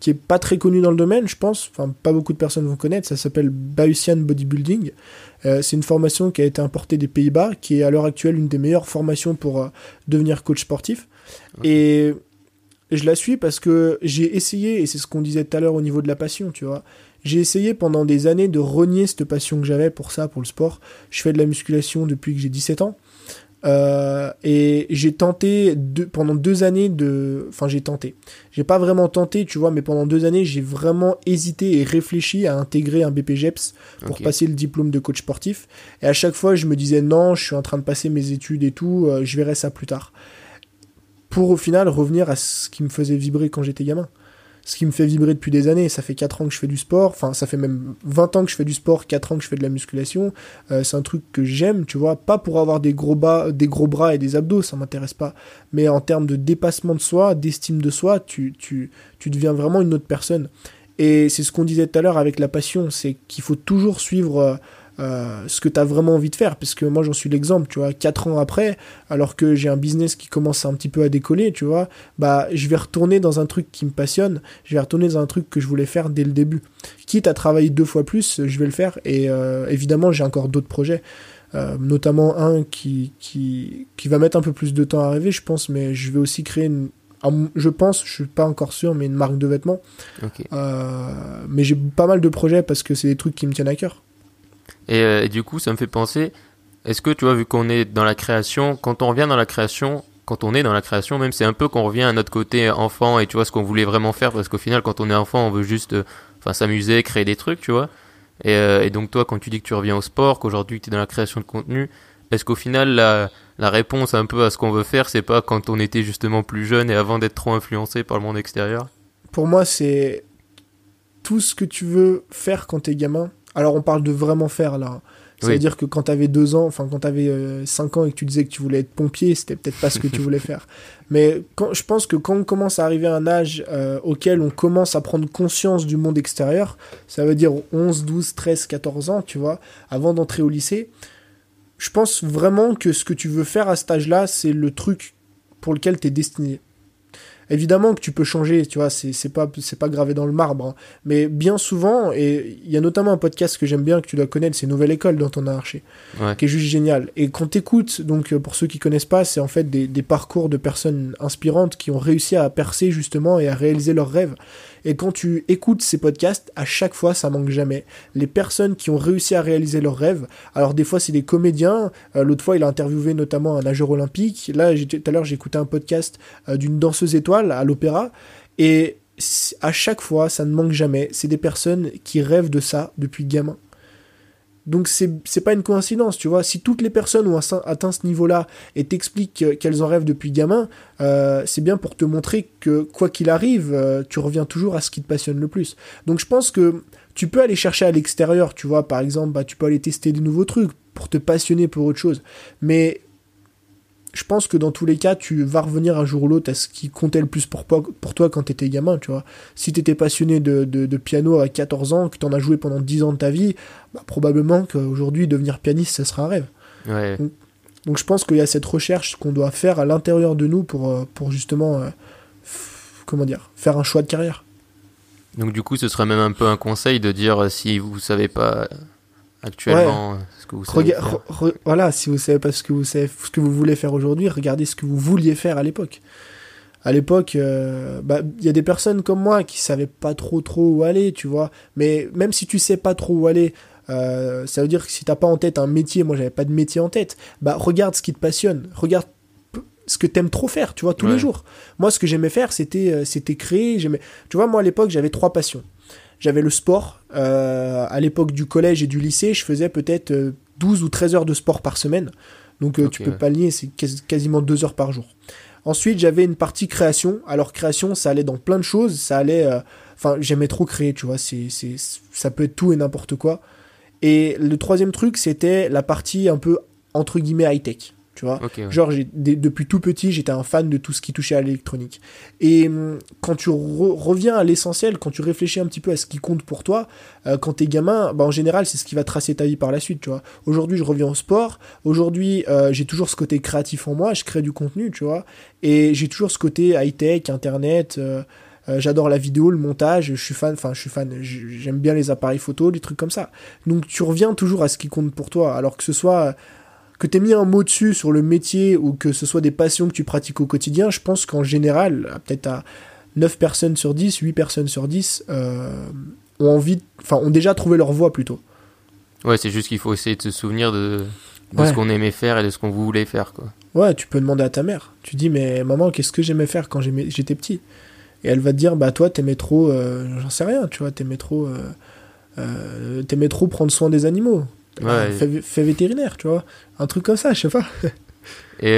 Speaker 1: qui est pas très connue dans le domaine, je pense. Enfin, pas beaucoup de personnes vont connaître. Ça s'appelle Bayesian Bodybuilding. Euh, c'est une formation qui a été importée des Pays-Bas, qui est à l'heure actuelle une des meilleures formations pour euh, devenir coach sportif. Okay. Et je la suis parce que j'ai essayé, et c'est ce qu'on disait tout à l'heure au niveau de la passion, tu vois. J'ai essayé pendant des années de renier cette passion que j'avais pour ça, pour le sport. Je fais de la musculation depuis que j'ai 17 ans. Euh, et j'ai tenté de, pendant deux années de... Enfin, j'ai tenté. J'ai pas vraiment tenté, tu vois, mais pendant deux années, j'ai vraiment hésité et réfléchi à intégrer un BPGEPS pour okay. passer le diplôme de coach sportif. Et à chaque fois, je me disais non, je suis en train de passer mes études et tout, euh, je verrai ça plus tard pour au final revenir à ce qui me faisait vibrer quand j'étais gamin. Ce qui me fait vibrer depuis des années, ça fait 4 ans que je fais du sport, enfin ça fait même 20 ans que je fais du sport, 4 ans que je fais de la musculation, euh, c'est un truc que j'aime, tu vois, pas pour avoir des gros, bas, des gros bras et des abdos, ça m'intéresse pas, mais en termes de dépassement de soi, d'estime de soi, tu, tu, tu deviens vraiment une autre personne. Et c'est ce qu'on disait tout à l'heure avec la passion, c'est qu'il faut toujours suivre... Euh, euh, ce que tu as vraiment envie de faire. Parce que moi, j'en suis l'exemple, tu vois. Quatre ans après, alors que j'ai un business qui commence un petit peu à décoller, tu vois, bah, je vais retourner dans un truc qui me passionne. Je vais retourner dans un truc que je voulais faire dès le début. Quitte à travailler deux fois plus, je vais le faire. Et euh, évidemment, j'ai encore d'autres projets. Euh, notamment un qui, qui, qui va mettre un peu plus de temps à arriver, je pense, mais je vais aussi créer une, je pense, je suis pas encore sûr, mais une marque de vêtements.
Speaker 2: Okay.
Speaker 1: Euh, mais j'ai pas mal de projets parce que c'est des trucs qui me tiennent à cœur.
Speaker 2: Et, euh, et, du coup, ça me fait penser, est-ce que tu vois, vu qu'on est dans la création, quand on revient dans la création, quand on est dans la création, même c'est un peu qu'on revient à notre côté enfant et tu vois ce qu'on voulait vraiment faire, parce qu'au final, quand on est enfant, on veut juste enfin s'amuser, créer des trucs, tu vois. Et, euh, et, donc toi, quand tu dis que tu reviens au sport, qu'aujourd'hui tu es dans la création de contenu, est-ce qu'au final, la, la réponse un peu à ce qu'on veut faire, c'est pas quand on était justement plus jeune et avant d'être trop influencé par le monde extérieur?
Speaker 1: Pour moi, c'est tout ce que tu veux faire quand t'es gamin. Alors on parle de vraiment faire là. Ça oui. veut dire que quand t'avais deux ans, enfin quand t'avais euh, cinq ans et que tu disais que tu voulais être pompier, c'était peut-être pas ce que tu *laughs* voulais faire. Mais quand, je pense que quand on commence à arriver à un âge euh, auquel on commence à prendre conscience du monde extérieur, ça veut dire 11, 12, 13, 14 ans, tu vois, avant d'entrer au lycée, je pense vraiment que ce que tu veux faire à cet âge-là, c'est le truc pour lequel t'es destiné. Évidemment que tu peux changer, tu vois, c'est pas, pas gravé dans le marbre. Hein. Mais bien souvent, et il y a notamment un podcast que j'aime bien, que tu dois connaître, c'est Nouvelle École dont on a arché,
Speaker 2: ouais.
Speaker 1: qui est juste génial. Et quand t'écoutes, donc pour ceux qui connaissent pas, c'est en fait des, des, parcours de personnes inspirantes qui ont réussi à percer justement et à réaliser leurs rêves. Et quand tu écoutes ces podcasts, à chaque fois, ça manque jamais. Les personnes qui ont réussi à réaliser leurs rêves, alors des fois c'est des comédiens, euh, l'autre fois il a interviewé notamment un nageur olympique, là tout à l'heure j'ai écouté un podcast euh, d'une danseuse étoile à l'opéra, et à chaque fois, ça ne manque jamais, c'est des personnes qui rêvent de ça depuis gamin. Donc c'est pas une coïncidence, tu vois. Si toutes les personnes ont atteint ce niveau-là et t'expliquent qu'elles en rêvent depuis gamin, euh, c'est bien pour te montrer que quoi qu'il arrive, euh, tu reviens toujours à ce qui te passionne le plus. Donc je pense que tu peux aller chercher à l'extérieur, tu vois. Par exemple, bah, tu peux aller tester des nouveaux trucs pour te passionner pour autre chose. Mais je pense que dans tous les cas, tu vas revenir un jour ou l'autre à ce qui comptait le plus pour, pour toi quand t'étais gamin, tu vois. Si t'étais passionné de, de, de, piano à 14 ans, que t'en as joué pendant 10 ans de ta vie, bah, probablement qu'aujourd'hui, devenir pianiste, ça sera un rêve.
Speaker 2: Ouais.
Speaker 1: Donc, Donc je pense qu'il y a cette recherche qu'on doit faire à l'intérieur de nous pour, euh, pour justement, euh, comment dire, faire un choix de carrière.
Speaker 2: Donc du coup, ce serait même un peu un conseil de dire euh, si vous savez pas actuellement ce que vous savez faire.
Speaker 1: voilà, si vous savez pas ce que vous savez, ce que vous voulez faire aujourd'hui, regardez ce que vous vouliez faire à l'époque. À l'époque, bah, il y a des personnes comme moi qui savaient pas trop trop où aller, tu vois. Mais même si tu sais pas trop où aller, euh, ça veut dire que si t'as pas en tête un métier, moi j'avais pas de métier en tête, bah regarde ce qui te passionne, regarde ce que t'aimes trop faire, tu vois, tous les jours. Moi, ce que j'aimais faire, c'était euh, c'était créer. J'aimais, tu vois, moi à l'époque, j'avais trois passions. J'avais le sport. Euh, à l'époque du collège et du lycée, je faisais peut-être 12 ou 13 heures de sport par semaine. Donc tu peux pas lier, c'est quasiment 2 heures par jour. Ensuite, j'avais une partie création. Alors création, ça allait dans plein de choses. Ça allait, enfin, j'aimais trop créer, tu vois. C'est, c'est, ça peut être tout et n'importe quoi. Et le troisième truc, c'était la partie un peu entre guillemets high-tech. Tu vois Genre, depuis tout petit, j'étais un fan de tout ce qui touchait à l'électronique. Et hum, quand tu reviens à l'essentiel, quand tu réfléchis un petit peu à ce qui compte pour toi, euh, quand t'es gamin, bah, en général, c'est ce qui va tracer ta vie par la suite, tu vois. Aujourd'hui, je reviens au sport. Aujourd'hui, euh, j'ai toujours ce côté créatif en moi. Je crée du contenu, tu vois. Et j'ai toujours ce côté high-tech, internet. Euh, j'adore la vidéo, le montage, je suis fan, enfin je suis fan, j'aime bien les appareils photo, des trucs comme ça. Donc tu reviens toujours à ce qui compte pour toi, alors que ce soit que tu aies mis un mot dessus sur le métier ou que ce soit des passions que tu pratiques au quotidien, je pense qu'en général, peut-être à 9 personnes sur 10, 8 personnes sur 10 euh, ont envie, enfin ont déjà trouvé leur voie plutôt.
Speaker 2: Ouais, c'est juste qu'il faut essayer de se souvenir de, ce qu'on aimait faire et de ce qu'on voulait faire quoi.
Speaker 1: Ouais, tu peux demander à ta mère. Tu dis mais maman, qu'est-ce que j'aimais faire quand j'étais petit? Et elle va te dire bah toi t'aimais trop euh, j'en sais rien tu vois t'aimais trop euh, euh, t'aimais trop prendre soin des animaux ouais, fais, vétérinaire tu vois. Un truc comme ça je sais pas. *laughs*
Speaker 2: Et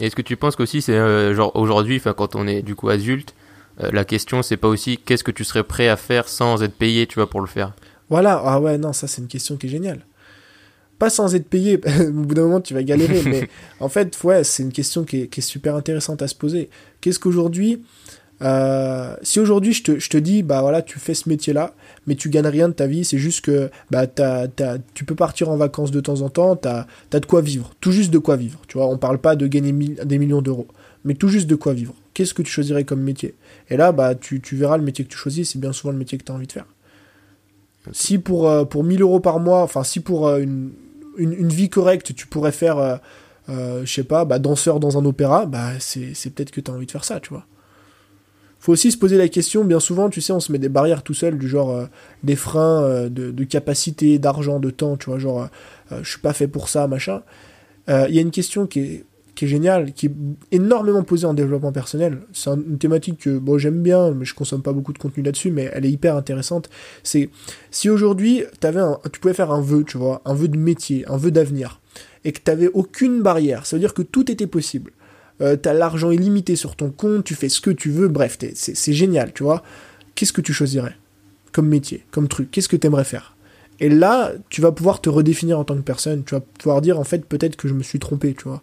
Speaker 2: est-ce que tu penses qu'aussi c'est genre aujourd'hui enfin quand on est du coup adulte la question c'est pas aussi qu'est-ce que tu serais prêt à faire sans être payé tu vois pour le faire?
Speaker 1: Voilà. Ah ouais non ça c'est une question qui est géniale. Pas sans être payé, *laughs* au bout d'un moment tu vas galérer, *laughs* mais en fait, ouais, c'est une question qui est, qui est, super intéressante à se poser. Qu'est-ce qu'aujourd'hui, euh, si aujourd'hui je te, je te, dis, bah voilà, tu fais ce métier-là, mais tu gagnes rien de ta vie, c'est juste que bah, tu peux partir en vacances de temps en temps, tu as, de quoi vivre, tout juste de quoi vivre. Tu vois, on parle pas de gagner des millions d'euros, mais tout juste de quoi vivre. Qu'est-ce que tu choisirais comme métier? Et là, bah, tu, tu, verras le métier que tu choisis, c'est bien souvent le métier que tu as envie de faire. Si pour, euh, pour 1000 euros par mois, enfin, si pour euh, une, une, une, vie correcte, tu pourrais faire, je sais pas, bah, danseur dans un opéra, bah, c'est peut-être que tu as envie de faire ça, tu vois faut aussi se poser la question, bien souvent, tu sais, on se met des barrières tout seul, du genre euh, des freins euh, de, capacité, d'argent, de temps, tu vois, genre euh, je suis pas fait pour ça, machin. Il y a une question qui est, qui est géniale, qui est énormément posée en développement personnel. C'est une thématique que bon, j'aime bien, mais je consomme pas beaucoup de contenu là-dessus, mais elle est hyper intéressante. C'est si aujourd'hui tu pouvais faire un vœu, tu vois, un vœu de métier, un vœu d'avenir, et que tu n'avais aucune barrière, ça veut dire que tout était possible euh, t'as l'argent illimité sur ton compte, tu fais ce que tu veux, bref, c'est génial, tu vois. Qu'est-ce que tu choisirais comme métier, comme truc? Qu'est-ce que t'aimerais faire? Et là, tu vas pouvoir te redéfinir en tant que personne, tu vas pouvoir dire, en fait, peut-être que je me suis trompé, tu vois.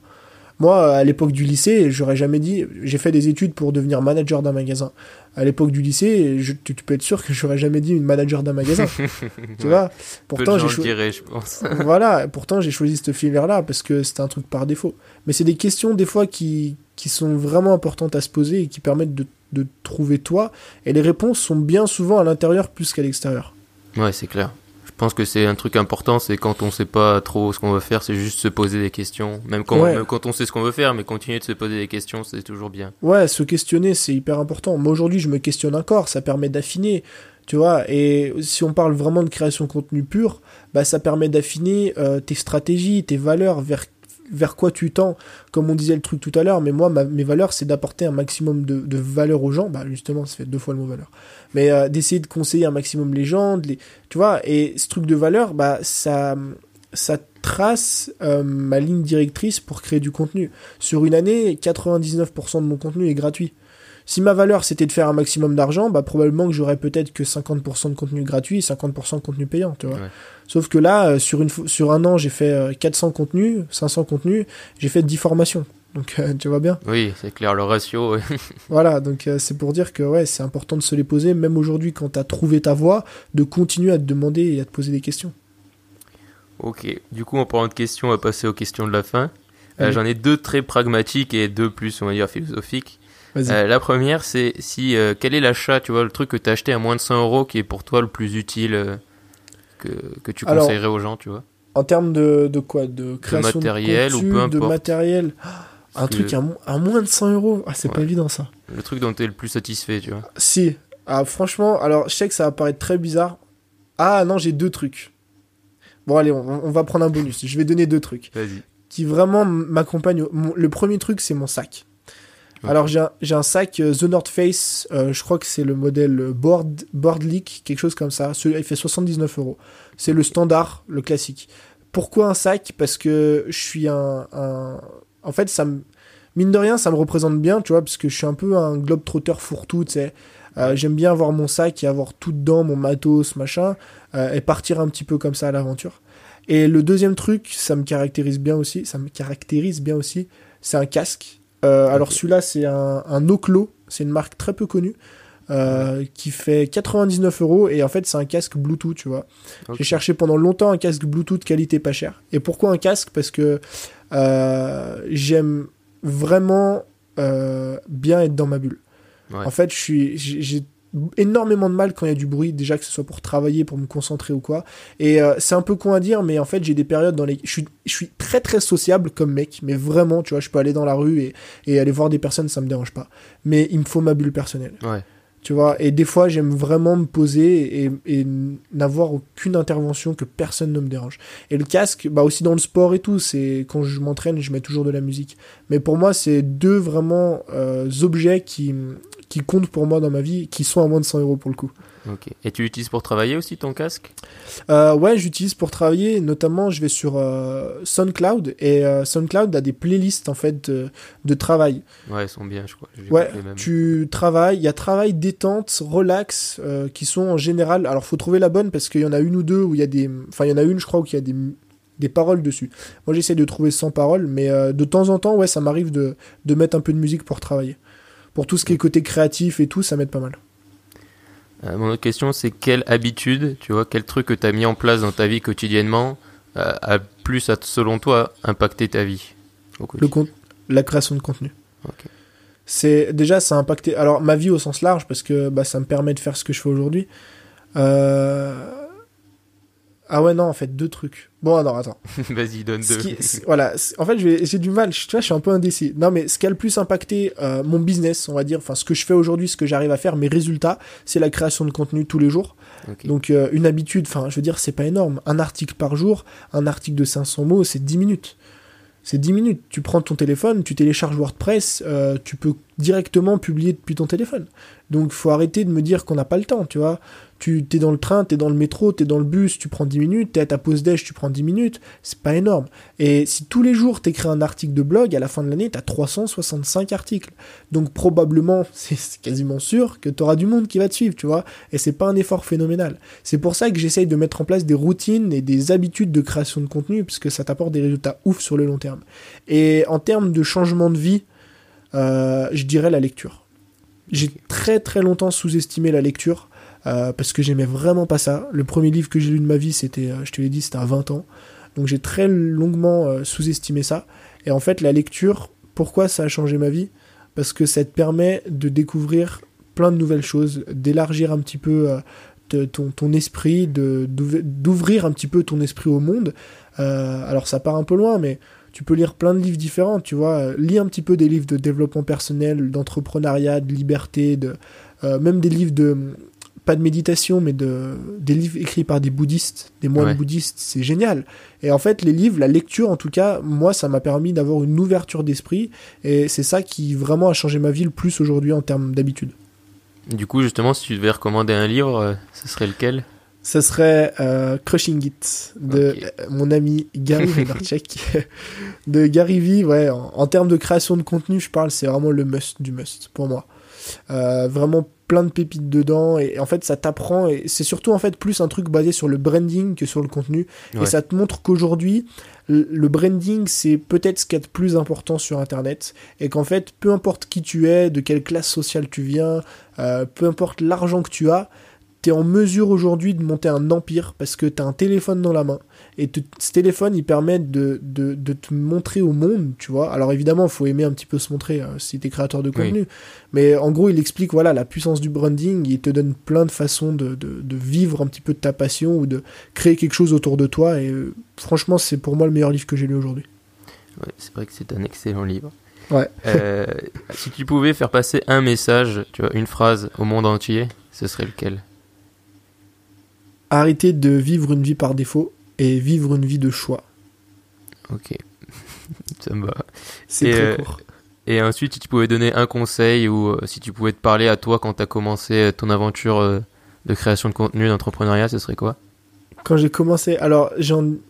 Speaker 1: Moi, à l'époque du lycée, j'aurais jamais dit. J'ai fait des études pour devenir manager d'un magasin. À l'époque du lycée, je, tu, peux être sûr que j'aurais jamais dit une manager d'un magasin. *laughs* tu vois?
Speaker 2: Pourtant, j'ai choisi. je pense.
Speaker 1: voilà. Pourtant, j'ai choisi cette filière-là parce que c'était un truc par défaut. Mais c'est des questions des fois qui qui sont vraiment importantes à se poser et qui permettent de, de trouver toi. Et les réponses sont bien souvent à l'intérieur plus qu'à l'extérieur.
Speaker 2: Ouais, c'est clair. Je pense que c'est un truc important, c'est quand on sait pas trop ce qu'on veut faire, c'est juste se poser des questions. Même quand, quand on sait ce qu'on veut faire, mais continuer de se poser des questions, c'est toujours bien.
Speaker 1: Ouais, se questionner, c'est hyper important. Moi aujourd'hui, je me questionne encore, ça permet d'affiner, tu vois. Et si on parle vraiment de création de contenu pur, bah ça permet d'affiner euh, tes stratégies, tes valeurs vers vers quoi tu tends, comme on disait le truc tout à l'heure, mais moi, mes valeurs, c'est d'apporter un maximum de, de, valeur aux gens, bah justement, ça fait deux fois le mot valeur, mais euh, d'essayer de conseiller un maximum les gens, les, tu vois, et ce truc de valeur, bah ça, ça trace euh, ma ligne directrice pour créer du contenu. Sur une année, 99% de mon contenu est gratuit. Si ma valeur c'était de faire un maximum d'argent, bah probablement que j'aurais peut-être que 50% de contenu gratuit et 50% de contenu payant, tu vois. Sauf que là, euh, sur, une, sur un an, j'ai fait 400 euh, contenus, 500 contenus, j'ai fait 10 formations. Donc euh, tu vois bien
Speaker 2: Oui, c'est clair, le ratio. *laughs*
Speaker 1: voilà, donc c'est pour dire que ouais, c'est important de se les poser, même aujourd'hui quand tu as trouvé ta voie, de continuer à te demander et à te poser des questions.
Speaker 2: Ok, du coup en parlant de questions, on va passer aux questions de la fin. Euh, j'en ai deux très pragmatiques et deux plus, on va dire, philosophiques. Euh, la première, c'est si quel est l'achat, tu vois, le truc que tu as acheté à moins de 100 euros qui est pour toi le plus utile que, que tu conseillerais aux gens, tu vois?
Speaker 1: En termes de, de quoi? De création
Speaker 2: de matériel ou peu importe.
Speaker 1: De matériel? Un truc à, à, moins de 100 euros? Ah, C'est pas évident ça.
Speaker 2: Le truc dont tu es le plus satisfait, tu vois
Speaker 1: Si. Ah, franchement, alors je sais que ça va paraître très bizarre. Ah non, j'ai deux trucs. Bon, allez, on, va prendre un bonus. Je vais donner deux trucs. Qui vraiment m'accompagnent. Le premier truc, c'est mon sac. Alors, j'ai un, sac euh, The North Face. Euh, je crois que c'est le modèle Board, Board Leak, quelque chose comme ça. Il fait 79 euros. C'est le standard, le classique. Pourquoi un sac? Parce que je suis un, En fait, ça. Mine de rien, ça me représente bien, tu vois, parce que je suis un peu un globe trotter fourre-tout, tu sais. Euh, j'aime bien avoir mon sac et avoir tout dedans, mon matos, machin, et partir un petit peu comme ça à l'aventure. Et le deuxième truc, ça me caractérise bien aussi, ça me caractérise bien aussi, c'est un casque. Euh, alors celui-là, c'est un, un Oclo, c'est une marque très peu connue. qui fait 99 euros et en fait c'est un casque Bluetooth tu vois. J'ai cherché pendant longtemps un casque Bluetooth qualité pas cher. Et pourquoi un casque? Parce que j'aime vraiment bien être dans ma bulle. En fait, je suis, j'ai énormément de mal quand il y a du bruit, déjà que ce soit pour travailler, pour me concentrer ou quoi. Et euh, c'est un peu con à dire, mais en fait, j'ai des périodes dans les. Je suis, je suis très très sociable comme mec, mais vraiment, tu vois, je peux aller dans la rue et, et aller voir des personnes, ça me dérange pas. Mais il me faut ma bulle personnelle.
Speaker 2: Ouais.
Speaker 1: Tu vois, et des fois, j'aime vraiment me poser et, et n'avoir aucune intervention que personne ne me dérange. Et le casque, bah aussi dans le sport et tout, c'est quand je m'entraîne, je mets toujours de la musique. Mais pour moi, c'est deux vraiment euh, objets qui, qui comptent pour moi dans ma vie, qui sont à moins de 100 euros pour le coup.
Speaker 2: Ok. Et tu l'utilises pour travailler aussi ton casque?
Speaker 1: Euh, Ouais, j'utilise pour travailler. Notamment, je vais sur euh, SoundCloud et euh, SoundCloud a des playlists en fait de, travail.
Speaker 2: Ouais, elles sont bien, je crois.
Speaker 1: Ouais, tu travailles. Il y a travail, détente, relax qui sont en général. Alors, faut trouver la bonne parce qu'il y en a une ou deux où il y a des. Enfin, il y en a une, je crois, où il y a des des paroles dessus. Moi, j'essaie de trouver sans paroles, mais de temps en temps, ouais, ça m'arrive de, de mettre un peu de musique pour travailler pour tout ce qui est côté créatif et tout, ça m'aide pas mal.
Speaker 2: Euh, mon autre question, c'est quelle habitude, tu vois, quel truc que tu as mis en place dans ta vie quotidiennement euh, a plus, selon toi, impacté ta vie
Speaker 1: Le compte, la création de contenu. C'est déjà ça a impacté. Alors ma vie au sens large parce que bah, ça me permet de faire ce que je fais aujourd'hui. Euh, ah ouais, non, en fait, deux trucs. Bon, alors, attends. *laughs*
Speaker 2: Vas-y, donne deux.
Speaker 1: voilà, en fait, j'ai du mal, tu vois, je suis un peu indécis. Non, mais ce qui a le plus impacté euh, mon business, on va dire, enfin, ce que je fais aujourd'hui, ce que j'arrive à faire, mes résultats, c'est la création de contenu tous les jours. Donc, euh, une habitude, enfin, je veux dire, c'est pas énorme. Un article par jour, un article de 500 mots, c'est 10 minutes. C'est 10 minutes. Tu prends ton téléphone, tu télécharges WordPress, euh, tu peux directement publier depuis ton téléphone. Donc, faut arrêter de me dire qu'on n'a pas le temps, tu vois tu es dans le train, tu es dans le métro, tu es dans le bus, tu prends 10 minutes, tu es à ta pause déj, tu prends 10 minutes, c'est pas énorme. Et si tous les jours tu écris un article de blog, à la fin de l'année, tu as 365 articles. Donc probablement, *laughs* c'est quasiment sûr que tu auras du monde qui va te suivre, tu vois. Et c'est pas un effort phénoménal. C'est pour ça que j'essaye de mettre en place des routines et des habitudes de création de contenu, puisque ça t'apporte des résultats ouf sur le long terme. Et en termes de changement de vie, je dirais la lecture. J'ai très très longtemps sous-estimé la lecture. Euh, parce que j'aimais vraiment pas ça. Le premier livre que j'ai lu de ma vie, c'était, euh, je te l'ai dit, c'était à 20 ans. Donc j'ai très longuement euh, sous-estimé ça. Et en fait, la lecture, pourquoi ça a changé ma vie? Parce que ça te permet de découvrir plein de nouvelles choses, d'élargir un petit peu ton, ton, esprit, d'ouvrir un petit peu ton esprit au monde. alors ça part un peu loin, mais tu peux lire plein de livres différents, tu vois. Lis un petit peu des livres de développement personnel, d'entrepreneuriat, de liberté, de, même des livres de, pas de méditation, mais de, des livres écrits par des bouddhistes, des moines bouddhistes, c'est génial. Et en fait, les livres, la lecture, en tout cas, moi, ça m'a permis d'avoir une ouverture d'esprit, et c'est ça qui vraiment a changé ma vie le plus aujourd'hui en termes d'habitude.
Speaker 2: Du coup, justement, si tu devais recommander un livre, euh, ce serait lequel?
Speaker 1: Ce serait euh, Crushing It de mon ami Gary *laughs* Vaynerchuk. *laughs* de Gary V, ouais, en, termes de création de contenu, je parle, c'est vraiment le must du must pour moi. Euh, vraiment plein de pépites dedans et en fait ça t'apprend et c'est surtout en fait plus un truc basé sur le branding que sur le contenu et ça te montre qu'aujourd'hui le branding c'est peut-être ce qui est le plus important sur internet et qu'en fait peu importe qui tu es de quelle classe sociale tu viens euh, peu importe l'argent que tu as t'es en mesure aujourd'hui de monter un empire parce que t'as un téléphone dans la main. Et ce téléphone il permet de, de, de, te montrer au monde tu vois. Alors évidemment il faut aimer un petit peu se montrer euh, si t'es créateur de contenu. Mais en gros il explique voilà la puissance du branding. Il te donne plein de façons de, de, de vivre un petit peu de ta passion ou de créer quelque chose autour de toi. Et euh, franchement c'est pour moi le meilleur livre que j'ai lu aujourd'hui.
Speaker 2: Ouais, c'est vrai que c'est un excellent livre.
Speaker 1: Ouais.
Speaker 2: Euh, si tu pouvais faire passer un message tu vois une phrase au monde entier ce serait lequel?
Speaker 1: Arrêtez de vivre une vie par défaut et vivre une vie de choix.
Speaker 2: Ok, *laughs* ça me va.
Speaker 1: C'est très euh, court.
Speaker 2: Et ensuite, si tu pouvais donner un conseil ou euh, si tu pouvais te parler à toi quand tu as commencé euh, ton aventure de création de contenu, d'entrepreneuriat, ce serait quoi?
Speaker 1: Quand j'ai commencé, alors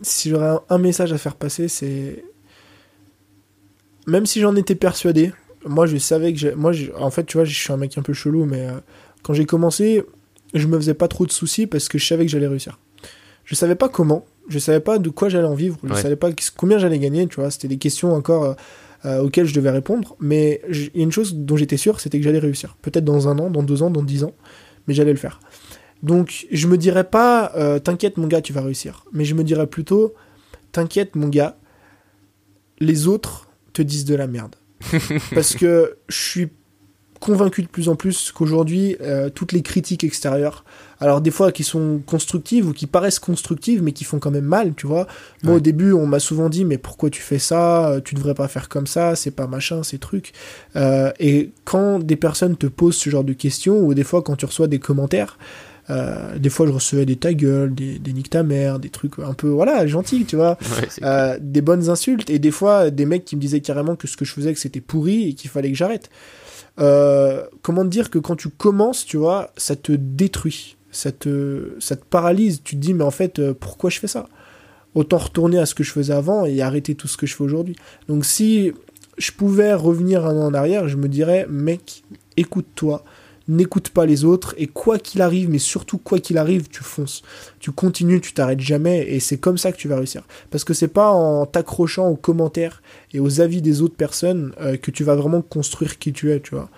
Speaker 1: si j'aurais un message à faire passer, c'est même si j'en étais persuadé, moi je savais que moi en fait tu vois je suis un mec un peu chelou mais quand j'ai commencé je me faisais pas trop de soucis parce que je savais que j'allais réussir. Je savais pas comment, je savais pas de quoi j'allais en vivre, je savais pas combien j'allais gagner, tu vois, c'était des questions encore euh, euh, auxquelles je devais répondre, mais il y a une chose dont j'étais sûr, c'était que j'allais réussir. Peut-être dans un an, dans deux ans, dans dix ans, mais j'allais le faire. Donc je me dirais pas, euh, t'inquiète mon gars, tu vas réussir, mais je me dirais plutôt, t'inquiète mon gars, les autres te disent de la merde. *laughs* Parce que je suis convaincu de plus en plus qu'aujourd'hui, euh, toutes les critiques extérieures, alors des fois qui sont constructives ou qui paraissent constructives, mais qui font quand même mal, tu vois. Moi, au début, on m'a souvent dit, mais pourquoi tu fais ça Tu devrais pas faire comme ça, c'est pas machin, ces trucs. Euh, et quand des personnes te posent ce genre de questions, ou des fois quand tu reçois des commentaires, euh, des fois, je recevais des ta gueule, des, des nique ta mère, des trucs un peu, voilà, gentils, tu vois. *laughs* euh, des bonnes insultes. Et des fois, des mecs qui me disaient carrément que ce que je faisais, que c'était pourri et qu'il fallait que j'arrête. Euh, comment dire que quand tu commences, tu vois, ça te détruit, ça te, ça te paralyse. Tu te dis, mais en fait, euh, pourquoi je fais ça? Autant retourner à ce que je faisais avant et arrêter tout ce que je fais aujourd'hui. Donc si je pouvais revenir un an en arrière, je me dirais, mec, écoute-toi, n'écoute pas les autres et quoi qu'il arrive, mais surtout quoi qu'il arrive, tu fonces. Tu continues, tu t'arrêtes jamais et c'est comme ça que tu vas réussir. Parce que c'est pas en t'accrochant aux commentaires et aux avis des autres personnes euh, que tu vas vraiment construire qui tu es, tu vois.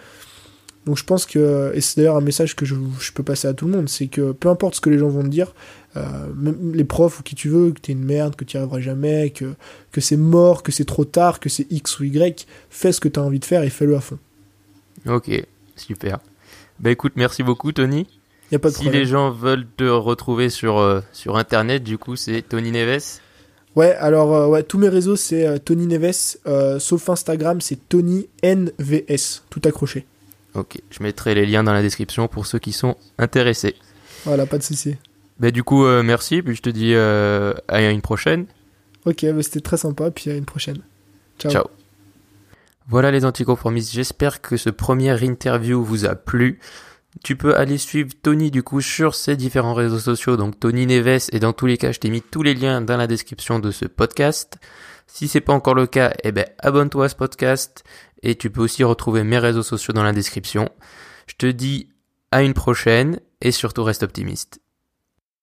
Speaker 1: Donc je pense que, et c'est d'ailleurs un message que je, peux passer à tout le monde, c'est que peu importe ce que les gens vont te dire, euh, les profs ou qui tu veux, que t'es une merde, que tu n'y arriveras jamais, que, que c'est mort, que c'est trop tard, que c'est X ou Y, fais ce que tu as envie de faire et fais-le à fond.
Speaker 2: Ok, super. Bah écoute, merci beaucoup Tony.
Speaker 1: Y a pas de
Speaker 2: si les gens veulent te retrouver sur, euh, sur internet, du coup, c'est Tony Neves.
Speaker 1: Ouais, alors euh, ouais, tous mes réseaux c'est euh, Tony Neves, sauf Instagram c'est Tony NVS, tout accroché.
Speaker 2: Ok, je mettrai les liens dans la description pour ceux qui sont intéressés.
Speaker 1: Voilà, pas de souci.
Speaker 2: Bah du coup, merci, puis je te dis à une prochaine.
Speaker 1: Ok, bah, c'était très sympa, puis à une prochaine. Ciao.
Speaker 2: Ciao. Voilà les anticonformistes, j'espère que ce premier interview vous a plu. Tu peux aller suivre Tony du coup sur ses différents réseaux sociaux, donc Tony Neves, et dans tous les cas, je t'ai mis tous les liens dans la description de ce podcast. Si c'est pas encore le cas, eh ben abonne-toi à ce podcast et tu peux aussi retrouver mes réseaux sociaux dans la description. Je te dis à une prochaine et surtout reste optimiste.